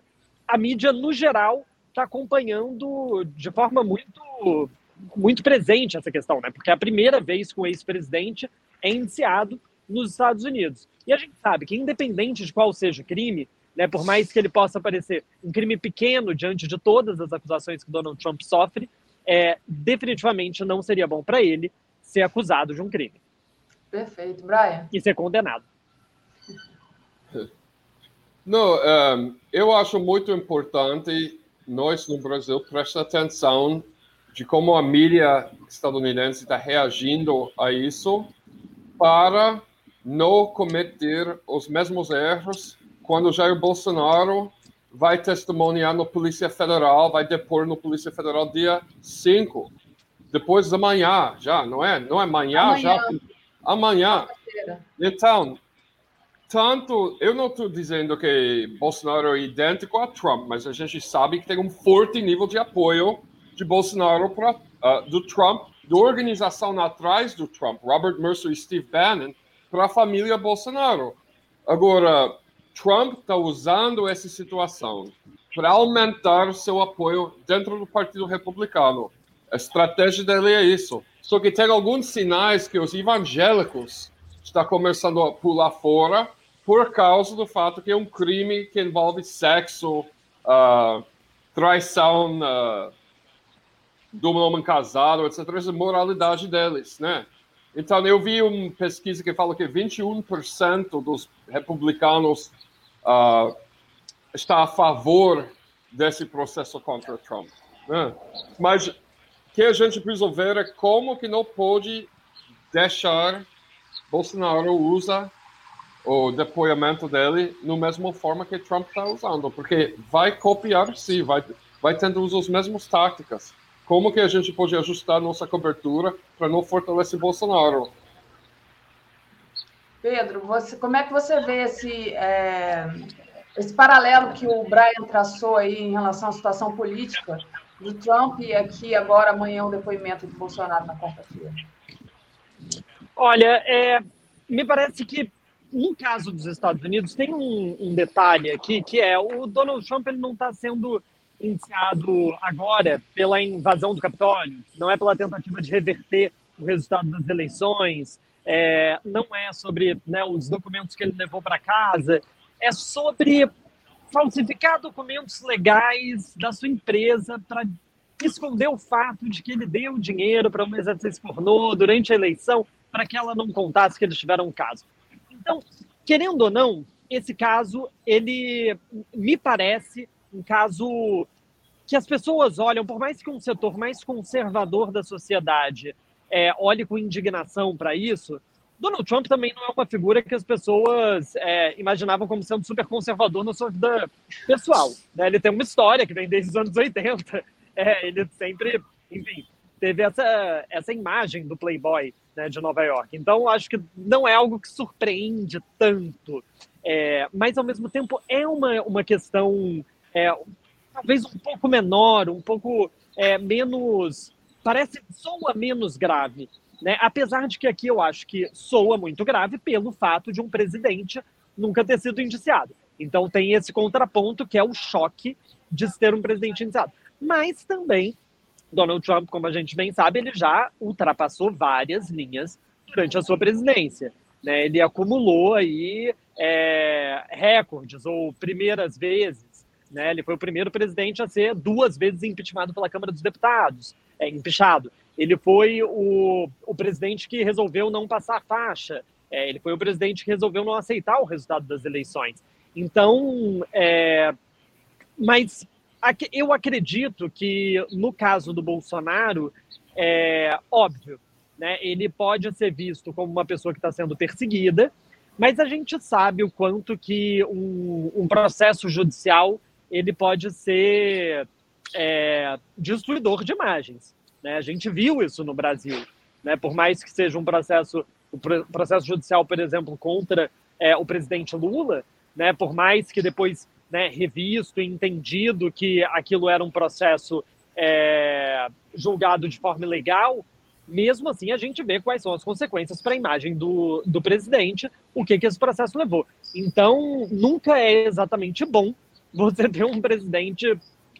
a mídia, no geral, está acompanhando de forma muito, muito presente essa questão, né? porque é a primeira vez que o ex-presidente é indiciado nos Estados Unidos. E a gente sabe que, independente de qual seja o crime, né, por mais que ele possa parecer um crime pequeno diante de todas as acusações que Donald Trump sofre, é, definitivamente não seria bom para ele ser acusado de um crime. Perfeito, Brian. E ser condenado. Não, um, eu acho muito importante nós no Brasil prestar atenção de como a mídia estadunidense está reagindo a isso para não cometer os mesmos erros quando Jair Bolsonaro vai testemunhar no Polícia Federal, vai depor no Polícia Federal dia 5, depois da manhã, já, não é? Não é amanhã, amanhã. já? Amanhã. Então, tanto, eu não estou dizendo que Bolsonaro é idêntico a Trump, mas a gente sabe que tem um forte nível de apoio de Bolsonaro pra, uh, do Trump, da organização atrás do Trump, Robert Mercer e Steve Bannon, para a família Bolsonaro. Agora, Trump está usando essa situação para aumentar seu apoio dentro do Partido Republicano. A estratégia dele é isso. Só que tem alguns sinais que os evangélicos estão começando a pular fora por causa do fato que é um crime que envolve sexo, uh, traição uh, do homem casado, etc. Essa é moralidade deles, né? Então, eu vi uma pesquisa que fala que 21% dos republicanos uh, está a favor desse processo contra Trump. Né? Mas que a gente precisa ver é como que não pode deixar Bolsonaro usar o depoimento dele no mesma forma que Trump está usando, porque vai copiar sim, vai, vai tendo usar as mesmas táticas como que a gente pode ajustar nossa cobertura para não fortalecer Bolsonaro. Pedro, você, como é que você vê esse, é, esse paralelo que o Brian traçou aí em relação à situação política do Trump e aqui agora amanhã o depoimento de Bolsonaro na quarta-feira? Olha, é, me parece que no caso dos Estados Unidos tem um, um detalhe aqui que é o Donald Trump ele não está sendo iniciado agora pela invasão do Capitólio, não é pela tentativa de reverter o resultado das eleições, é, não é sobre né, os documentos que ele levou para casa, é sobre falsificar documentos legais da sua empresa para esconder o fato de que ele deu dinheiro para uma exercício pornô durante a eleição para que ela não contasse que eles tiveram um caso. Então, querendo ou não, esse caso, ele me parece um caso que as pessoas olham, por mais que um setor mais conservador da sociedade é, olhe com indignação para isso, Donald Trump também não é uma figura que as pessoas é, imaginavam como sendo super conservador na sua vida pessoal. Né? Ele tem uma história que vem desde os anos 80. É, ele sempre, enfim, teve essa, essa imagem do playboy né, de Nova York. Então, acho que não é algo que surpreende tanto. É, mas, ao mesmo tempo, é uma, uma questão é, talvez um pouco menor, um pouco é, menos parece soa menos grave, né? Apesar de que aqui eu acho que soa muito grave pelo fato de um presidente nunca ter sido indiciado. Então tem esse contraponto que é o choque de ter um presidente indiciado. Mas também Donald Trump, como a gente bem sabe, ele já ultrapassou várias linhas durante a sua presidência. Né? Ele acumulou aí é, recordes ou primeiras vezes. Né? Ele foi o primeiro presidente a ser duas vezes impeachmentado pela Câmara dos Deputados é, empichado. Ele foi o, o presidente que resolveu não passar faixa. É, ele foi o presidente que resolveu não aceitar o resultado das eleições. Então, é, mas eu acredito que no caso do Bolsonaro, é óbvio, né, ele pode ser visto como uma pessoa que está sendo perseguida, mas a gente sabe o quanto que um, um processo judicial ele pode ser é, destruidor de imagens. Né? A gente viu isso no Brasil. Né? Por mais que seja um processo, o processo judicial, por exemplo, contra é, o presidente Lula, né? por mais que depois né, revisto e entendido que aquilo era um processo é, julgado de forma ilegal, mesmo assim a gente vê quais são as consequências para a imagem do, do presidente, o que, que esse processo levou. Então, nunca é exatamente bom você ter um presidente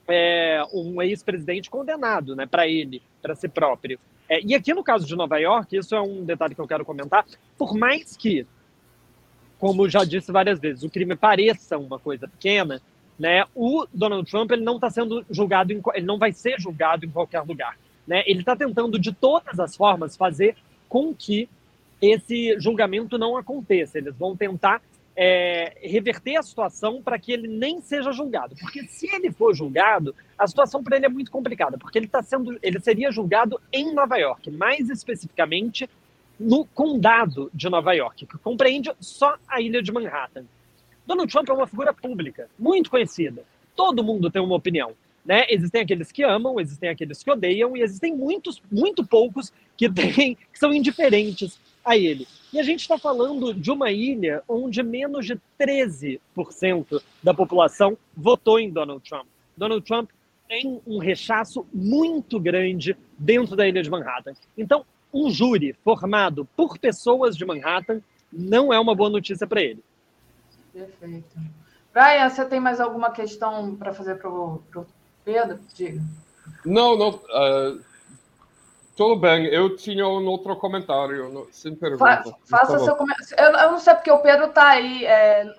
é, um ex-presidente condenado, né, para ele, para si próprio. É, e aqui no caso de Nova York, isso é um detalhe que eu quero comentar, por mais que, como já disse várias vezes, o crime pareça uma coisa pequena, né, o Donald Trump ele não está sendo julgado, em, ele não vai ser julgado em qualquer lugar. Né? Ele está tentando de todas as formas fazer com que esse julgamento não aconteça. Eles vão tentar é, reverter a situação para que ele nem seja julgado. Porque se ele for julgado, a situação para ele é muito complicada, porque ele está sendo, ele seria julgado em Nova York, mais especificamente no condado de Nova York, que compreende só a ilha de Manhattan. Donald Trump é uma figura pública, muito conhecida. Todo mundo tem uma opinião. Né? Existem aqueles que amam, existem aqueles que odeiam, e existem muitos, muito poucos que, têm, que são indiferentes a ele. E a gente está falando de uma ilha onde menos de 13% da população votou em Donald Trump. Donald Trump tem um rechaço muito grande dentro da ilha de Manhattan. Então, um júri formado por pessoas de Manhattan não é uma boa notícia para ele. Perfeito. Brian, você tem mais alguma questão para fazer para o Pedro? Diga. Não, não. Uh, tudo bem, eu tinha um outro comentário, sem pergunta. Fa faça seu comentário. Eu, eu, não sei porque o Pedro está aí. É,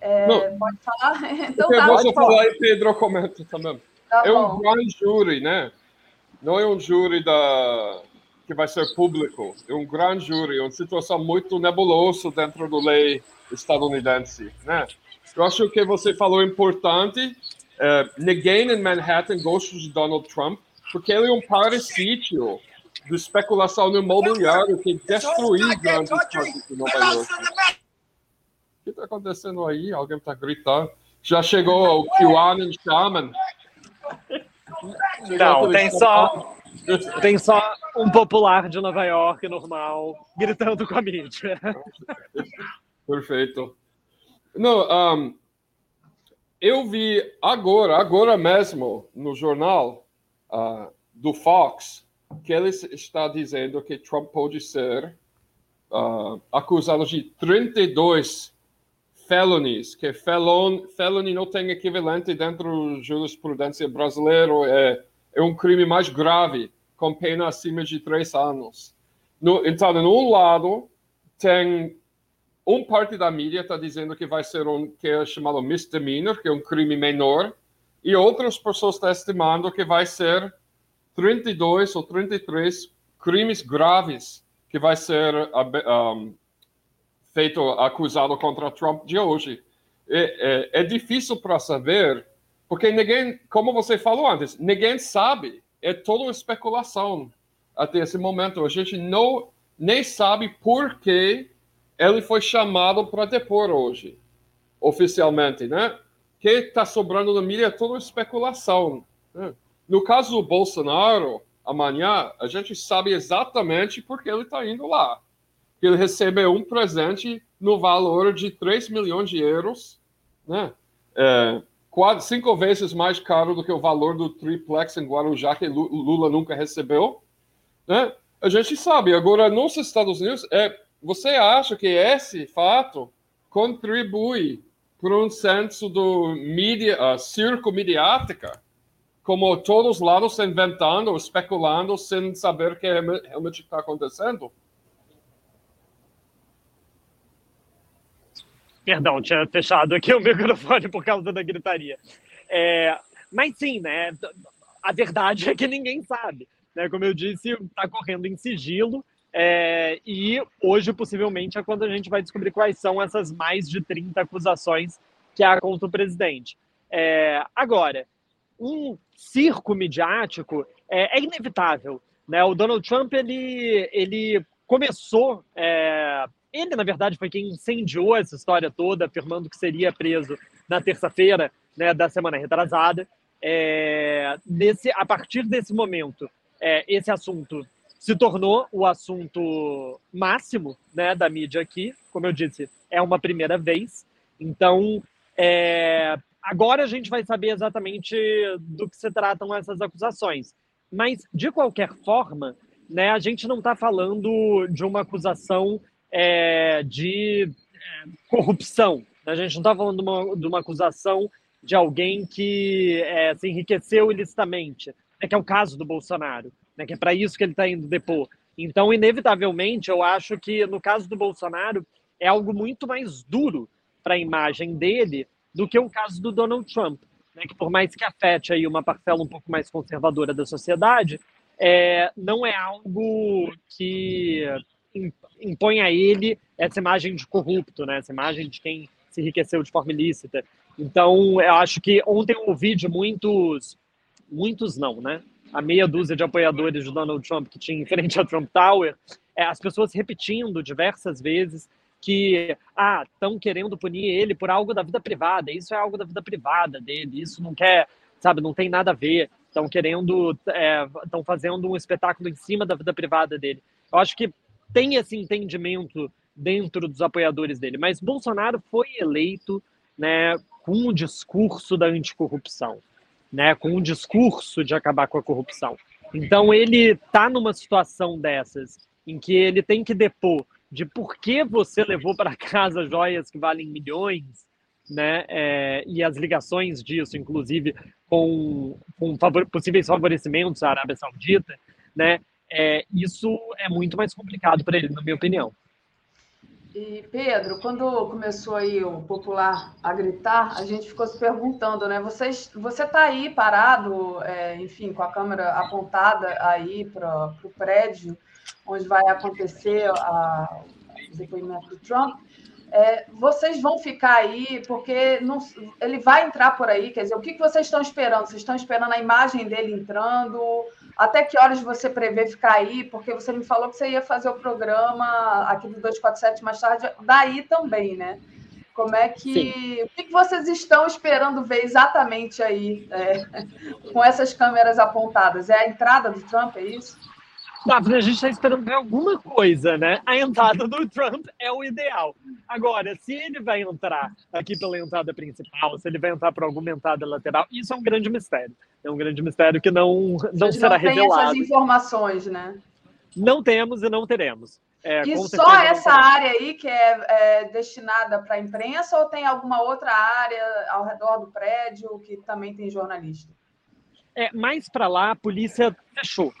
é, pode falar? Então, tá, você falar e Pedro comenta também. Tá é um júri, né? Não é um júri da que vai ser público. É um grande júri, é uma situação muito nebulosa dentro da lei estadunidense, né? Eu acho que você falou importante. Uh, ninguém em Manhattan gosta de Donald Trump porque ele é um parasítio de especulação no imobiliário que destruiu grandes partes de Nova York. O que está acontecendo aí? Alguém está gritando. Já chegou o QAnon Shaman. Não, tem só, tem só um popular de Nova York normal gritando com a mídia. Perfeito. Não, um, eu vi agora, agora mesmo, no jornal uh, do Fox, que ele está dizendo que Trump pode ser uh, acusado de 32 felonies, que felon, felony não tem equivalente dentro da jurisprudência brasileira, é, é um crime mais grave, com pena acima de três anos. No, então, em um lado, tem um parte da mídia está dizendo que vai ser um que é chamado misdemeanor, que é um crime menor, e outras pessoas estão estimando que vai ser 32 ou 33 crimes graves que vai ser um, feito acusado contra Trump de hoje. É, é, é difícil para saber, porque ninguém, como você falou antes, ninguém sabe. É toda especulação até esse momento. A gente não nem sabe por que ele foi chamado para depor hoje, oficialmente, né? Que está sobrando na mídia é toda especulação. Né? No caso do Bolsonaro, amanhã, a gente sabe exatamente por que ele está indo lá. Ele recebeu um presente no valor de 3 milhões de euros, né? É, cinco vezes mais caro do que o valor do triplex em Guarujá que Lula nunca recebeu. Né? A gente sabe. Agora, nos Estados Unidos, é você acha que esse fato contribui para um senso do mídia, uh, circo midiática, como todos os lados inventando, especulando, sem saber o que realmente está acontecendo? Perdão, tinha fechado aqui o microfone por causa da gritaria. É, mas sim, né? A verdade é que ninguém sabe. Né? Como eu disse, está correndo em sigilo. É, e hoje, possivelmente, é quando a gente vai descobrir quais são essas mais de 30 acusações que há contra o presidente. É, agora, um circo midiático é, é, inevitável. Né? O Donald Trump ele, ele começou. Ele, na verdade, foi quem incendiou essa história toda, afirmando que seria preso na terça-feira né, da semana retrasada. É, nesse, a partir desse momento, é, esse assunto se tornou o assunto máximo né, da mídia aqui. Como eu disse, é uma primeira vez. Então, é, agora a gente vai saber exatamente do que se tratam essas acusações. Mas, de qualquer forma, né, a gente não está falando de uma acusação é, de é, corrupção. A gente não está falando de uma, de uma, acusação de alguém que é, se enriqueceu ilicitamente, né, que é o caso do Bolsonaro né, que é para isso que ele está indo depor. Então, inevitavelmente, eu acho que no caso do Bolsonaro é algo muito mais duro para a imagem dele do que o caso do Donald Trump, né, que por mais que afete aí uma parcela um pouco mais conservadora da sociedade, é, não é algo que impõe a ele essa imagem de corrupto, né, essa imagem de quem se enriqueceu de forma ilícita. Então, eu acho que ontem eu ouvi de muitos, muitos não, né? a meia dúzia de apoiadores de Donald Trump que tinha em frente à Trump Tower, é, as pessoas repetindo diversas vezes que ah, estão querendo punir ele por algo da vida privada, isso é algo da vida privada dele, isso não quer, sabe, não tem nada a ver, estão querendo, estão é, fazendo um espetáculo em cima da vida privada dele. Eu acho que tem esse entendimento dentro dos apoiadores dele, mas Bolsonaro foi eleito né, com um discurso da anticorrupção né, com um discurso de acabar com a corrupção. Então ele está numa situação dessas, em que ele tem que depor de por que você levou para casa joias que valem milhões, né, é, e as ligações disso, inclusive com, com favor, possíveis favorecimentos à Arábia Saudita, né, é, isso é muito mais complicado para ele, na minha opinião. E Pedro, quando começou aí o popular a gritar, a gente ficou se perguntando, né? Vocês, você está aí parado, é, enfim, com a câmera apontada aí para o prédio onde vai acontecer a, o depoimento do Trump. É, vocês vão ficar aí porque não, ele vai entrar por aí. Quer dizer, o que, que vocês estão esperando? Vocês estão esperando a imagem dele entrando? Até que horas você prevê ficar aí? Porque você me falou que você ia fazer o programa aqui do 247 mais tarde, daí também, né? Como é que. O que vocês estão esperando ver exatamente aí é, com essas câmeras apontadas? É a entrada do Trump, é isso? Daphne, a gente está esperando ver alguma coisa, né? A entrada do Trump é o ideal. Agora, se ele vai entrar aqui pela entrada principal, se ele vai entrar por alguma entrada lateral, isso é um grande mistério. É um grande mistério que não, não será não revelado. Não tem essas informações, né? Não temos e não teremos. É, e só essa área aí que é, é destinada para a imprensa ou tem alguma outra área ao redor do prédio que também tem jornalista? É, mais para lá, a polícia fechou.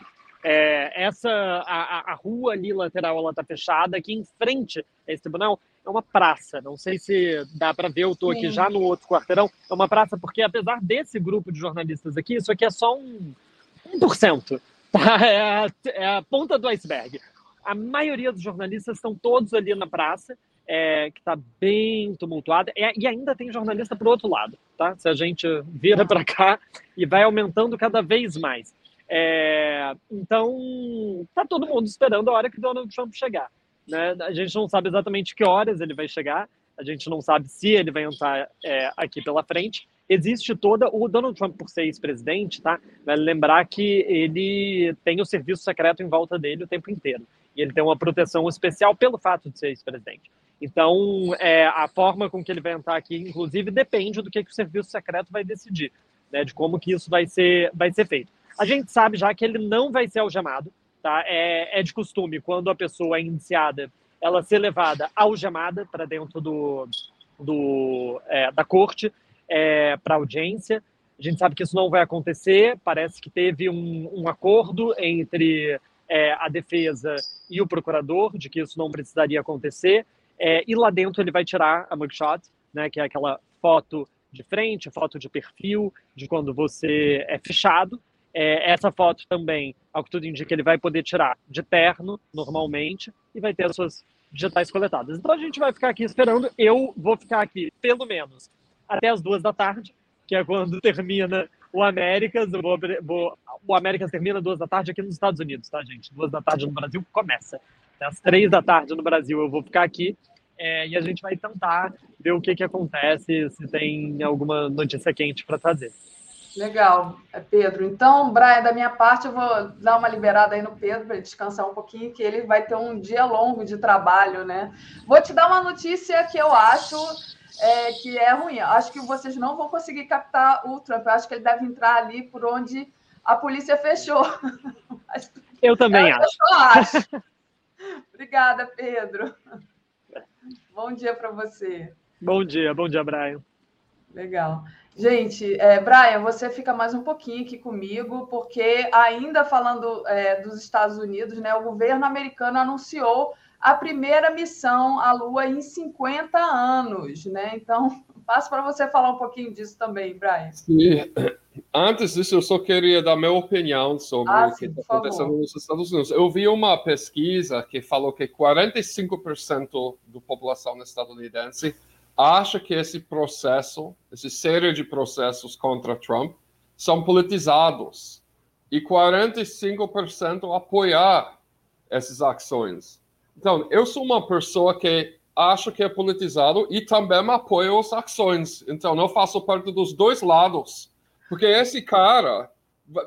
É, essa a, a, rua ali lateral ela está fechada. Aqui em frente a esse tribunal é uma praça. Não sei se dá para ver. Eu estou aqui já no outro quarteirão. É uma praça porque apesar desse grupo de jornalistas aqui, isso aqui é só um 1%. Tá? É, a, é a ponta do iceberg a maioria dos jornalistas estão todos ali na praça, é, que está bem tumultuada, é, e ainda tem jornalista para o outro lado, tá? Se a gente vira para cá e vai aumentando cada vez mais. É, então, tá todo mundo esperando a hora que Donald Trump chegar. Né? A gente não sabe exatamente que horas ele vai chegar, a gente não sabe se ele vai entrar é, aqui pela frente. Existe toda. O Donald Trump, por ser ex-presidente, tá? Lembrar que ele tem o serviço secreto em volta dele o tempo inteiro e ele tem uma proteção especial pelo fato de ser ex-presidente. Então, é, a forma com que ele vai entrar aqui, inclusive, depende do que, que o serviço secreto vai decidir, né, de como que isso vai ser, vai ser feito. A gente sabe já que ele não vai ser algemado, tá? É, é de costume, quando a pessoa é indiciada, ela ser levada algemada para dentro do, do, é, da corte, é, para audiência. A gente sabe que isso não vai acontecer, parece que teve um, um acordo entre é, a defesa e o procurador de que isso não precisaria acontecer. É, e lá dentro ele vai tirar a mugshot, né, que é aquela foto de frente, foto de perfil, de quando você é fechado. É, essa foto também, ao que tudo indica, ele vai poder tirar de terno, normalmente, e vai ter as suas digitais coletadas. Então a gente vai ficar aqui esperando. Eu vou ficar aqui, pelo menos, até as duas da tarde, que é quando termina o Américas. Vou, vou, o Américas termina duas da tarde aqui nos Estados Unidos, tá, gente? Duas da tarde no Brasil começa. Às três da tarde no Brasil eu vou ficar aqui é, e a gente vai tentar ver o que, que acontece, se tem alguma notícia quente para trazer. Legal, é, Pedro. Então, Brian, da minha parte, eu vou dar uma liberada aí no Pedro para descansar um pouquinho, que ele vai ter um dia longo de trabalho, né? Vou te dar uma notícia que eu acho é, que é ruim. Acho que vocês não vão conseguir captar o Trump. Eu acho que ele deve entrar ali por onde a polícia fechou. Eu também acho. Eu acho. Obrigada, Pedro. Bom dia para você. Bom dia, bom dia, Brian. Legal. Gente, é, Brian, você fica mais um pouquinho aqui comigo, porque ainda falando é, dos Estados Unidos, né, o governo americano anunciou a primeira missão à Lua em 50 anos, né? Então, passo para você falar um pouquinho disso também, Brian. Sim. Antes disso, eu só queria dar minha opinião sobre ah, o que está acontecendo nos Estados Unidos. Eu vi uma pesquisa que falou que 45% da população estadunidense acha que esse processo, essa série de processos contra Trump, são politizados. E 45% apoiar essas ações. Então, eu sou uma pessoa que acho que é politizado e também apoio as ações. Então, eu faço parte dos dois lados. Porque esse cara,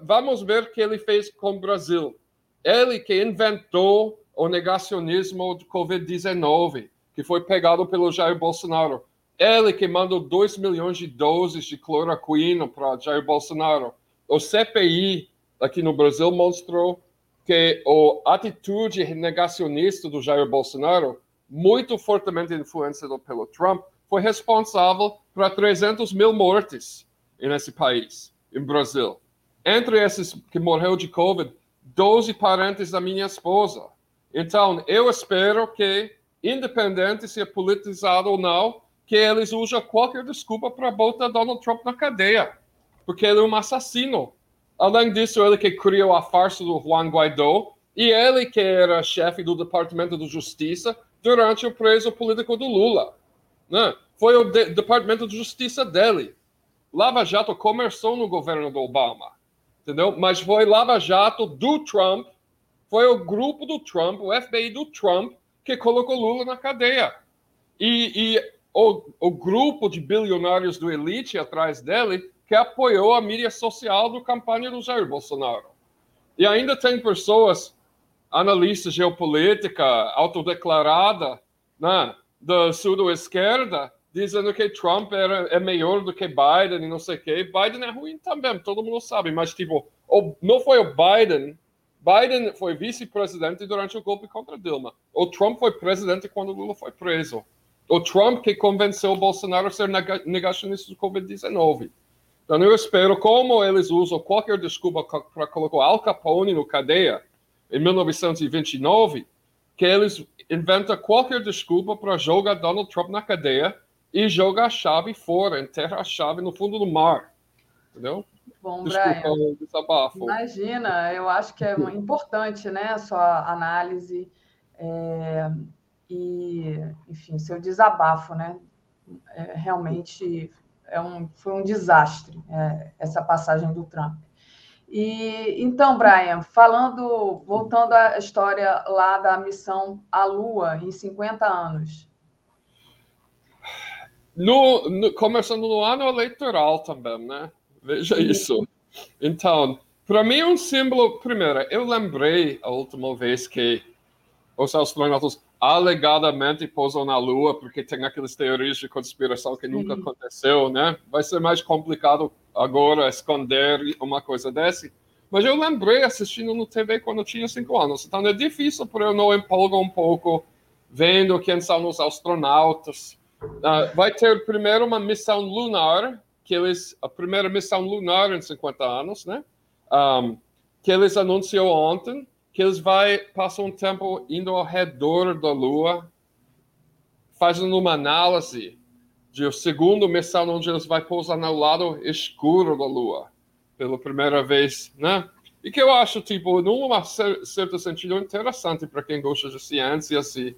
vamos ver o que ele fez com o Brasil. Ele que inventou o negacionismo de Covid-19, que foi pegado pelo Jair Bolsonaro. Ele que mandou 2 milhões de doses de cloroquina para Jair Bolsonaro. O CPI aqui no Brasil mostrou que a atitude negacionista do Jair Bolsonaro, muito fortemente influenciada pelo Trump, foi responsável para 300 mil mortes nesse país, em Brasil. Entre esses que morreu de Covid, 12 parentes da minha esposa. Então, eu espero que, independente se é politizado ou não, que eles usem qualquer desculpa para botar Donald Trump na cadeia, porque ele é um assassino. Além disso, ele que criou a farsa do Juan Guaidó e ele que era chefe do Departamento de Justiça durante o preso político do Lula. Né? Foi o de Departamento de Justiça dele. Lava Jato começou no governo do Obama, entendeu? Mas foi Lava Jato do Trump, foi o grupo do Trump, o FBI do Trump, que colocou Lula na cadeia. E, e o, o grupo de bilionários do elite atrás dele que apoiou a mídia social da campanha do Jair Bolsonaro. E ainda tem pessoas, analistas geopolítica, autodeclarada, né, da pseudo-esquerda, dizendo que Trump era, é melhor do que Biden e não sei o quê. Biden é ruim também, todo mundo sabe, mas tipo, não foi o Biden. Biden foi vice-presidente durante o golpe contra Dilma. O Trump foi presidente quando Lula foi preso. O Trump que convenceu o Bolsonaro a ser negacionista do Covid-19. Então eu espero, como eles usam qualquer desculpa para colocar Al Capone no cadeia em 1929, que eles inventam qualquer desculpa para jogar Donald Trump na cadeia e jogar a chave fora, enterrar a chave no fundo do mar. Entendeu? Bom, Desculpa, Brian, desabafo. Imagina, eu acho que é importante né, a sua análise é, e, enfim, seu desabafo, né? É, realmente é um, foi um desastre é, essa passagem do Trump. E então, Brian, falando, voltando à história lá da missão à Lua em 50 anos. No, no, começando no ano eleitoral também, né? Veja isso. Então, para mim, um símbolo. Primeiro, eu lembrei a última vez que os astronautas alegadamente pousam na Lua, porque tem aquelas teorias de conspiração que nunca uhum. aconteceu, né? Vai ser mais complicado agora esconder uma coisa dessa. Mas eu lembrei assistindo no TV quando eu tinha cinco anos. Então é difícil para eu não empolgar um pouco vendo quem são os astronautas. Uh, vai ter primeiro uma missão lunar, que eles a primeira missão lunar em 50 anos, né? Um, que eles anunciou ontem que eles vai passar um tempo indo ao redor da Lua, fazendo uma análise de o segundo missão onde eles vai pousar no lado escuro da Lua pela primeira vez, né? E que eu acho tipo num certo sentido interessante para quem gosta de ciência assim.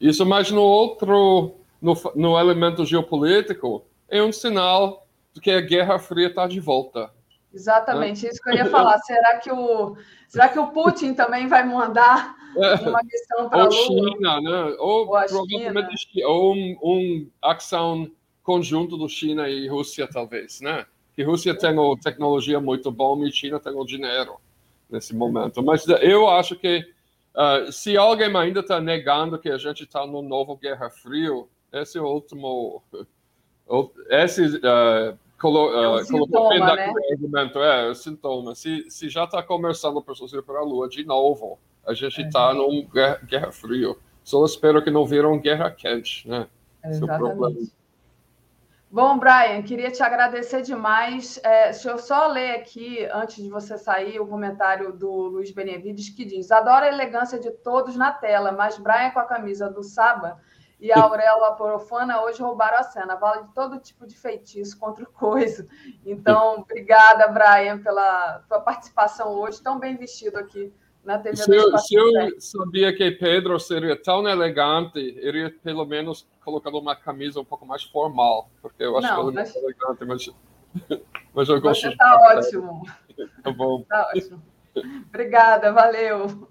Isso, mas no outro no, no elemento geopolítico é um sinal que a Guerra Fria está de volta. Exatamente, isso que eu ia falar. Será que o, será que o Putin também vai mandar é. uma missão para a? China, né? Ou, ou provavelmente China. ou um, um ação conjunto do China e Rússia, talvez, né? Que Rússia tem a tecnologia muito boa e China tem o dinheiro nesse momento. Mas eu acho que uh, se alguém ainda está negando que a gente está no novo Guerra Frio, esse é o último... Esse uh, colo, é um uh, colocou né? argumento, é, o sintoma. Se, se já está começando pessoas ir para a Lua de novo, a gente está uhum. num guerra, guerra frio. Só espero que não viram guerra quente, né? Exatamente. Bom, Brian, queria te agradecer demais. É, deixa eu só ler aqui, antes de você sair, o comentário do Luiz Benevides, que diz: Adoro a elegância de todos na tela, mas Brian com a camisa do Saba e a Auréola Porofana hoje roubaram a cena. Vale de todo tipo de feitiço contra o coisa. Então, obrigada, Brian, pela tua participação hoje, tão bem vestido aqui na TV se eu, se eu sabia que Pedro seria tão elegante, iria pelo menos colocado uma camisa um pouco mais formal, porque eu acho Não, que ele mas... é elegante, mas, mas eu gosto. Você está ótimo. Tá bom. Está ótimo. Obrigada, valeu.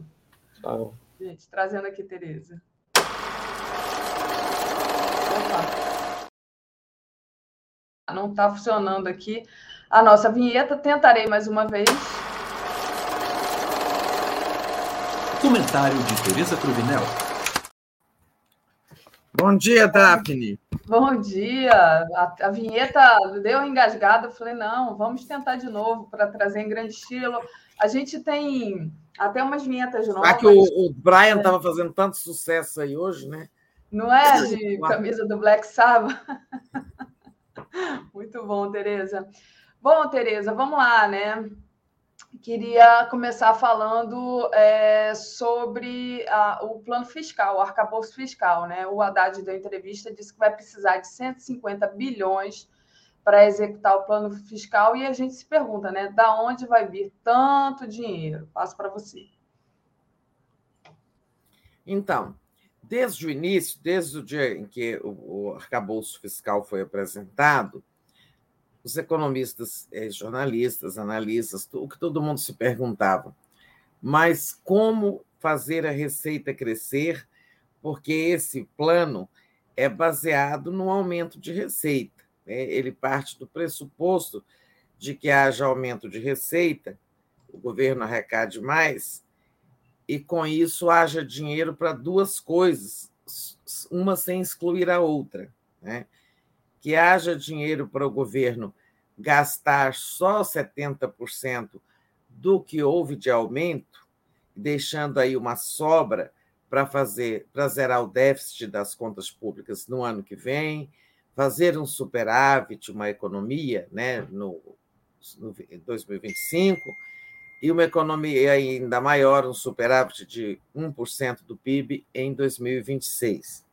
Tchau. Gente, trazendo aqui Tereza. Não está funcionando aqui a nossa vinheta. Tentarei mais uma vez. Comentário de Tereza Cruvinel. Bom dia, Daphne. Bom dia. A, a vinheta deu engasgada. Eu falei, não, vamos tentar de novo para trazer em grande estilo. A gente tem até umas vinhetas novas. Já que o, o Brian estava é. fazendo tanto sucesso aí hoje, né? Não é de camisa do Black Sabbath? Muito bom, Tereza. Bom, Tereza, vamos lá, né? Queria começar falando é, sobre a, o plano fiscal, o arcabouço fiscal, né? O Haddad deu entrevista, disse que vai precisar de 150 bilhões para executar o plano fiscal e a gente se pergunta, né? Da onde vai vir tanto dinheiro? Passo para você. Então, desde o início, desde o dia em que o, arcabouço fiscal foi apresentado, os economistas, eh, jornalistas, analistas, o que todo mundo se perguntava, mas como fazer a receita crescer? Porque esse plano é baseado no aumento de receita. Né? Ele parte do pressuposto de que haja aumento de receita, o governo arrecade mais, e com isso haja dinheiro para duas coisas, uma sem excluir a outra. Né? Que haja dinheiro para o governo gastar só 70% do que houve de aumento, deixando aí uma sobra para fazer para zerar o déficit das contas públicas no ano que vem, fazer um superávit, uma economia, né, no, no 2025 e uma economia ainda maior, um superávit de 1% do PIB em 2026.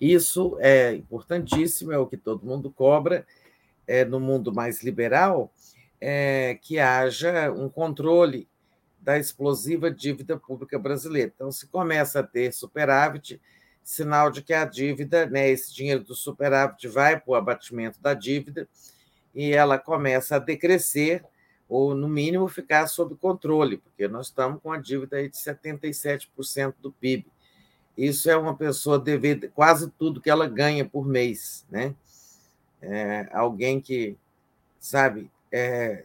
Isso é importantíssimo, é o que todo mundo cobra. É, no mundo mais liberal, é, que haja um controle da explosiva dívida pública brasileira. Então, se começa a ter superávit, sinal de que a dívida, né, esse dinheiro do superávit vai para o abatimento da dívida e ela começa a decrescer, ou, no mínimo, ficar sob controle, porque nós estamos com a dívida aí de 77% do PIB. Isso é uma pessoa dever quase tudo que ela ganha por mês, né? É, alguém que, sabe, é,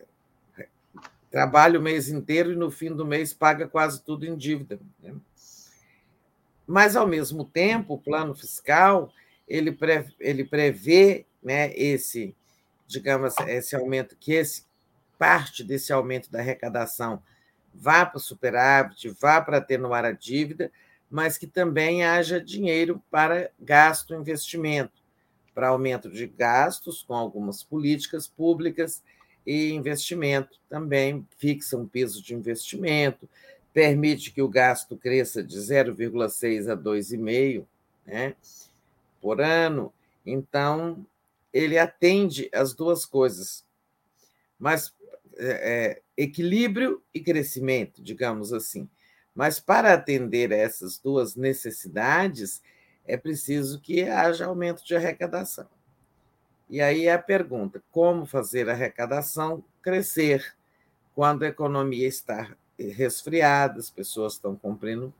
trabalha o mês inteiro e no fim do mês paga quase tudo em dívida. Né? Mas, ao mesmo tempo, o plano fiscal ele, pre, ele prevê né, esse, digamos, esse aumento, que esse, parte desse aumento da arrecadação vá para o superávit, vá para atenuar a dívida, mas que também haja dinheiro para gasto, investimento, para aumento de gastos com algumas políticas públicas e investimento também fixa um peso de investimento, permite que o gasto cresça de 0,6 a 2,5 né, por ano. Então, ele atende as duas coisas, mas é, é, equilíbrio e crescimento, digamos assim. Mas para atender essas duas necessidades, é preciso que haja aumento de arrecadação. E aí é a pergunta: como fazer a arrecadação crescer quando a economia está resfriada, as pessoas estão comprando,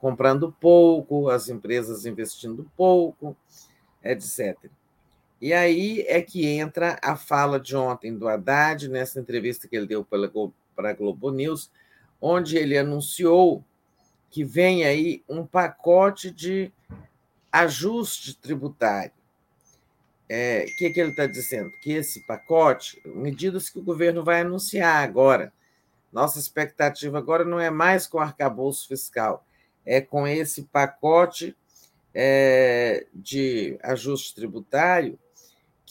comprando pouco, as empresas investindo pouco, etc. E aí é que entra a fala de ontem do Haddad, nessa entrevista que ele deu para a Globo News, onde ele anunciou que vem aí um pacote de ajuste tributário é, que, que ele está dizendo? Que esse pacote, medidas que o governo vai anunciar agora, nossa expectativa agora não é mais com o arcabouço fiscal, é com esse pacote é, de ajuste tributário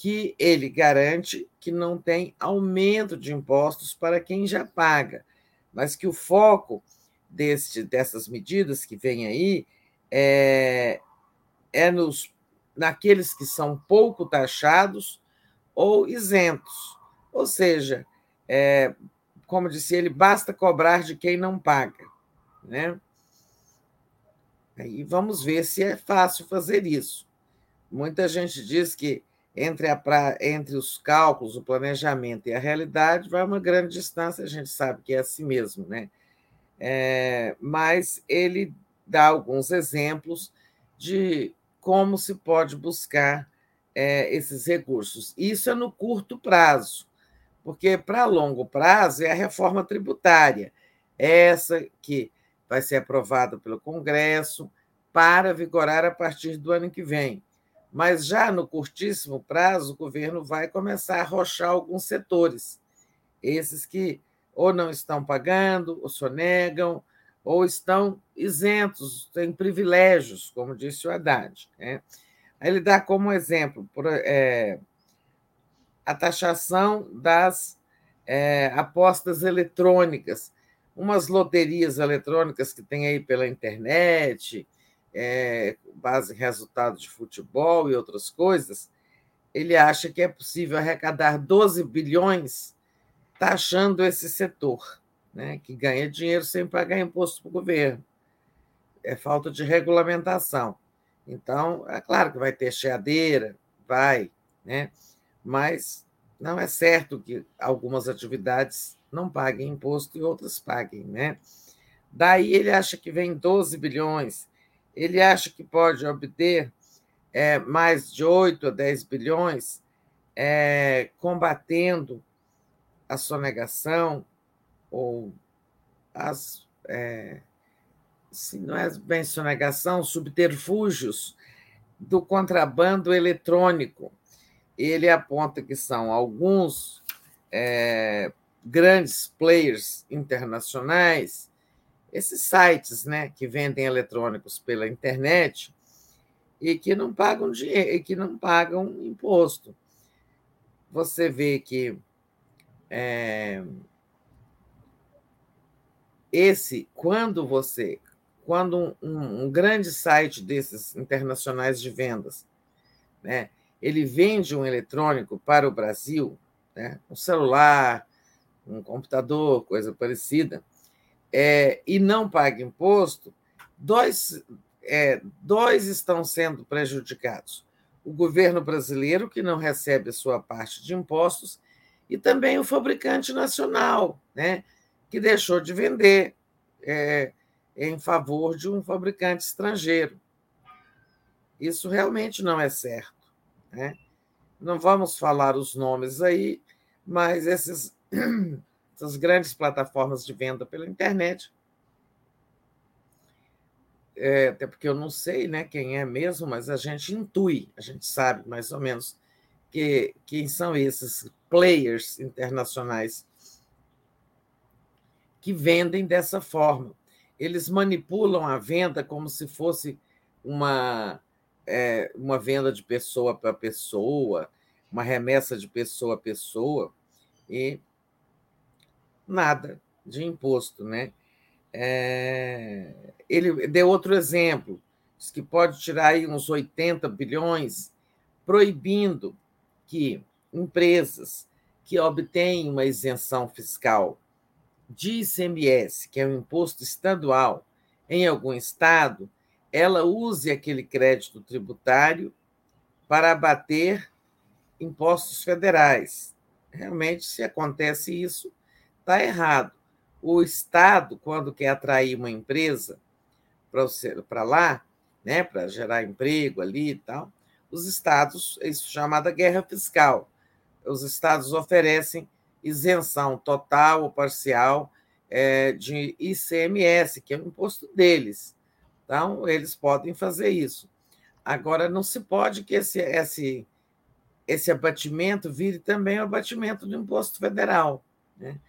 que ele garante que não tem aumento de impostos para quem já paga, mas que o foco desse, dessas medidas que vem aí é, é nos naqueles que são pouco taxados ou isentos. Ou seja, é, como disse ele, basta cobrar de quem não paga. Né? Aí vamos ver se é fácil fazer isso. Muita gente diz que entre, a pra... entre os cálculos, o planejamento e a realidade vai uma grande distância, a gente sabe que é assim mesmo, né? É... mas ele dá alguns exemplos de como se pode buscar é, esses recursos. Isso é no curto prazo, porque para longo prazo é a reforma tributária, essa que vai ser aprovada pelo Congresso para vigorar a partir do ano que vem. Mas já no curtíssimo prazo, o governo vai começar a arrochar alguns setores, esses que ou não estão pagando, ou sonegam, ou estão isentos, têm privilégios, como disse o Haddad. Né? Ele dá como exemplo por, é, a taxação das é, apostas eletrônicas, umas loterias eletrônicas que tem aí pela internet, é, base em resultados de futebol e outras coisas, ele acha que é possível arrecadar 12 bilhões taxando esse setor né, que ganha dinheiro sem pagar imposto para o governo. É falta de regulamentação. Então, é claro que vai ter cheadeira, vai, né? mas não é certo que algumas atividades não paguem imposto e outras paguem. Né? Daí ele acha que vem 12 bilhões, ele acha que pode obter é, mais de 8 a 10 bilhões é, combatendo a sonegação ou as. É, se não é bem sonegação, subterfúgios do contrabando eletrônico. Ele aponta que são alguns é, grandes players internacionais, esses sites né, que vendem eletrônicos pela internet e que não pagam dinheiro, e que não pagam imposto. Você vê que é, esse, quando você, quando um, um, grande site desses internacionais de vendas, né, ele vende um eletrônico para o Brasil, né, um celular, um computador, coisa parecida, é, e não paga imposto, dois, é, dois estão sendo prejudicados. O governo brasileiro, que não recebe a sua parte de impostos, e também o fabricante nacional, né, que deixou de vender é, em favor de um fabricante estrangeiro. Isso realmente não é certo. Né? Não vamos falar os nomes aí, mas esses, essas grandes plataformas de venda pela internet, é, até porque eu não sei né, quem é mesmo, mas a gente intui, a gente sabe mais ou menos que, quem são esses players internacionais que vendem dessa forma. Eles manipulam a venda como se fosse uma, é, uma venda de pessoa para pessoa, uma remessa de pessoa a pessoa, e nada de imposto. Né? É, ele deu outro exemplo, diz que pode tirar aí uns 80 bilhões, proibindo que empresas que obtêm uma isenção fiscal de ICMS, que é um imposto estadual, em algum estado, ela use aquele crédito tributário para abater impostos federais. Realmente, se acontece isso, está errado. O Estado, quando quer atrair uma empresa para lá, né, para gerar emprego ali e tal, os estados, isso é chamada guerra fiscal. Os estados oferecem isenção total ou parcial é, de ICMS, que é o imposto deles. Então, eles podem fazer isso. Agora, não se pode que esse, esse, esse abatimento vire também o abatimento do imposto federal. Né?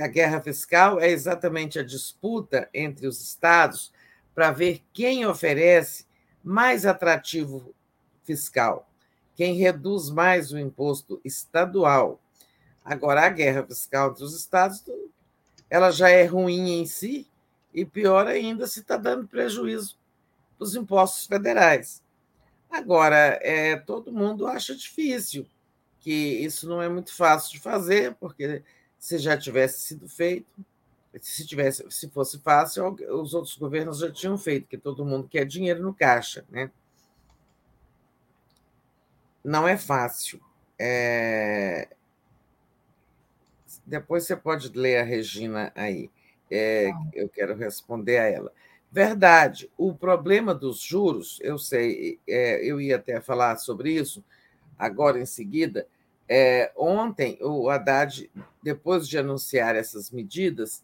A guerra fiscal é exatamente a disputa entre os estados para ver quem oferece mais atrativo fiscal, quem reduz mais o imposto estadual. Agora, a guerra fiscal entre os estados, ela já é ruim em si, e pior ainda se está dando prejuízo para os impostos federais. Agora, é, todo mundo acha difícil, que isso não é muito fácil de fazer, porque se já tivesse sido feito, se tivesse, se fosse fácil, os outros governos já tinham feito, que todo mundo quer dinheiro no caixa, né? Não é fácil. É, depois você pode ler a Regina aí. É, tá. eu quero responder a ela. Verdade, o problema dos juros, eu sei, é, eu ia até falar sobre isso agora em seguida. É, ontem, o Haddad, depois de anunciar essas medidas,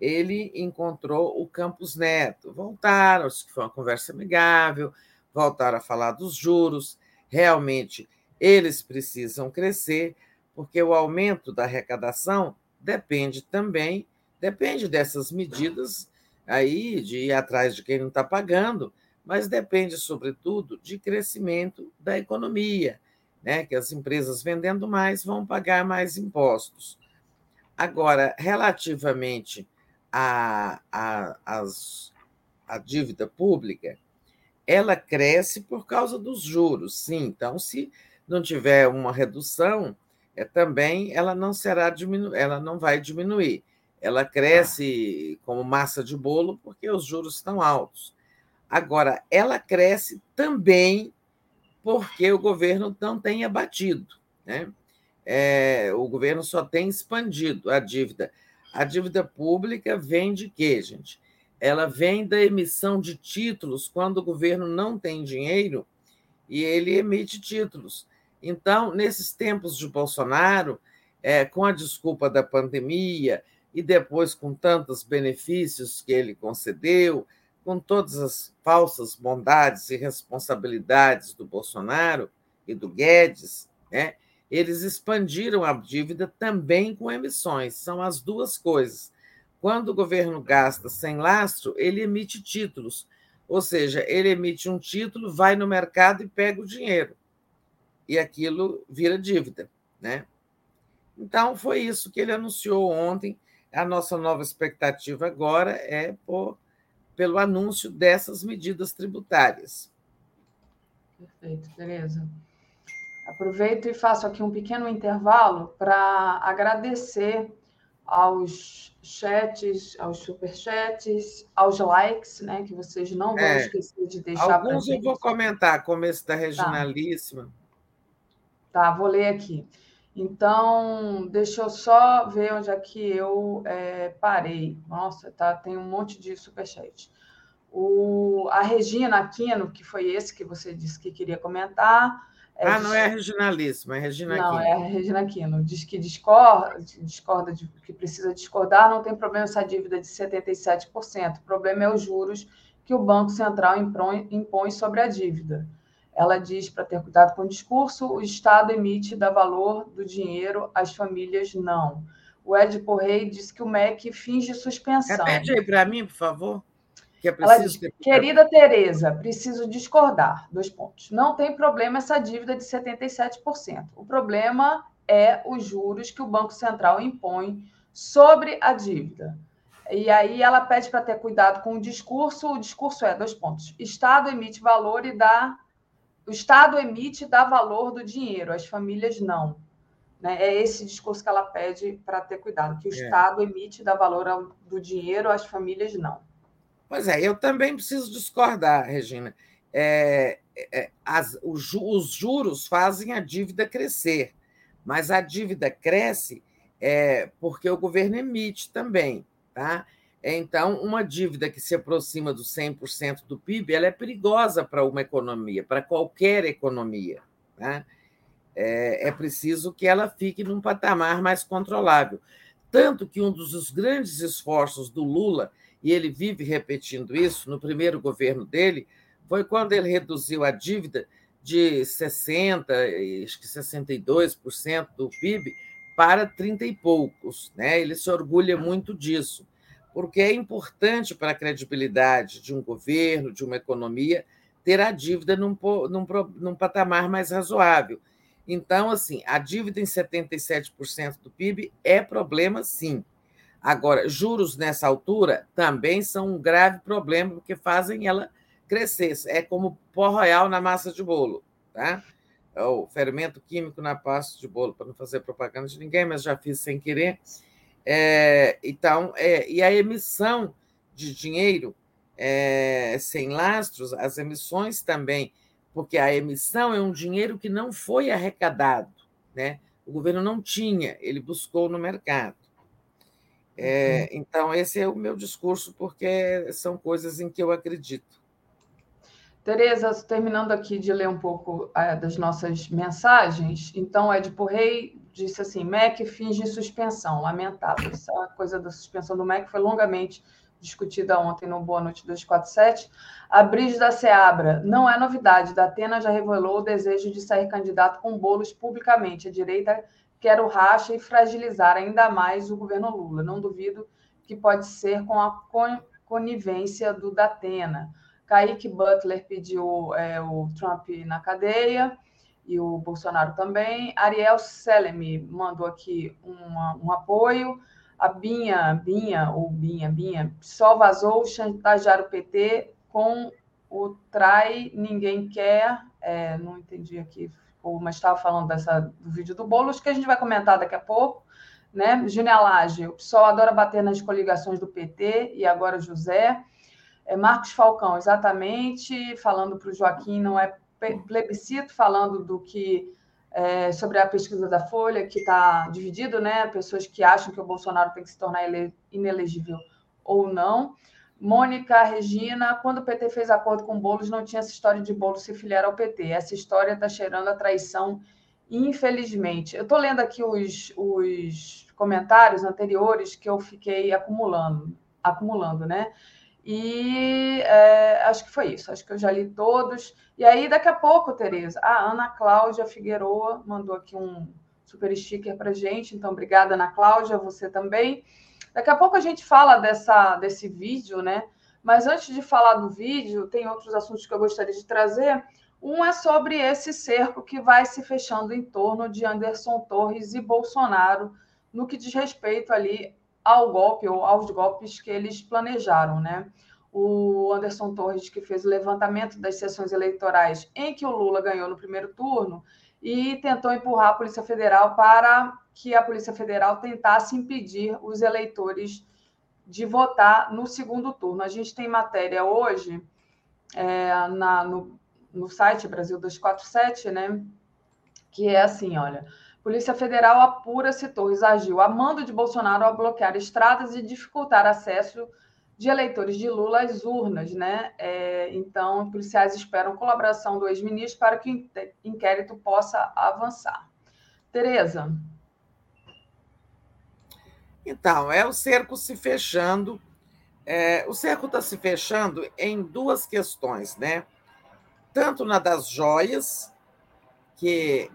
ele encontrou o Campos Neto. Voltaram, que foi uma conversa amigável, voltaram a falar dos juros. Realmente, eles precisam crescer, porque o aumento da arrecadação depende também, depende dessas medidas aí de ir atrás de quem não está pagando, mas depende, sobretudo, de crescimento da economia, né? que as empresas vendendo mais vão pagar mais impostos. Agora, relativamente à, à, às, à dívida pública, ela cresce por causa dos juros, sim. Então, se não tiver uma redução, é, também ela não será diminu ela não vai diminuir. Ela cresce como massa de bolo porque os juros estão altos. Agora, ela cresce também porque o governo não tem abatido. Né? É, o governo só tem expandido a dívida. A dívida pública vem de quê, gente? Ela vem da emissão de títulos quando o governo não tem dinheiro e ele emite títulos. Então, nesses tempos de Bolsonaro, é, com a desculpa da pandemia e depois com tantos benefícios que ele concedeu, com todas as falsas bondades e responsabilidades do Bolsonaro e do Guedes, né, eles expandiram a dívida também com emissões. São as duas coisas. Quando o governo gasta sem lastro, ele emite títulos. Ou seja, ele emite um título, vai no mercado e pega o dinheiro. E aquilo vira dívida. Né? Então, foi isso que ele anunciou ontem. A nossa nova expectativa agora é por, pelo anúncio dessas medidas tributárias. Perfeito, beleza. Aproveito e faço aqui um pequeno intervalo para agradecer aos chats, aos superchats, aos likes, né? Que vocês não vão é, esquecer de deixar. Alguns eu vou comentar, começo da tá. Regionalíssima. Tá. tá, vou ler aqui. Então, deixa eu só ver onde é que eu é, parei. Nossa, tá, tem um monte de superchat. O, a Regina Aquino, que foi esse que você disse que queria comentar. É, ah, não é a Regionalíssima, é a Regina não, Aquino. Não, é a Regina Aquino. Diz que discorda, discorda de que precisa discordar, não tem problema essa dívida de 77%. O problema é os juros que o Banco Central impõe, impõe sobre a dívida. Ela diz para ter cuidado com o discurso, o Estado emite dá valor do dinheiro, as famílias não. O Ed Porrei disse que o MEC finge suspensão. Repete aí para mim, por favor. Que é Ela diz, querida Tereza, preciso discordar. Dois pontos. Não tem problema essa dívida de 77%. O problema é os juros que o Banco Central impõe sobre a dívida. E aí ela pede para ter cuidado com o discurso. O discurso é dois pontos. Estado emite valor e dá o Estado emite e dá valor do dinheiro, as famílias não. Né? É esse discurso que ela pede para ter cuidado, que o é. Estado emite e dá valor do dinheiro, as famílias não. Pois é, eu também preciso discordar, Regina. É, é, as, os, os, juros fazem a dívida crescer, mas a dívida cresce é, porque o governo emite também. Tá? Então, uma dívida que se aproxima dos 100% do PIB, ela é perigosa para uma economia, para qualquer economia. Né? É, é, preciso que ela fique num patamar mais controlável. Tanto que um dos grandes esforços do Lula, e ele vive repetindo isso no primeiro governo dele, foi quando ele reduziu a dívida de 60%, acho que 62% do PIB para 30 e poucos. Né? Ele se orgulha muito disso porque é importante para a credibilidade de um governo, de uma economia, ter a dívida num, num, num patamar mais razoável. Então, assim, a dívida em 77% do PIB é problema, sim. Agora, juros nessa altura também são um grave problema, porque fazem ela crescer. É como pó royal na massa de bolo, tá? É o fermento químico na pasta de bolo, para não fazer propaganda de ninguém, mas já fiz sem querer. É, então, é, e a emissão de dinheiro é, sem lastros, as emissões também, porque a emissão é um dinheiro que não foi arrecadado, né? O governo não tinha, ele buscou no mercado. É, então, esse é o meu discurso, porque são coisas em que eu acredito. Tereza, terminando aqui de ler um pouco é, das nossas mensagens, então, Edipo Rei disse assim: MEC finge suspensão, lamentável. Essa coisa da suspensão do MEC foi longamente discutida ontem no Boa Noite 247. A da Seabra, não é novidade, da Atena já revelou o desejo de sair candidato com bolos publicamente. A direita quer o racha e fragilizar ainda mais o governo Lula. Não duvido que pode ser com a conivência do Datena. Kaique Butler pediu é, o Trump na cadeia e o Bolsonaro também. Ariel Selemi mandou aqui um apoio. A Binha, Binha, ou Binha, Binha, só vazou chantagear o PT com o trai, ninguém quer. É, não entendi aqui, mas estava falando dessa, do vídeo do Boulos, que a gente vai comentar daqui a pouco. Né? Genealagem, o PSOL adora bater nas coligações do PT e agora José. É Marcos Falcão, exatamente, falando para o Joaquim, não é plebiscito falando do que é, sobre a pesquisa da Folha, que está dividido, né? Pessoas que acham que o Bolsonaro tem que se tornar inelegível ou não. Mônica Regina, quando o PT fez acordo com Boulos, não tinha essa história de Boulos se filiar ao PT. Essa história está cheirando a traição, infelizmente. Eu estou lendo aqui os, os comentários anteriores que eu fiquei acumulando, acumulando, né? E é, acho que foi isso, acho que eu já li todos. E aí, daqui a pouco, Tereza, a Ana Cláudia Figueroa mandou aqui um super sticker para gente, então obrigada, Ana Cláudia, você também. Daqui a pouco a gente fala dessa, desse vídeo, né? Mas antes de falar do vídeo, tem outros assuntos que eu gostaria de trazer. Um é sobre esse cerco que vai se fechando em torno de Anderson Torres e Bolsonaro, no que diz respeito ali ao golpe ou aos golpes que eles planejaram, né? O Anderson Torres, que fez o levantamento das sessões eleitorais em que o Lula ganhou no primeiro turno e tentou empurrar a Polícia Federal para que a Polícia Federal tentasse impedir os eleitores de votar no segundo turno. A gente tem matéria hoje é, na, no, no site Brasil 247, né? Que é assim: olha, Polícia Federal apura se Torres agiu a mando de Bolsonaro ao bloquear estradas e dificultar acesso de eleitores de Lula às urnas, né? É, então, policiais esperam colaboração do ex-ministro para que o inquérito possa avançar. Tereza. Então, é o cerco se fechando. É, o cerco está se fechando em duas questões, né? Tanto na das joias, que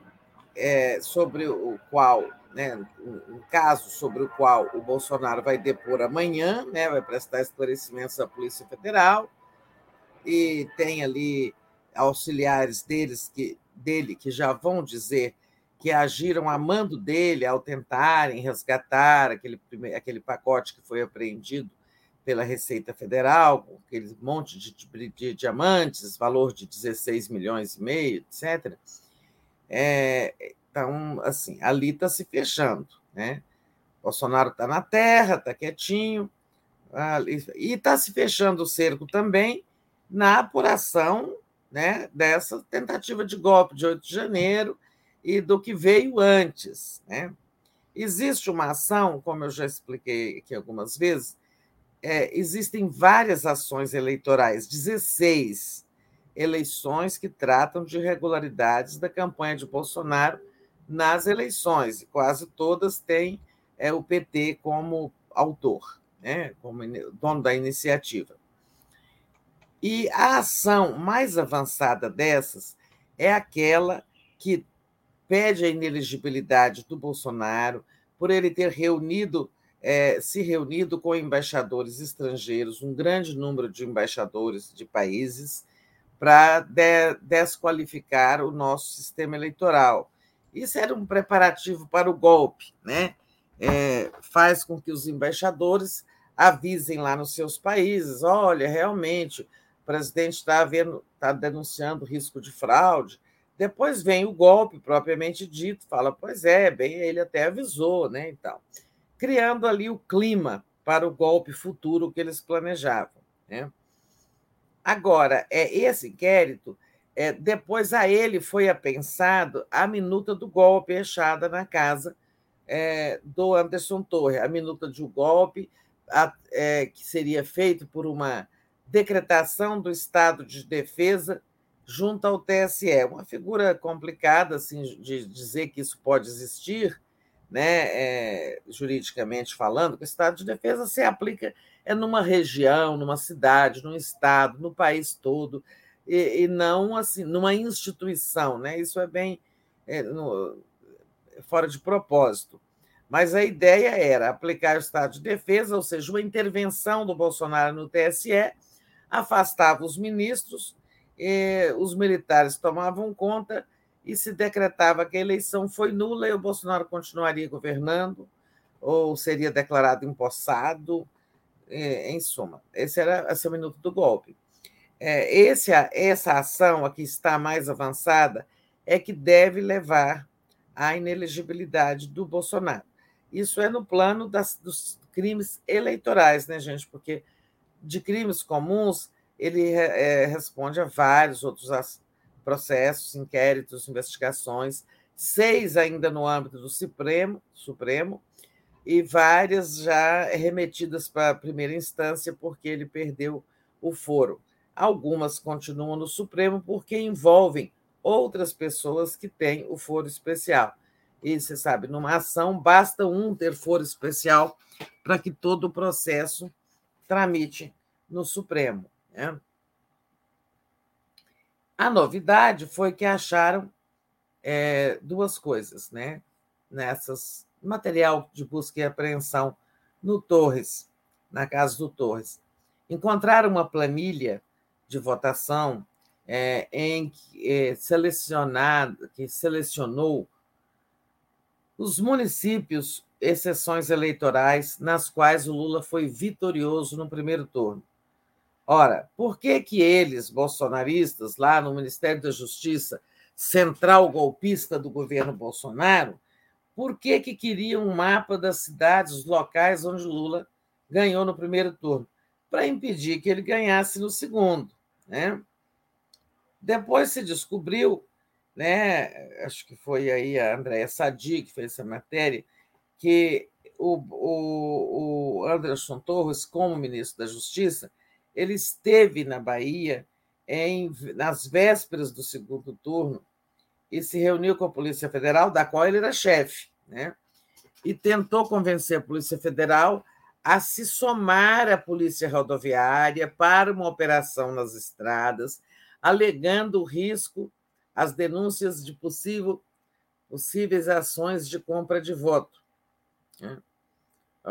é, sobre o qual, né, um caso sobre o qual o Bolsonaro vai depor amanhã, né, vai prestar esclarecimentos à Polícia Federal, e tem ali auxiliares deles que, dele que já vão dizer que agiram a mando dele ao tentarem resgatar aquele, aquele pacote que foi apreendido pela Receita Federal, com aquele monte de, de, de diamantes, valor de 16 milhões e meio, etc. É, então, assim, ali está se fechando. Né? Bolsonaro está na terra, está quietinho, e está se fechando o cerco também na apuração né, dessa tentativa de golpe de 8 de janeiro, e do que veio antes. Né? Existe uma ação, como eu já expliquei aqui algumas vezes, é, existem várias ações eleitorais, 16 eleições que tratam de irregularidades da campanha de Bolsonaro nas eleições, e quase todas têm é, o PT como autor, né, como dono da iniciativa. E a ação mais avançada dessas é aquela que pede a ineligibilidade do Bolsonaro por ele ter reunido, é, se reunido com embaixadores estrangeiros, um grande número de embaixadores de países, para de, desqualificar o nosso sistema eleitoral. Isso era um preparativo para o golpe, né? É, faz com que os embaixadores avisem lá nos seus países: olha, realmente, o presidente está tá denunciando risco de fraude, depois vem o golpe propriamente dito, fala, pois é, bem, ele até avisou, né? Então, criando ali o clima para o golpe futuro que eles planejavam. Né? Agora, é esse inquérito, é, depois a ele foi apensado a minuta do golpe achada na casa é, do Anderson Torres, a minuta de um golpe a, é, que seria feito por uma decretação do estado de defesa junto ao TSE. Uma figura complicada assim, de dizer que isso pode existir, né, é, juridicamente falando, que o estado de defesa se aplica é numa região, numa cidade, num estado, no país todo, e, e não assim numa instituição. Né? Isso é bem é, no, fora de propósito. Mas a ideia era aplicar o estado de defesa, ou seja, uma intervenção do Bolsonaro no TSE, afastava os ministros os militares tomavam conta e se decretava que a eleição foi nula e o Bolsonaro continuaria governando ou seria declarado empossado, em suma. Esse era é o minuto do golpe. É, esse, essa ação aqui está mais avançada é que deve levar à inelegibilidade do Bolsonaro. Isso é no plano das, dos crimes eleitorais, né, gente? Porque de crimes comuns ele é, responde a vários outros processos, inquéritos, investigações, seis ainda no âmbito do Supremo, Supremo e várias já remetidas para a primeira instância porque ele perdeu o foro. Algumas continuam no Supremo porque envolvem outras pessoas que têm o foro especial. E você sabe, numa ação basta um ter foro especial para que todo o processo tramite no Supremo. Né? A novidade foi que acharam é, duas coisas, né? Nessas material de busca e apreensão no Torres, na casa do Torres. Encontraram uma planilha de votação é, em é, selecionado, que selecionou os municípios, exceções eleitorais, nas quais o Lula foi vitorioso no primeiro turno. Ora, por que que eles, bolsonaristas, lá no Ministério da Justiça, central golpista do governo Bolsonaro, por que, que queriam um mapa das cidades, os locais onde Lula ganhou no primeiro turno? Para impedir que ele ganhasse no segundo. Né? Depois se descobriu, né, acho que foi aí a Andréa Sadi que fez essa matéria, que o, o, o Anderson Torres, como ministro da Justiça, ele esteve na Bahia em, nas vésperas do segundo turno e se reuniu com a Polícia Federal, da qual ele era chefe, né? e tentou convencer a Polícia Federal a se somar à Polícia Rodoviária para uma operação nas estradas, alegando o risco, as denúncias de possível, possíveis ações de compra de voto. Né?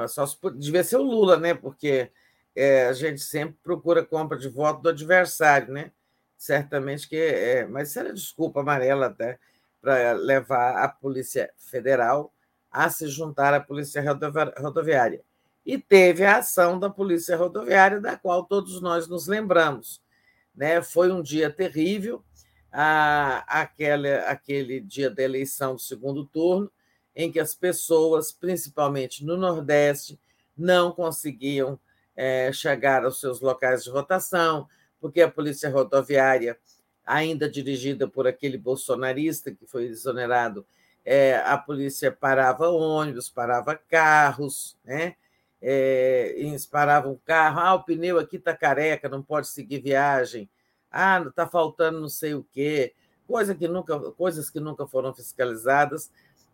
Só devia ser o Lula, né? Porque é, a gente sempre procura compra de voto do adversário, né? Certamente que é, mas isso era desculpa amarela até para levar a Polícia Federal a se juntar à Polícia Rodoviária. E teve a ação da Polícia Rodoviária, da qual todos nós nos lembramos. Né? Foi um dia terrível, a, aquele, aquele dia da eleição do segundo turno, em que as pessoas, principalmente no Nordeste, não conseguiam é, chegar aos seus locais de votação, porque a Polícia Rodoviária, ainda dirigida por aquele bolsonarista que foi exonerado, é, a polícia parava ônibus, parava carros, né? É, parava um carro, ah, o pneu aqui está careca, não pode seguir viagem, ah, está faltando não sei o quê, coisa que nunca, coisas que nunca foram fiscalizadas,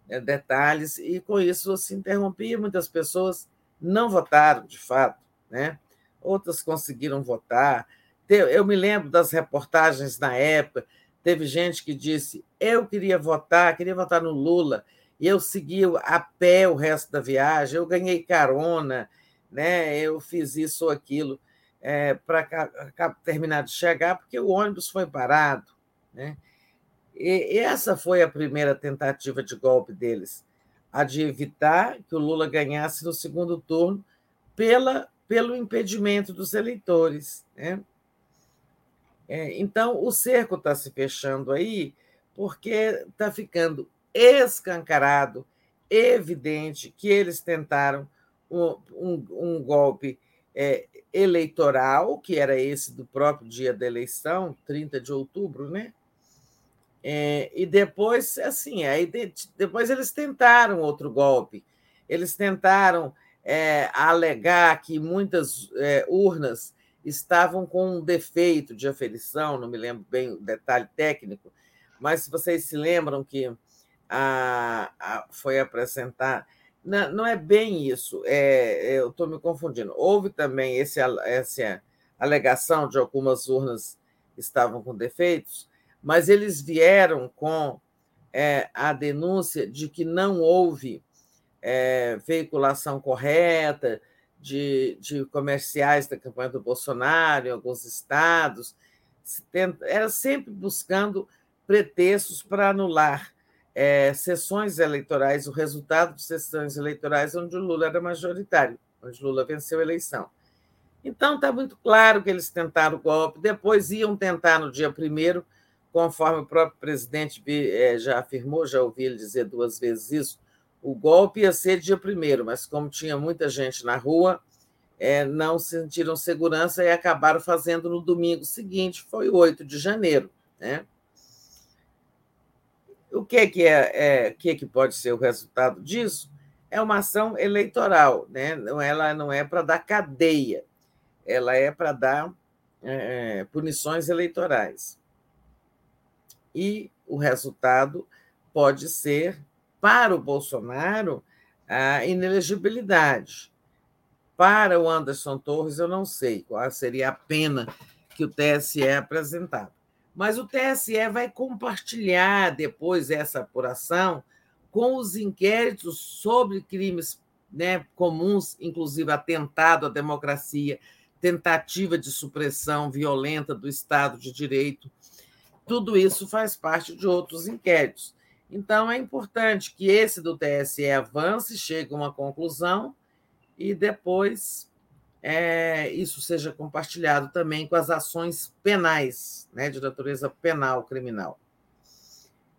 é, detalhes, e com isso se interrompia, muitas pessoas não votaram, de fato, né? outras conseguiram votar, eu me lembro das reportagens na época, teve gente que disse: eu queria votar, queria votar no Lula, e eu segui a pé o resto da viagem, eu ganhei carona, né? eu fiz isso ou aquilo é, para terminar de chegar, porque o ônibus foi parado. Né? E, e essa foi a primeira tentativa de golpe deles, a de evitar que o Lula ganhasse no segundo turno pela, pelo impedimento dos eleitores. Né? É, então, o cerco está se fechando aí, porque está ficando escancarado, evidente, que eles tentaram um, um, um golpe é, eleitoral, que era esse do próprio dia da eleição, 30 de outubro, né? É, e depois, assim, aí depois eles tentaram outro golpe. Eles tentaram é, alegar que muitas é, urnas estavam com um defeito de aferição, não me lembro bem o detalhe técnico, mas se vocês se lembram que a, a, foi apresentar. Não, não, é bem isso, é, eu estou me confundindo. Houve também esse, essa alegação de algumas urnas estavam com defeitos, mas eles vieram com é, a denúncia de que não houve é, veiculação correta, de, de comerciais da campanha do Bolsonaro em alguns estados, era sempre buscando pretextos para anular é, sessões eleitorais, o resultado de sessões eleitorais onde o Lula era majoritário, onde Lula venceu a eleição. Então, está muito claro que eles tentaram o golpe, depois iam tentar no dia primeiro, conforme o próprio presidente é, já afirmou, já ouvi ele dizer duas vezes isso, o golpe ia ser dia primeiro, mas como tinha muita gente na rua, é, não sentiram segurança e acabaram fazendo no domingo seguinte, foi 8 de janeiro. Né? O que, que, é, é, que, que pode ser o resultado disso? é uma ação eleitoral, né? ela não é para dar cadeia, ela é para dar é, punições eleitorais. E o resultado pode ser, para o Bolsonaro, a inelegibilidade. Para o Anderson Torres, eu não sei qual seria a pena que o TSE apresentava. Mas o TSE vai compartilhar depois essa apuração com os inquéritos sobre crimes né, comuns, inclusive atentado à democracia, tentativa de supressão violenta do Estado de Direito. Tudo isso faz parte de outros inquéritos. Então, é importante que esse do TSE avance, chegue a uma conclusão e depois é, isso seja compartilhado também com as ações penais, né, de natureza penal, criminal.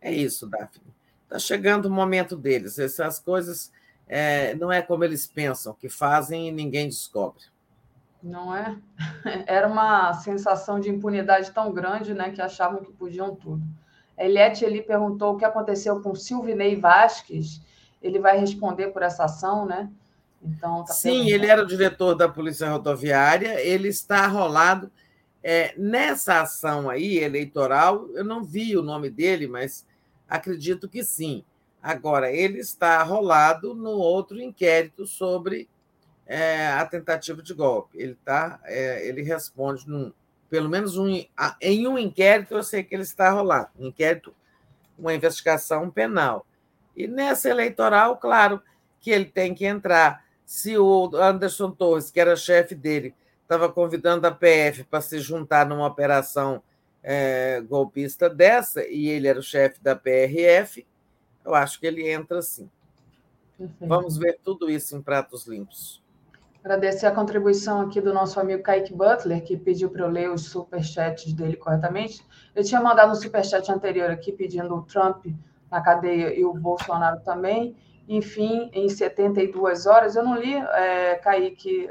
É isso, Daphne. Está chegando o momento deles. Essas coisas é, não é como eles pensam, que fazem e ninguém descobre. Não é? Era uma sensação de impunidade tão grande né, que achavam que podiam tudo. Eliette ele perguntou o que aconteceu com Silvinei Vasques. Ele vai responder por essa ação, né? Então, tá Sim, ele era o diretor da Polícia Rodoviária, ele está rolado. É, nessa ação aí eleitoral, eu não vi o nome dele, mas acredito que sim. Agora, ele está rolado no outro inquérito sobre é, a tentativa de golpe. Ele, tá, é, ele responde, num, pelo menos um, em um inquérito, eu sei que ele está rolado um inquérito, uma investigação penal. E nessa eleitoral, claro que ele tem que entrar se o Anderson Torres, que era chefe dele, estava convidando a PF para se juntar numa operação é, golpista dessa, e ele era o chefe da PRF, eu acho que ele entra sim. Vamos ver tudo isso em pratos limpos. Agradecer a contribuição aqui do nosso amigo Kaique Butler, que pediu para eu ler os superchats dele corretamente. Eu tinha mandado um superchat anterior aqui pedindo o Trump na cadeia e o Bolsonaro também enfim, em 72 horas. Eu não li, é, Kaique,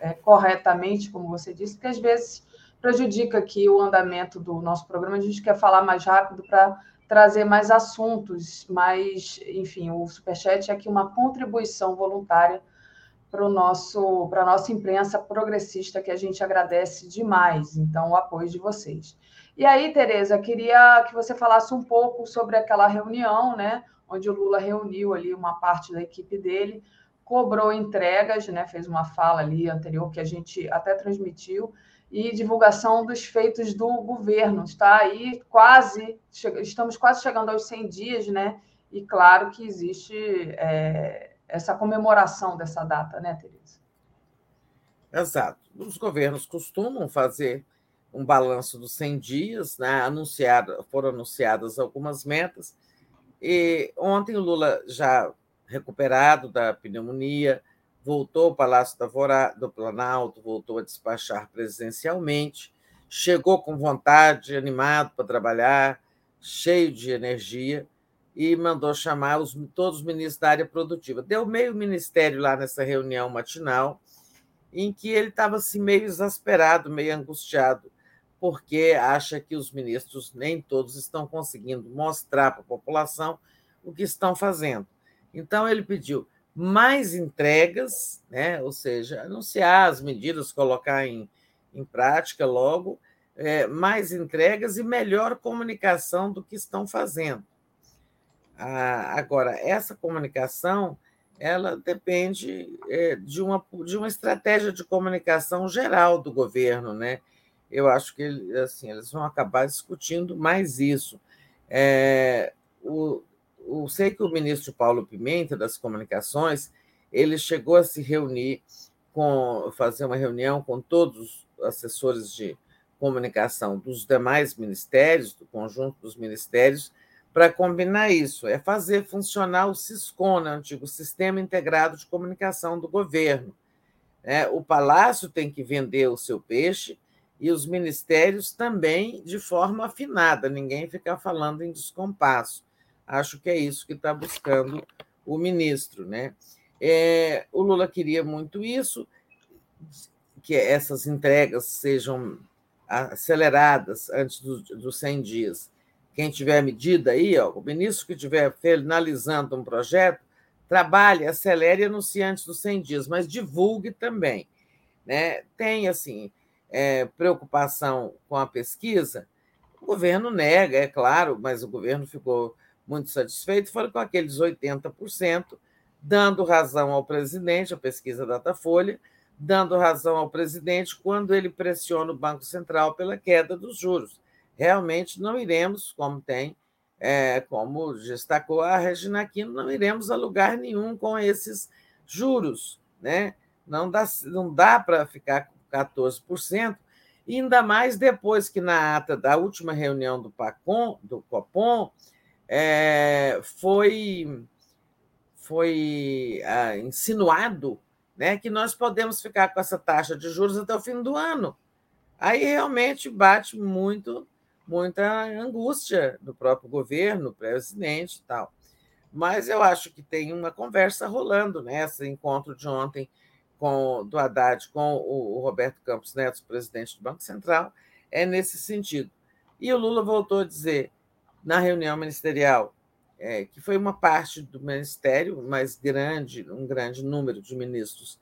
é, corretamente, como você disse, porque às vezes prejudica aqui o andamento do nosso programa. A gente quer falar mais rápido para trazer mais assuntos, mas, enfim, o Superchat é aqui uma contribuição voluntária para nosso para a nossa imprensa progressista, que a gente agradece demais, então, o apoio de vocês. E aí, Tereza, queria que você falasse um pouco sobre aquela reunião, né? onde o Lula reuniu ali uma parte da equipe dele, cobrou entregas, né, fez uma fala ali anterior que a gente até transmitiu, e divulgação dos feitos do governo. Está aí quase, estamos quase chegando aos 100 dias, né? E claro que existe é, essa comemoração dessa data, né, Tereza? Exato. Os governos costumam fazer um balanço dos 100 dias, né? Anunciado, foram anunciadas algumas metas, e ontem o Lula, já recuperado da pneumonia, voltou ao Palácio do Planalto, voltou a despachar presencialmente, chegou com vontade, animado para trabalhar, cheio de energia, e mandou chamar os, todos os ministros da área produtiva. Deu meio ministério lá nessa reunião matinal, em que ele estava assim, meio exasperado, meio angustiado, porque acha que os ministros nem todos estão conseguindo mostrar para a população o que estão fazendo. Então, ele pediu mais entregas, né? ou seja, anunciar as medidas, colocar em, em prática logo, é, mais entregas e melhor comunicação do que estão fazendo. Agora, essa comunicação ela depende é, de, uma, de uma estratégia de comunicação geral do governo, né? eu acho que assim, eles vão acabar discutindo mais isso. É, o, o, sei que o ministro Paulo Pimenta, das Comunicações, ele chegou a se reunir com fazer uma reunião com todos os assessores de comunicação dos demais ministérios, do conjunto dos ministérios, para combinar isso, é fazer funcionar o SISCON, né, antigo Sistema Integrado de Comunicação do Governo. É, o Palácio tem que vender o seu peixe e os ministérios também de forma afinada, ninguém ficar falando em descompasso. Acho que é isso que está buscando o ministro. Né? É, o Lula queria muito isso, que essas entregas sejam aceleradas antes dos do 100 dias. Quem tiver medida aí, ó, o ministro que estiver finalizando um projeto, trabalhe, acelere e anuncie antes dos 100 dias, mas divulgue também. Né? Tem, assim, é, preocupação com a pesquisa, o governo nega, é claro, mas o governo ficou muito satisfeito, foram com aqueles 80%, dando razão ao presidente, a pesquisa Datafolha, dando razão ao presidente quando ele pressiona o Banco Central pela queda dos juros. Realmente não iremos, como tem, é, como destacou a Regina Aquino, não iremos a lugar nenhum com esses juros. Né? Não dá, não dá para ficar com 14%, ainda mais depois que na ata da última reunião do PACOM, do Copom, é, foi, foi ah, insinuado né, que nós podemos ficar com essa taxa de juros até o fim do ano. Aí realmente bate muito, muita angústia do próprio governo, presidente e tal. Mas eu acho que tem uma conversa rolando nesse né, encontro de ontem com, do Haddad com o, Roberto Campos Neto, presidente do Banco Central, é nesse sentido. E o Lula voltou a dizer na reunião ministerial é, que foi uma parte do ministério, mas grande, um grande número de ministros,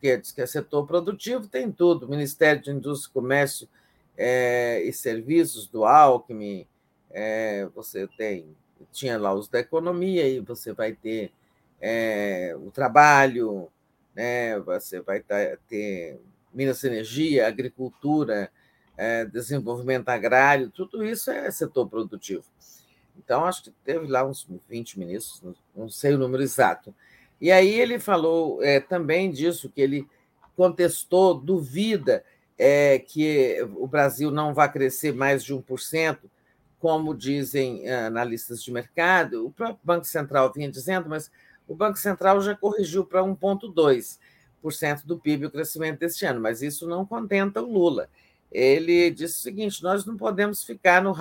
que diz que é setor produtivo, tem tudo, Ministério de Indústria e Comércio é, e Serviços do Alckmin, é, você tem, tinha lá os da economia, e você vai ter é, o trabalho, né, você vai ter Minas Energia, agricultura, é, desenvolvimento agrário, tudo isso é setor produtivo. Então, acho que teve lá uns 20 ministros, não sei o número exato. E aí ele falou é, também disso, que ele contestou, duvida é, que o Brasil não vai crescer mais de 1%, como dizem é, analistas de mercado. O próprio Banco Central vinha dizendo, mas o Banco Central já corrigiu para 1,2% do PIB o crescimento deste ano, mas isso não contenta o Lula. Ele disse o seguinte: nós não podemos ficar no,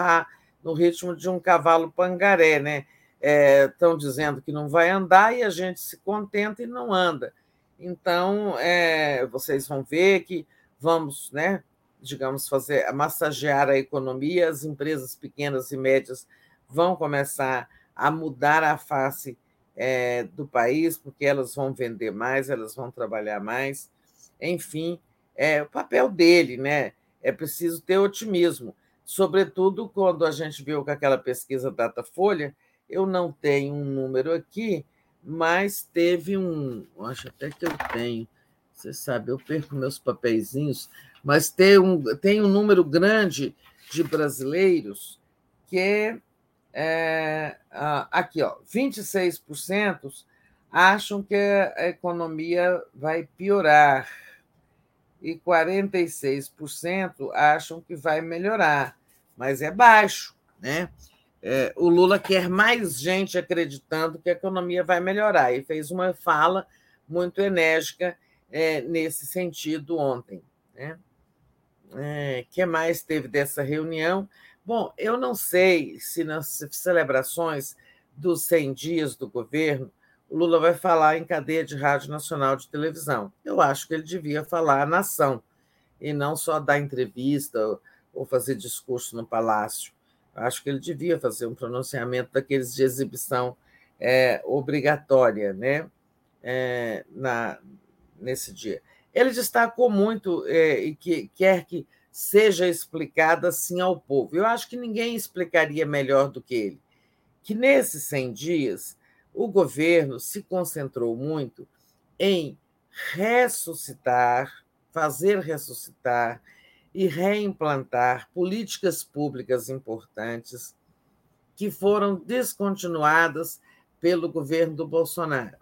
no ritmo de um cavalo pangaré, né? Estão é, dizendo que não vai andar e a gente se contenta e não anda. Então, é, vocês vão ver que vamos, né, digamos, fazer massagear a economia, as empresas pequenas e médias vão começar a mudar a face é, do país, porque elas vão vender mais, elas vão trabalhar mais. Enfim, é o papel dele, né? É preciso ter otimismo sobretudo quando a gente viu com aquela pesquisa Datafolha, eu não tenho um número aqui, mas teve um, acho até que eu tenho, você sabe, eu perco meus papeizinhos, mas tem um, tem um número grande de brasileiros que é, é aqui, ó, 26% acham que a economia vai piorar e 46% acham que vai melhorar mas é baixo. Né? É, o Lula quer mais gente acreditando que a economia vai melhorar e fez uma fala muito enérgica é, nesse sentido ontem. Né? É, que mais teve dessa reunião? Bom, eu não sei se nas celebrações dos 100 dias do governo o Lula vai falar em cadeia de rádio nacional de televisão. Eu acho que ele devia falar à nação e não só dar entrevista ou fazer discurso no palácio. Acho que ele devia fazer um pronunciamento daqueles de exibição é, obrigatória né? É, na, nesse dia. Ele destacou muito é, e que quer que seja explicada assim ao povo. Eu acho que ninguém explicaria melhor do que ele. Que nesses 100 dias, o governo se concentrou muito em ressuscitar, fazer ressuscitar e reimplantar políticas públicas importantes que foram descontinuadas pelo governo do Bolsonaro.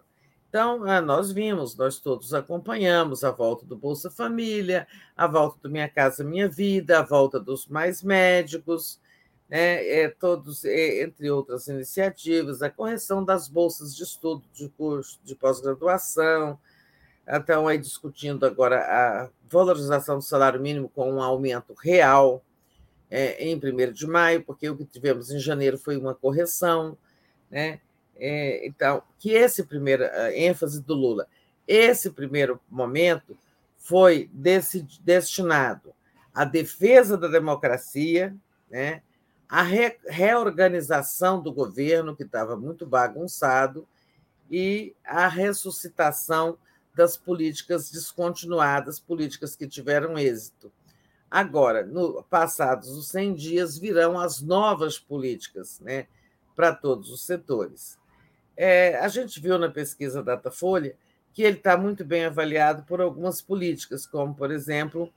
Então, ah, nós vimos, nós todos acompanhamos a volta do Bolsa Família, a volta do Minha Casa Minha Vida, a volta dos mais médicos, né, é, todos, é, entre outras iniciativas, a correção das bolsas de estudo de curso de pós-graduação, estão aí discutindo agora a valorização do salário mínimo com um aumento real é, em 1 de maio, porque o que tivemos em janeiro foi uma correção. Né? É, então, que esse primeiro, ênfase do Lula, esse primeiro momento foi desse, destinado à defesa da democracia, né? à re, reorganização do governo, que estava muito bagunçado, e a ressuscitação das políticas descontinuadas, políticas que tiveram êxito. Agora, no, passados os 100 dias, virão as novas políticas né, para todos os setores. É, a gente viu na pesquisa Datafolha que ele está muito bem avaliado por algumas políticas, como, por exemplo,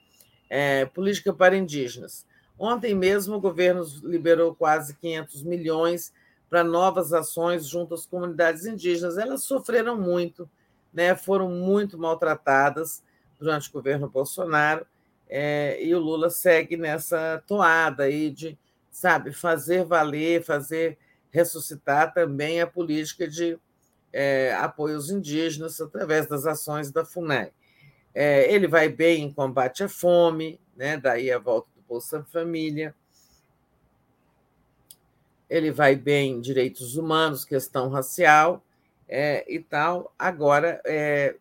é, política para indígenas. Ontem mesmo, o governo liberou quase 500 milhões para novas ações junto às comunidades indígenas. Elas sofreram muito, né, foram muito maltratadas durante o governo Bolsonaro, é, e o Lula segue nessa toada aí de, sabe, fazer valer, fazer ressuscitar também a política de é, aos indígenas através das ações da FUNAI. É, ele vai bem em combate à fome, né, daí a volta do Bolsa Família. Ele vai bem em direitos humanos, questão racial é, e tal. Agora, é,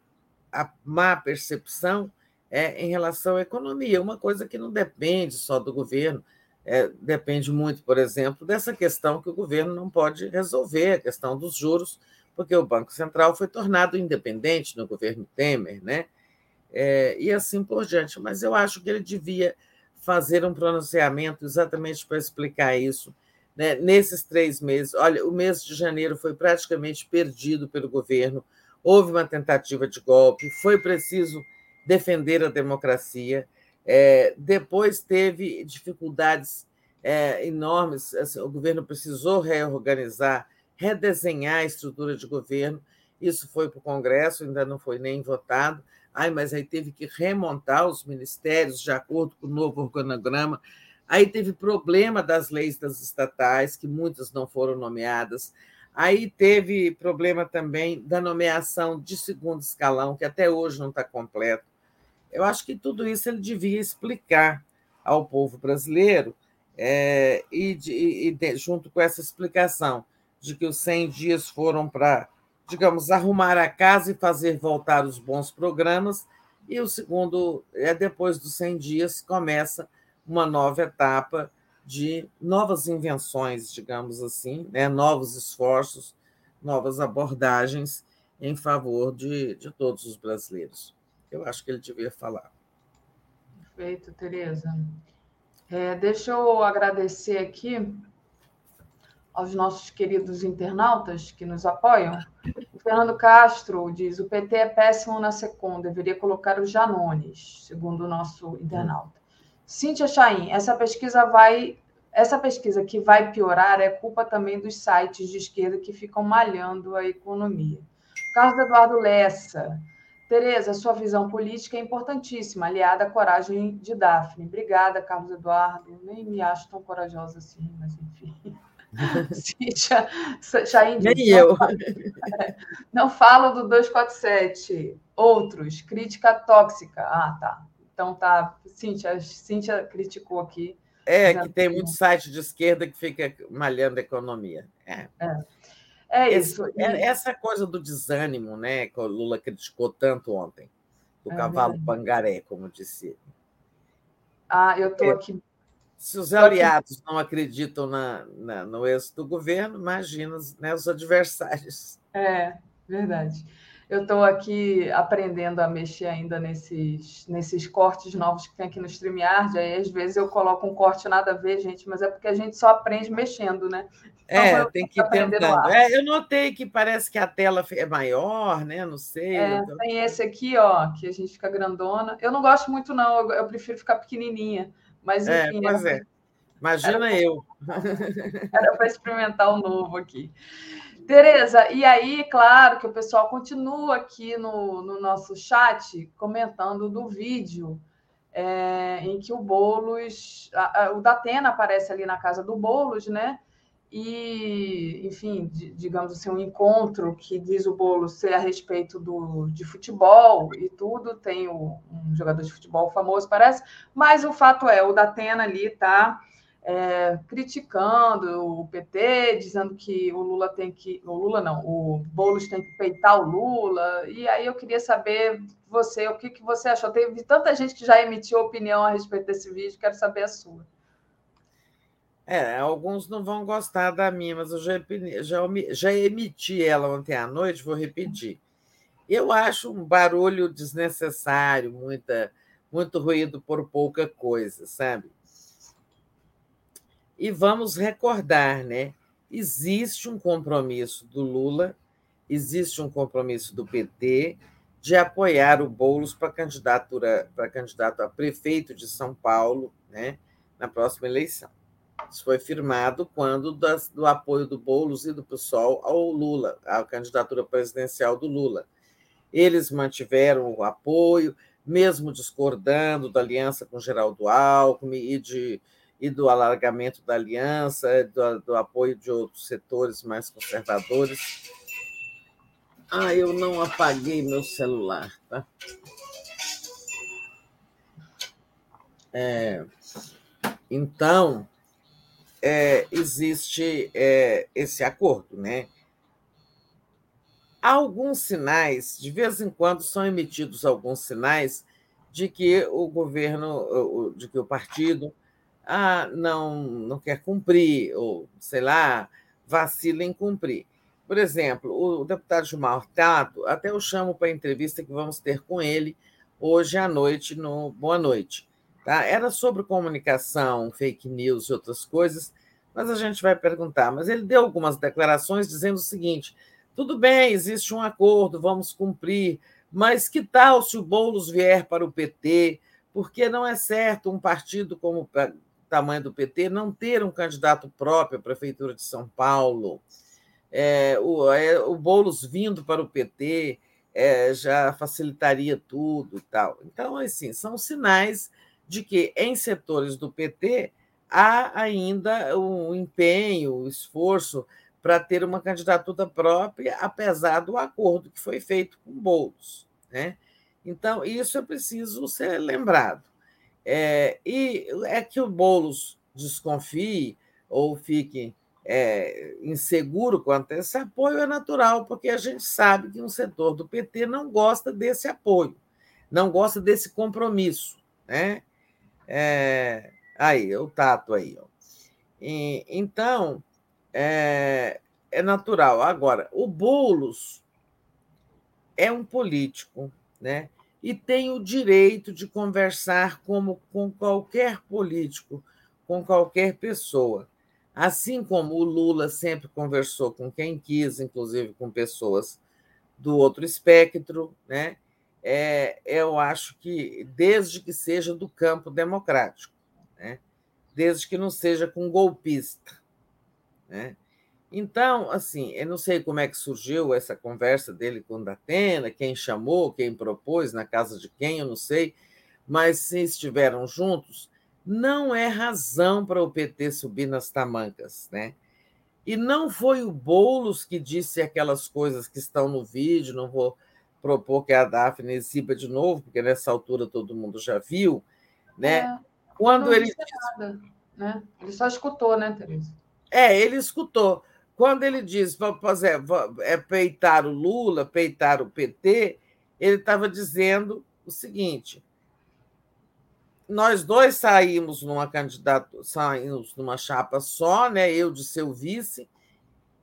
a má percepção é, em relação à economia, uma coisa que não depende só do governo, é, depende muito, por exemplo, dessa questão que o governo não pode resolver, a questão dos juros, porque o Banco Central foi tornado independente no governo Temer, né? É, e assim por diante. Mas eu acho que ele devia fazer um pronunciamento exatamente para explicar isso. Né? Nesses três meses, olha, o mês de janeiro foi praticamente perdido pelo governo, houve uma tentativa de golpe, foi preciso defender a democracia. É, depois teve dificuldades é, enormes, assim, o governo precisou reorganizar, redesenhar a estrutura de governo. Isso foi para o Congresso, ainda não foi nem votado. Ai, mas aí teve que remontar os ministérios de acordo com o novo organograma. Aí teve problema das leis das estatais, que muitas não foram nomeadas. Aí teve problema também da nomeação de segundo escalão, que até hoje não está completo. Eu acho que tudo isso ele devia explicar ao povo brasileiro, é, e, de, e de, junto com essa explicação de que os 100 dias foram para, digamos, arrumar a casa e fazer voltar os bons programas, e o segundo, é depois dos 100 dias, começa uma nova etapa de novas invenções, digamos assim, né? novos esforços, novas abordagens em favor de, de todos os brasileiros eu acho que ele devia falar. Perfeito, Tereza. É, deixa eu agradecer aqui aos nossos queridos internautas que nos apoiam. O Fernando Castro diz: o PT é péssimo na SECOM, deveria colocar os Janones, segundo o nosso internauta. Cíntia Chaim, essa pesquisa vai. Essa pesquisa que vai piorar é culpa também dos sites de esquerda que ficam malhando a economia. Carlos Eduardo Lessa, Tereza, sua visão política é importantíssima, aliada à coragem de Daphne. Obrigada, Carlos Eduardo. Nem me acho tão corajosa assim, mas enfim. Cíntia, Chain Nem eu. Não falo, do 247. Outros, crítica tóxica. Ah, tá. Então tá. Cíntia, Cíntia criticou aqui. É, que tem muito site de esquerda que fica malhando a economia. É. é. É isso. Esse, é, essa coisa do desânimo, né, que o Lula criticou tanto ontem, do é cavalo verdade. pangaré, como disse. Ah, eu estou é, aqui. Se os aliados aqui. não acreditam na, na, no êxito do governo, imagina né, os adversários. É, verdade. Eu estou aqui aprendendo a mexer ainda nesses, nesses cortes novos que tem aqui no StreamYard. Aí, às vezes, eu coloco um corte nada a ver, gente, mas é porque a gente só aprende mexendo, né? Então, é, tem que tentando. É, eu notei que parece que a tela é maior, né? Não sei. É, então... Tem esse aqui, ó, que a gente fica grandona. Eu não gosto muito, não, eu, eu prefiro ficar pequenininha. Mas, é, enfim. É, pois é. Imagina era eu. Era para experimentar o novo aqui. Tereza, e aí, claro que o pessoal continua aqui no, no nosso chat comentando do vídeo é, em que o Boulos, a, a, o Datena aparece ali na casa do Boulos, né? E, enfim, digamos assim, um encontro que diz o Boulos ser a respeito do, de futebol e tudo, tem o, um jogador de futebol famoso, parece, mas o fato é, o Datena ali está é, criticando o PT, dizendo que o Lula tem que. O Lula não, o Boulos tem que peitar o Lula. E aí eu queria saber você, o que, que você achou? Teve tanta gente que já emitiu opinião a respeito desse vídeo, quero saber a sua. É, alguns não vão gostar da minha, mas eu já, já, já emiti ela ontem à noite, vou repetir. Eu acho um barulho desnecessário, muita, muito ruído por pouca coisa, sabe? E vamos recordar, né? Existe um compromisso do Lula, existe um compromisso do PT de apoiar o Boulos para candidatura para candidato a prefeito de São Paulo, né, na próxima eleição. Isso foi firmado quando das, do apoio do Boulos e do PSOL ao Lula, à candidatura presidencial do Lula. Eles mantiveram o apoio, mesmo discordando da aliança com Geraldo Alckmin e, de, e do alargamento da aliança, do, do apoio de outros setores mais conservadores. Ah, eu não apaguei meu celular, tá? É, então, é, existe é, esse acordo, né? Alguns sinais, de vez em quando são emitidos alguns sinais de que o governo, de que o partido ah, não, não quer cumprir, ou sei lá, vacila em cumprir. Por exemplo, o deputado Gilmar Tato, até eu chamo para a entrevista que vamos ter com ele hoje à noite, no Boa Noite. Tá? Era sobre comunicação, fake news e outras coisas, mas a gente vai perguntar. Mas ele deu algumas declarações dizendo o seguinte: tudo bem, existe um acordo, vamos cumprir, mas que tal se o Boulos vier para o PT? Porque não é certo um partido como tamanho do PT não ter um candidato próprio à Prefeitura de São Paulo. É, o, é, o Boulos vindo para o PT é, já facilitaria tudo e tal. Então, assim, são sinais de que em setores do PT há ainda um empenho, um esforço para ter uma candidatura própria, apesar do acordo que foi feito com Boulos. Né? Então, isso é preciso ser lembrado. É, e é que o Boulos desconfie ou fique é, inseguro quanto a esse apoio é natural, porque a gente sabe que um setor do PT não gosta desse apoio, não gosta desse compromisso. Né? É, aí, o tato aí. Ó. E, então, é, é natural. Agora, o Boulos é um político, né? E tem o direito de conversar como com qualquer político, com qualquer pessoa. Assim como o Lula sempre conversou com quem quis, inclusive com pessoas do outro espectro, né? É, eu acho que, desde que seja do campo democrático, né? desde que não seja com golpista. Né? Então, assim, eu não sei como é que surgiu essa conversa dele com Datena, quem chamou, quem propôs, na casa de quem, eu não sei, mas se estiveram juntos, não é razão para o PT subir nas tamancas, né? E não foi o Boulos que disse aquelas coisas que estão no vídeo, não vou propor que a Daphne exiba de novo, porque nessa altura todo mundo já viu, né? É, Quando ele disse... nada, né? Ele só escutou, né, Teresa? É, ele escutou. Quando ele diz fazer, é peitar o Lula, peitar o PT, ele estava dizendo o seguinte: nós dois saímos numa candidato, saímos numa chapa só, né? Eu de seu vice,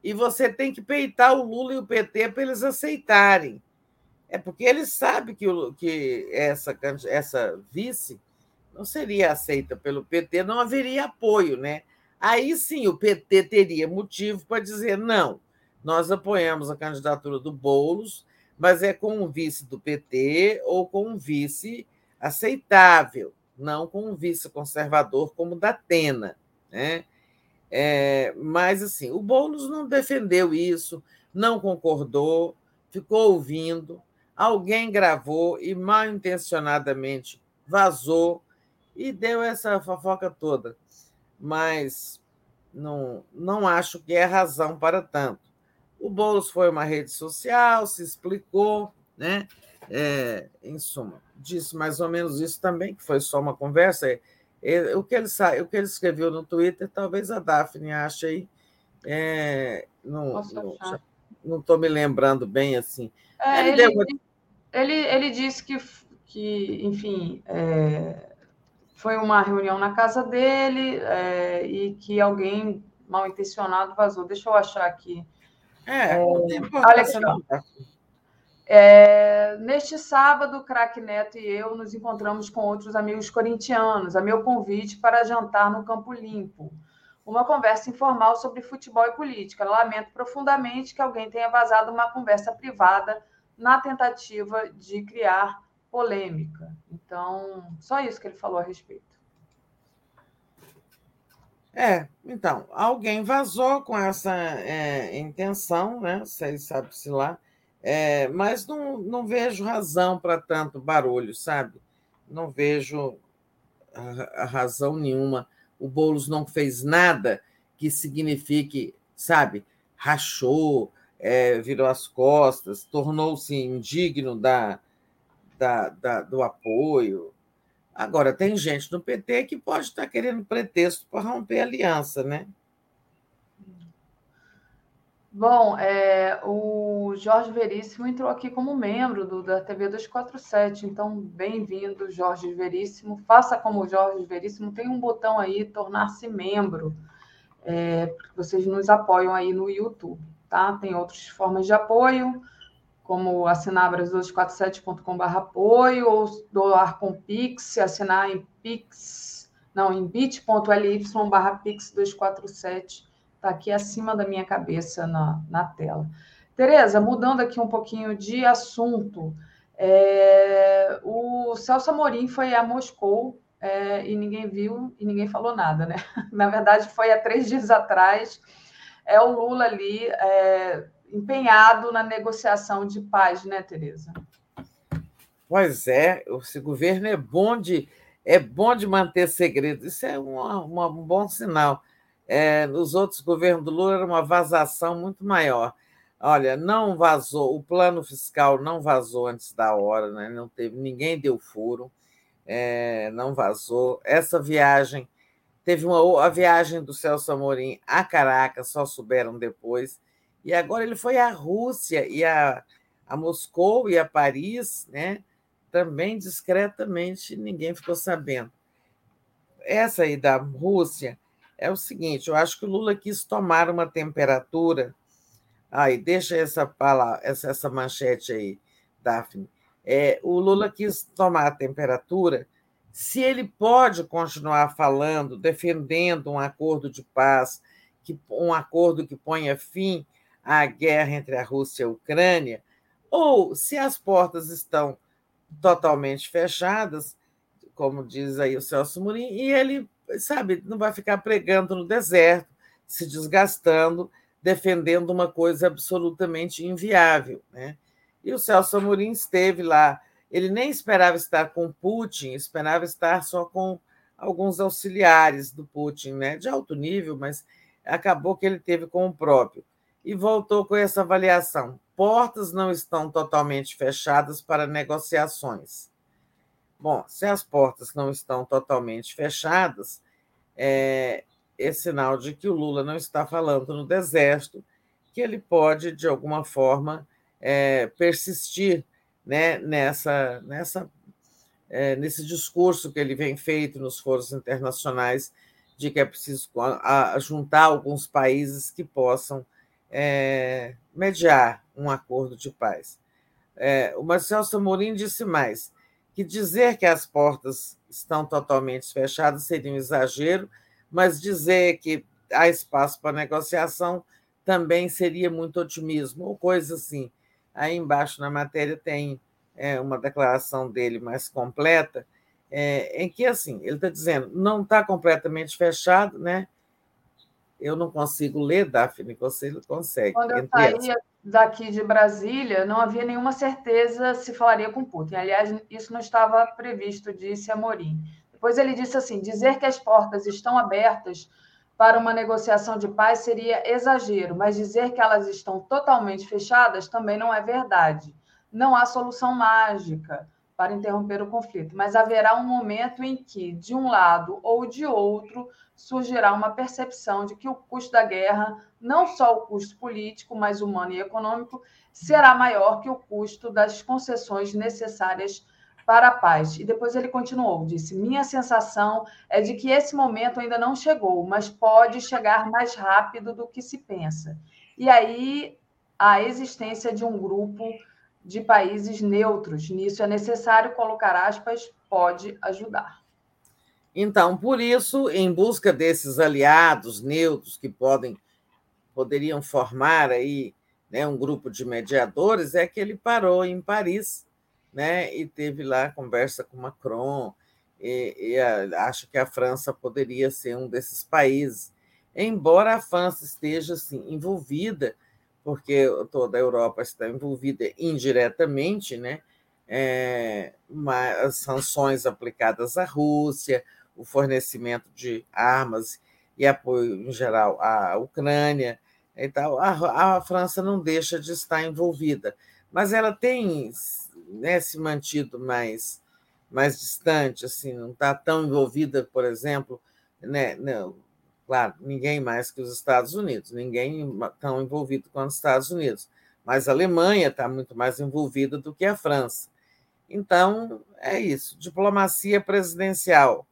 e você tem que peitar o Lula e o PT para eles aceitarem. É porque ele sabe que, o, que essa, essa vice não seria aceita pelo PT, não haveria apoio, né? Aí sim o PT teria motivo para dizer não, nós apoiamos a candidatura do Boulos, mas é com um vice do PT ou com um vice aceitável não com um vice-conservador como o da Atena. Né? É, mas, assim, o Boulos não defendeu isso, não concordou, ficou ouvindo, alguém gravou e mal intencionadamente vazou e deu essa fofoca toda. Mas não, não acho que é razão para tanto. O Boulos foi uma rede social, se explicou, né? É, em suma, disse mais ou menos isso também, que foi só uma conversa. É, é, o, que ele, o que ele escreveu no Twitter, talvez a Daphne ache aí. É, não estou me lembrando bem assim. É, ele, ele, ele, ele, disse que, que enfim, é, foi uma reunião na casa dele é, e que alguém mal intencionado vazou. Deixa eu achar aqui. É, É, olha aqui? É, neste sábado, o craque Neto e eu nos encontramos com outros amigos corintianos, a meu convite para jantar no Campo Limpo. Uma conversa informal sobre futebol e política. Lamento profundamente que alguém tenha vazado uma conversa privada na tentativa de criar polêmica. Então, só isso que ele falou a respeito. É, então, alguém vazou com essa é, intenção, né? Sei, sabe-se lá. É, mas não, não vejo razão para tanto barulho, sabe? Não vejo a, a razão nenhuma. O Boulos não fez nada que signifique, sabe, rachou, é, virou as costas, tornou-se indigno da, da, da- do apoio. Agora, tem gente no PT que pode estar querendo pretexto para romper a aliança, né? Bom, é, o Jorge Veríssimo entrou aqui como membro do, da TV 247, então bem-vindo, Jorge Veríssimo. Faça como o Jorge Veríssimo, tem um botão aí, tornar-se membro, é, porque vocês nos apoiam aí no YouTube, tá? Tem outras formas de apoio, como assinar brasil247.com.br apoio, ou doar com Pix, assinar em Pix, não, em bit.ly barra Pix 247 está aqui acima da minha cabeça na, na tela. Tereza, mudando aqui um pouquinho de assunto, é, o Celso Amorim foi a Moscou é, e ninguém viu e ninguém falou nada, né? Na verdade, foi há três dias atrás. É o Lula ali é, empenhado na negociação de paz, né, Tereza? Pois é, esse governo é bom de, é bom de manter segredo. Isso é uma- um bom sinal. É, nos outros governos do Lula era uma vazação muito maior. Olha, não vazou, o plano fiscal não vazou antes da hora, né? não teve, ninguém deu furo, é, não vazou. Essa viagem, teve uma, a viagem do Celso Amorim a Caracas, só souberam depois. E agora ele foi à Rússia e a, a Moscou e a Paris, né? também discretamente, ninguém ficou sabendo. Essa aí da Rússia é o seguinte: eu acho que o Lula quis tomar uma temperatura. Aí, deixa essa, pala- essa, essa manchete aí, Daphne. É, o Lula quis tomar a temperatura se ele pode continuar falando, defendendo um acordo de paz, que, um acordo que ponha fim à guerra entre a Rússia e a Ucrânia, ou se as portas estão totalmente fechadas, como diz aí o Celso Murim, e ele, sabe, não vai ficar pregando no deserto, se desgastando, defendendo uma coisa absolutamente inviável. Né? E o Celso Amorim esteve lá, ele nem esperava estar com Putin, esperava estar só com alguns auxiliares do Putin, né? de alto nível, mas acabou que ele teve com o próprio. E voltou com essa avaliação. Portas não estão totalmente fechadas para negociações. Bom, se as portas não estão totalmente fechadas, é, é sinal de que o Lula não está falando no deserto, que ele pode, de alguma forma, é, persistir né, nessa, nessa, é, nesse discurso que ele vem feito nos foros internacionais de que é preciso juntar alguns países que possam é, mediar um acordo de paz. É, o Marcelo Samorim disse mais que dizer que as portas estão totalmente fechadas seria um exagero, mas dizer que há espaço para negociação também seria muito otimismo, ou coisa assim. Aí embaixo na matéria tem é, uma declaração dele mais completa, é, em que assim ele está dizendo não está completamente fechado, né? Eu não consigo ler, Daphne, você consegue. Quando eu saía daqui de Brasília, não havia nenhuma certeza se falaria com Putin. Aliás, isso não estava previsto, disse Amorim. Depois ele disse assim: dizer que as portas estão abertas para uma negociação de paz seria exagero, mas dizer que elas estão totalmente fechadas também não é verdade. Não há solução mágica para interromper o conflito, mas haverá um momento em que, de um lado ou de outro, surgirá uma percepção de que o custo da guerra, não só o custo político, mas humano e econômico, será maior que o custo das concessões necessárias para a paz. E depois ele continuou, disse: Minha sensação é de que esse momento ainda não chegou, mas pode chegar mais rápido do que se pensa. E aí a existência de um grupo de países neutros. Nisso é necessário colocar aspas, pode ajudar. Então, por isso, em busca desses aliados neutros que podem poderiam formar aí né, um grupo de mediadores, é que ele parou em Paris né, e teve lá conversa com Macron, e, e a, acho que a França poderia ser um desses países, embora a França esteja assim, envolvida, porque toda a Europa está envolvida indiretamente, né, é, as sanções aplicadas à Rússia, o fornecimento de armas e apoio em geral à Ucrânia. Então, a, a França não deixa de estar envolvida, mas ela tem né, se mantido mais, mais distante, assim, não está tão envolvida, por exemplo, né, não, claro, ninguém mais que os Estados Unidos, ninguém tão envolvido com os Estados Unidos, mas a Alemanha está muito mais envolvida do que a França. Então, é isso, diplomacia presidencial,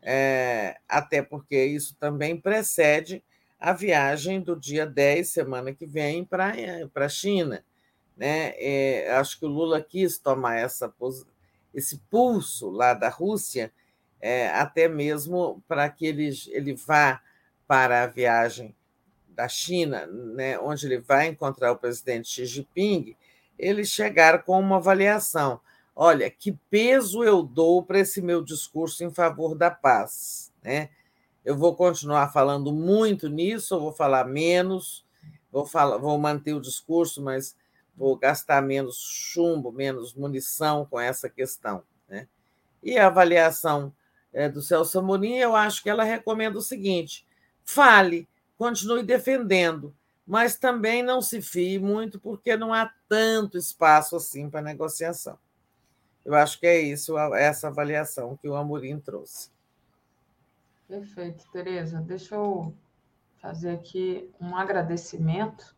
é, até porque isso também precede a viagem do dia 10, semana que vem, para a China. Né? É, acho que o Lula quis tomar essa, esse pulso lá da Rússia, é, até mesmo para que ele, ele vá para a viagem da China, né, onde ele vai encontrar o presidente Xi Jinping, ele chegar com uma avaliação. Olha, que peso eu dou para esse meu discurso em favor da paz? Né? Eu vou continuar falando muito nisso, ou vou falar menos, vou, falar, vou manter o discurso, mas vou gastar menos chumbo, menos munição com essa questão. Né? E a avaliação é, do Celso Amorim, eu acho que ela recomenda o seguinte: fale, continue defendendo, mas também não se fie muito, porque não há tanto espaço assim para negociação. Eu acho que é isso, essa avaliação que o Amorim trouxe. Perfeito, Tereza. Deixa eu fazer aqui um agradecimento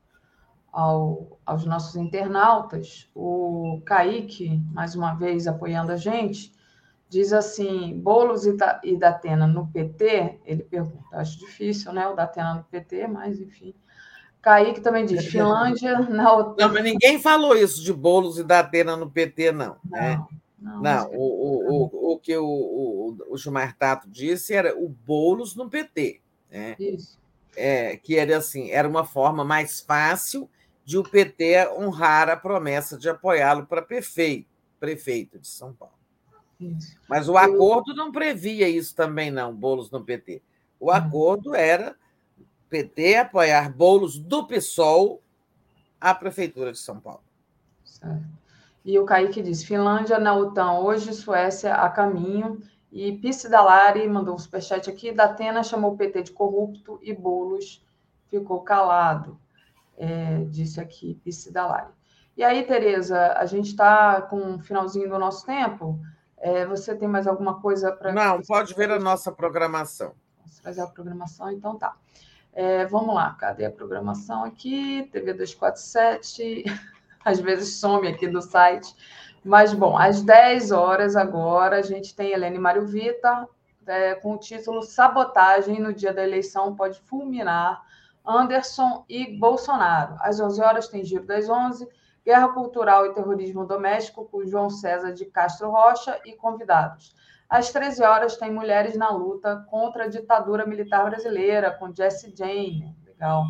ao, aos nossos internautas. O Kaique, mais uma vez apoiando a gente, diz assim: Bolos e, da, e Datena no PT? Ele pergunta. Acho difícil, né? O Datena no PT, mas enfim. Kaique também diz: Finlândia na OTAN. Não, mas ninguém falou isso de Bolos e Datena no PT, não. Não, né? não, não o, o, o, o, que o, o, o Gilmar Tato disse era o Bolos no PT. Né? Isso. É, que era assim, era uma forma mais fácil de o PT honrar a promessa de apoiá-lo para prefeito, prefeito de São Paulo. Isso. Mas o acordo não previa isso também, não, bolos no PT. O hum. acordo era PT apoiar bolos do PSOL à Prefeitura de São Paulo. Certo. E o Kaique diz: Finlândia na OTAN hoje, Suécia a caminho. E Pisse Dalari mandou um superchat aqui: Datena chamou o PT de corrupto e Bolos ficou calado é, disse aqui Piscidalari. E aí, Tereza, a gente está com o finalzinho do nosso tempo. É, você tem mais alguma coisa para. Não, pode ver a nossa programação. Vamos fazer a programação, então tá. É, vamos lá, cadê a programação aqui? TV 247, às vezes some aqui do site. Mas, bom, às 10 horas agora, a gente tem Helene Mário Vita, é, com o título Sabotagem no dia da eleição pode fulminar Anderson e Bolsonaro. Às 11 horas tem Giro das 11, Guerra Cultural e Terrorismo Doméstico com João César de Castro Rocha e convidados. Às 13 horas tem Mulheres na Luta contra a Ditadura Militar Brasileira com Jesse Jane. Legal.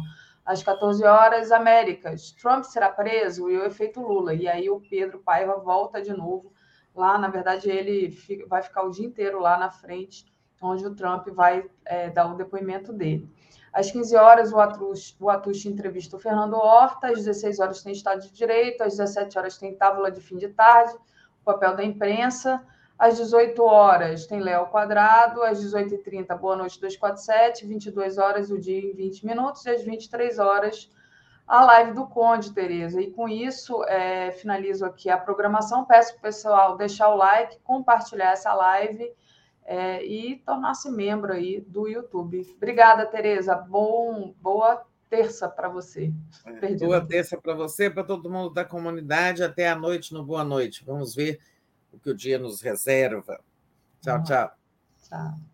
Às 14 horas, Américas. Trump será preso e o efeito Lula. E aí o Pedro Paiva volta de novo lá. Na verdade, ele vai ficar o dia inteiro lá na frente, onde o Trump vai é, dar o depoimento dele. Às 15 horas, o Atush, o Atush entrevista o Fernando Horta. Às 16 horas, tem Estado de Direito. Às 17 horas, tem Tábula de Fim de Tarde, o papel da imprensa. Às 18 horas, tem Léo Quadrado. Às 18h30, Boa Noite 247. 22 horas, o dia em 20 minutos. E às 23 horas, a live do Conde, Tereza. E com isso, é, finalizo aqui a programação. Peço para o pessoal deixar o like, compartilhar essa live é, e tornar-se membro aí do YouTube. Obrigada, Tereza. Bom, boa terça para você. É, boa terça para você, para todo mundo da comunidade. Até a noite no Boa Noite. Vamos ver o que o dia nos reserva. Tchau, tchau. Tchau.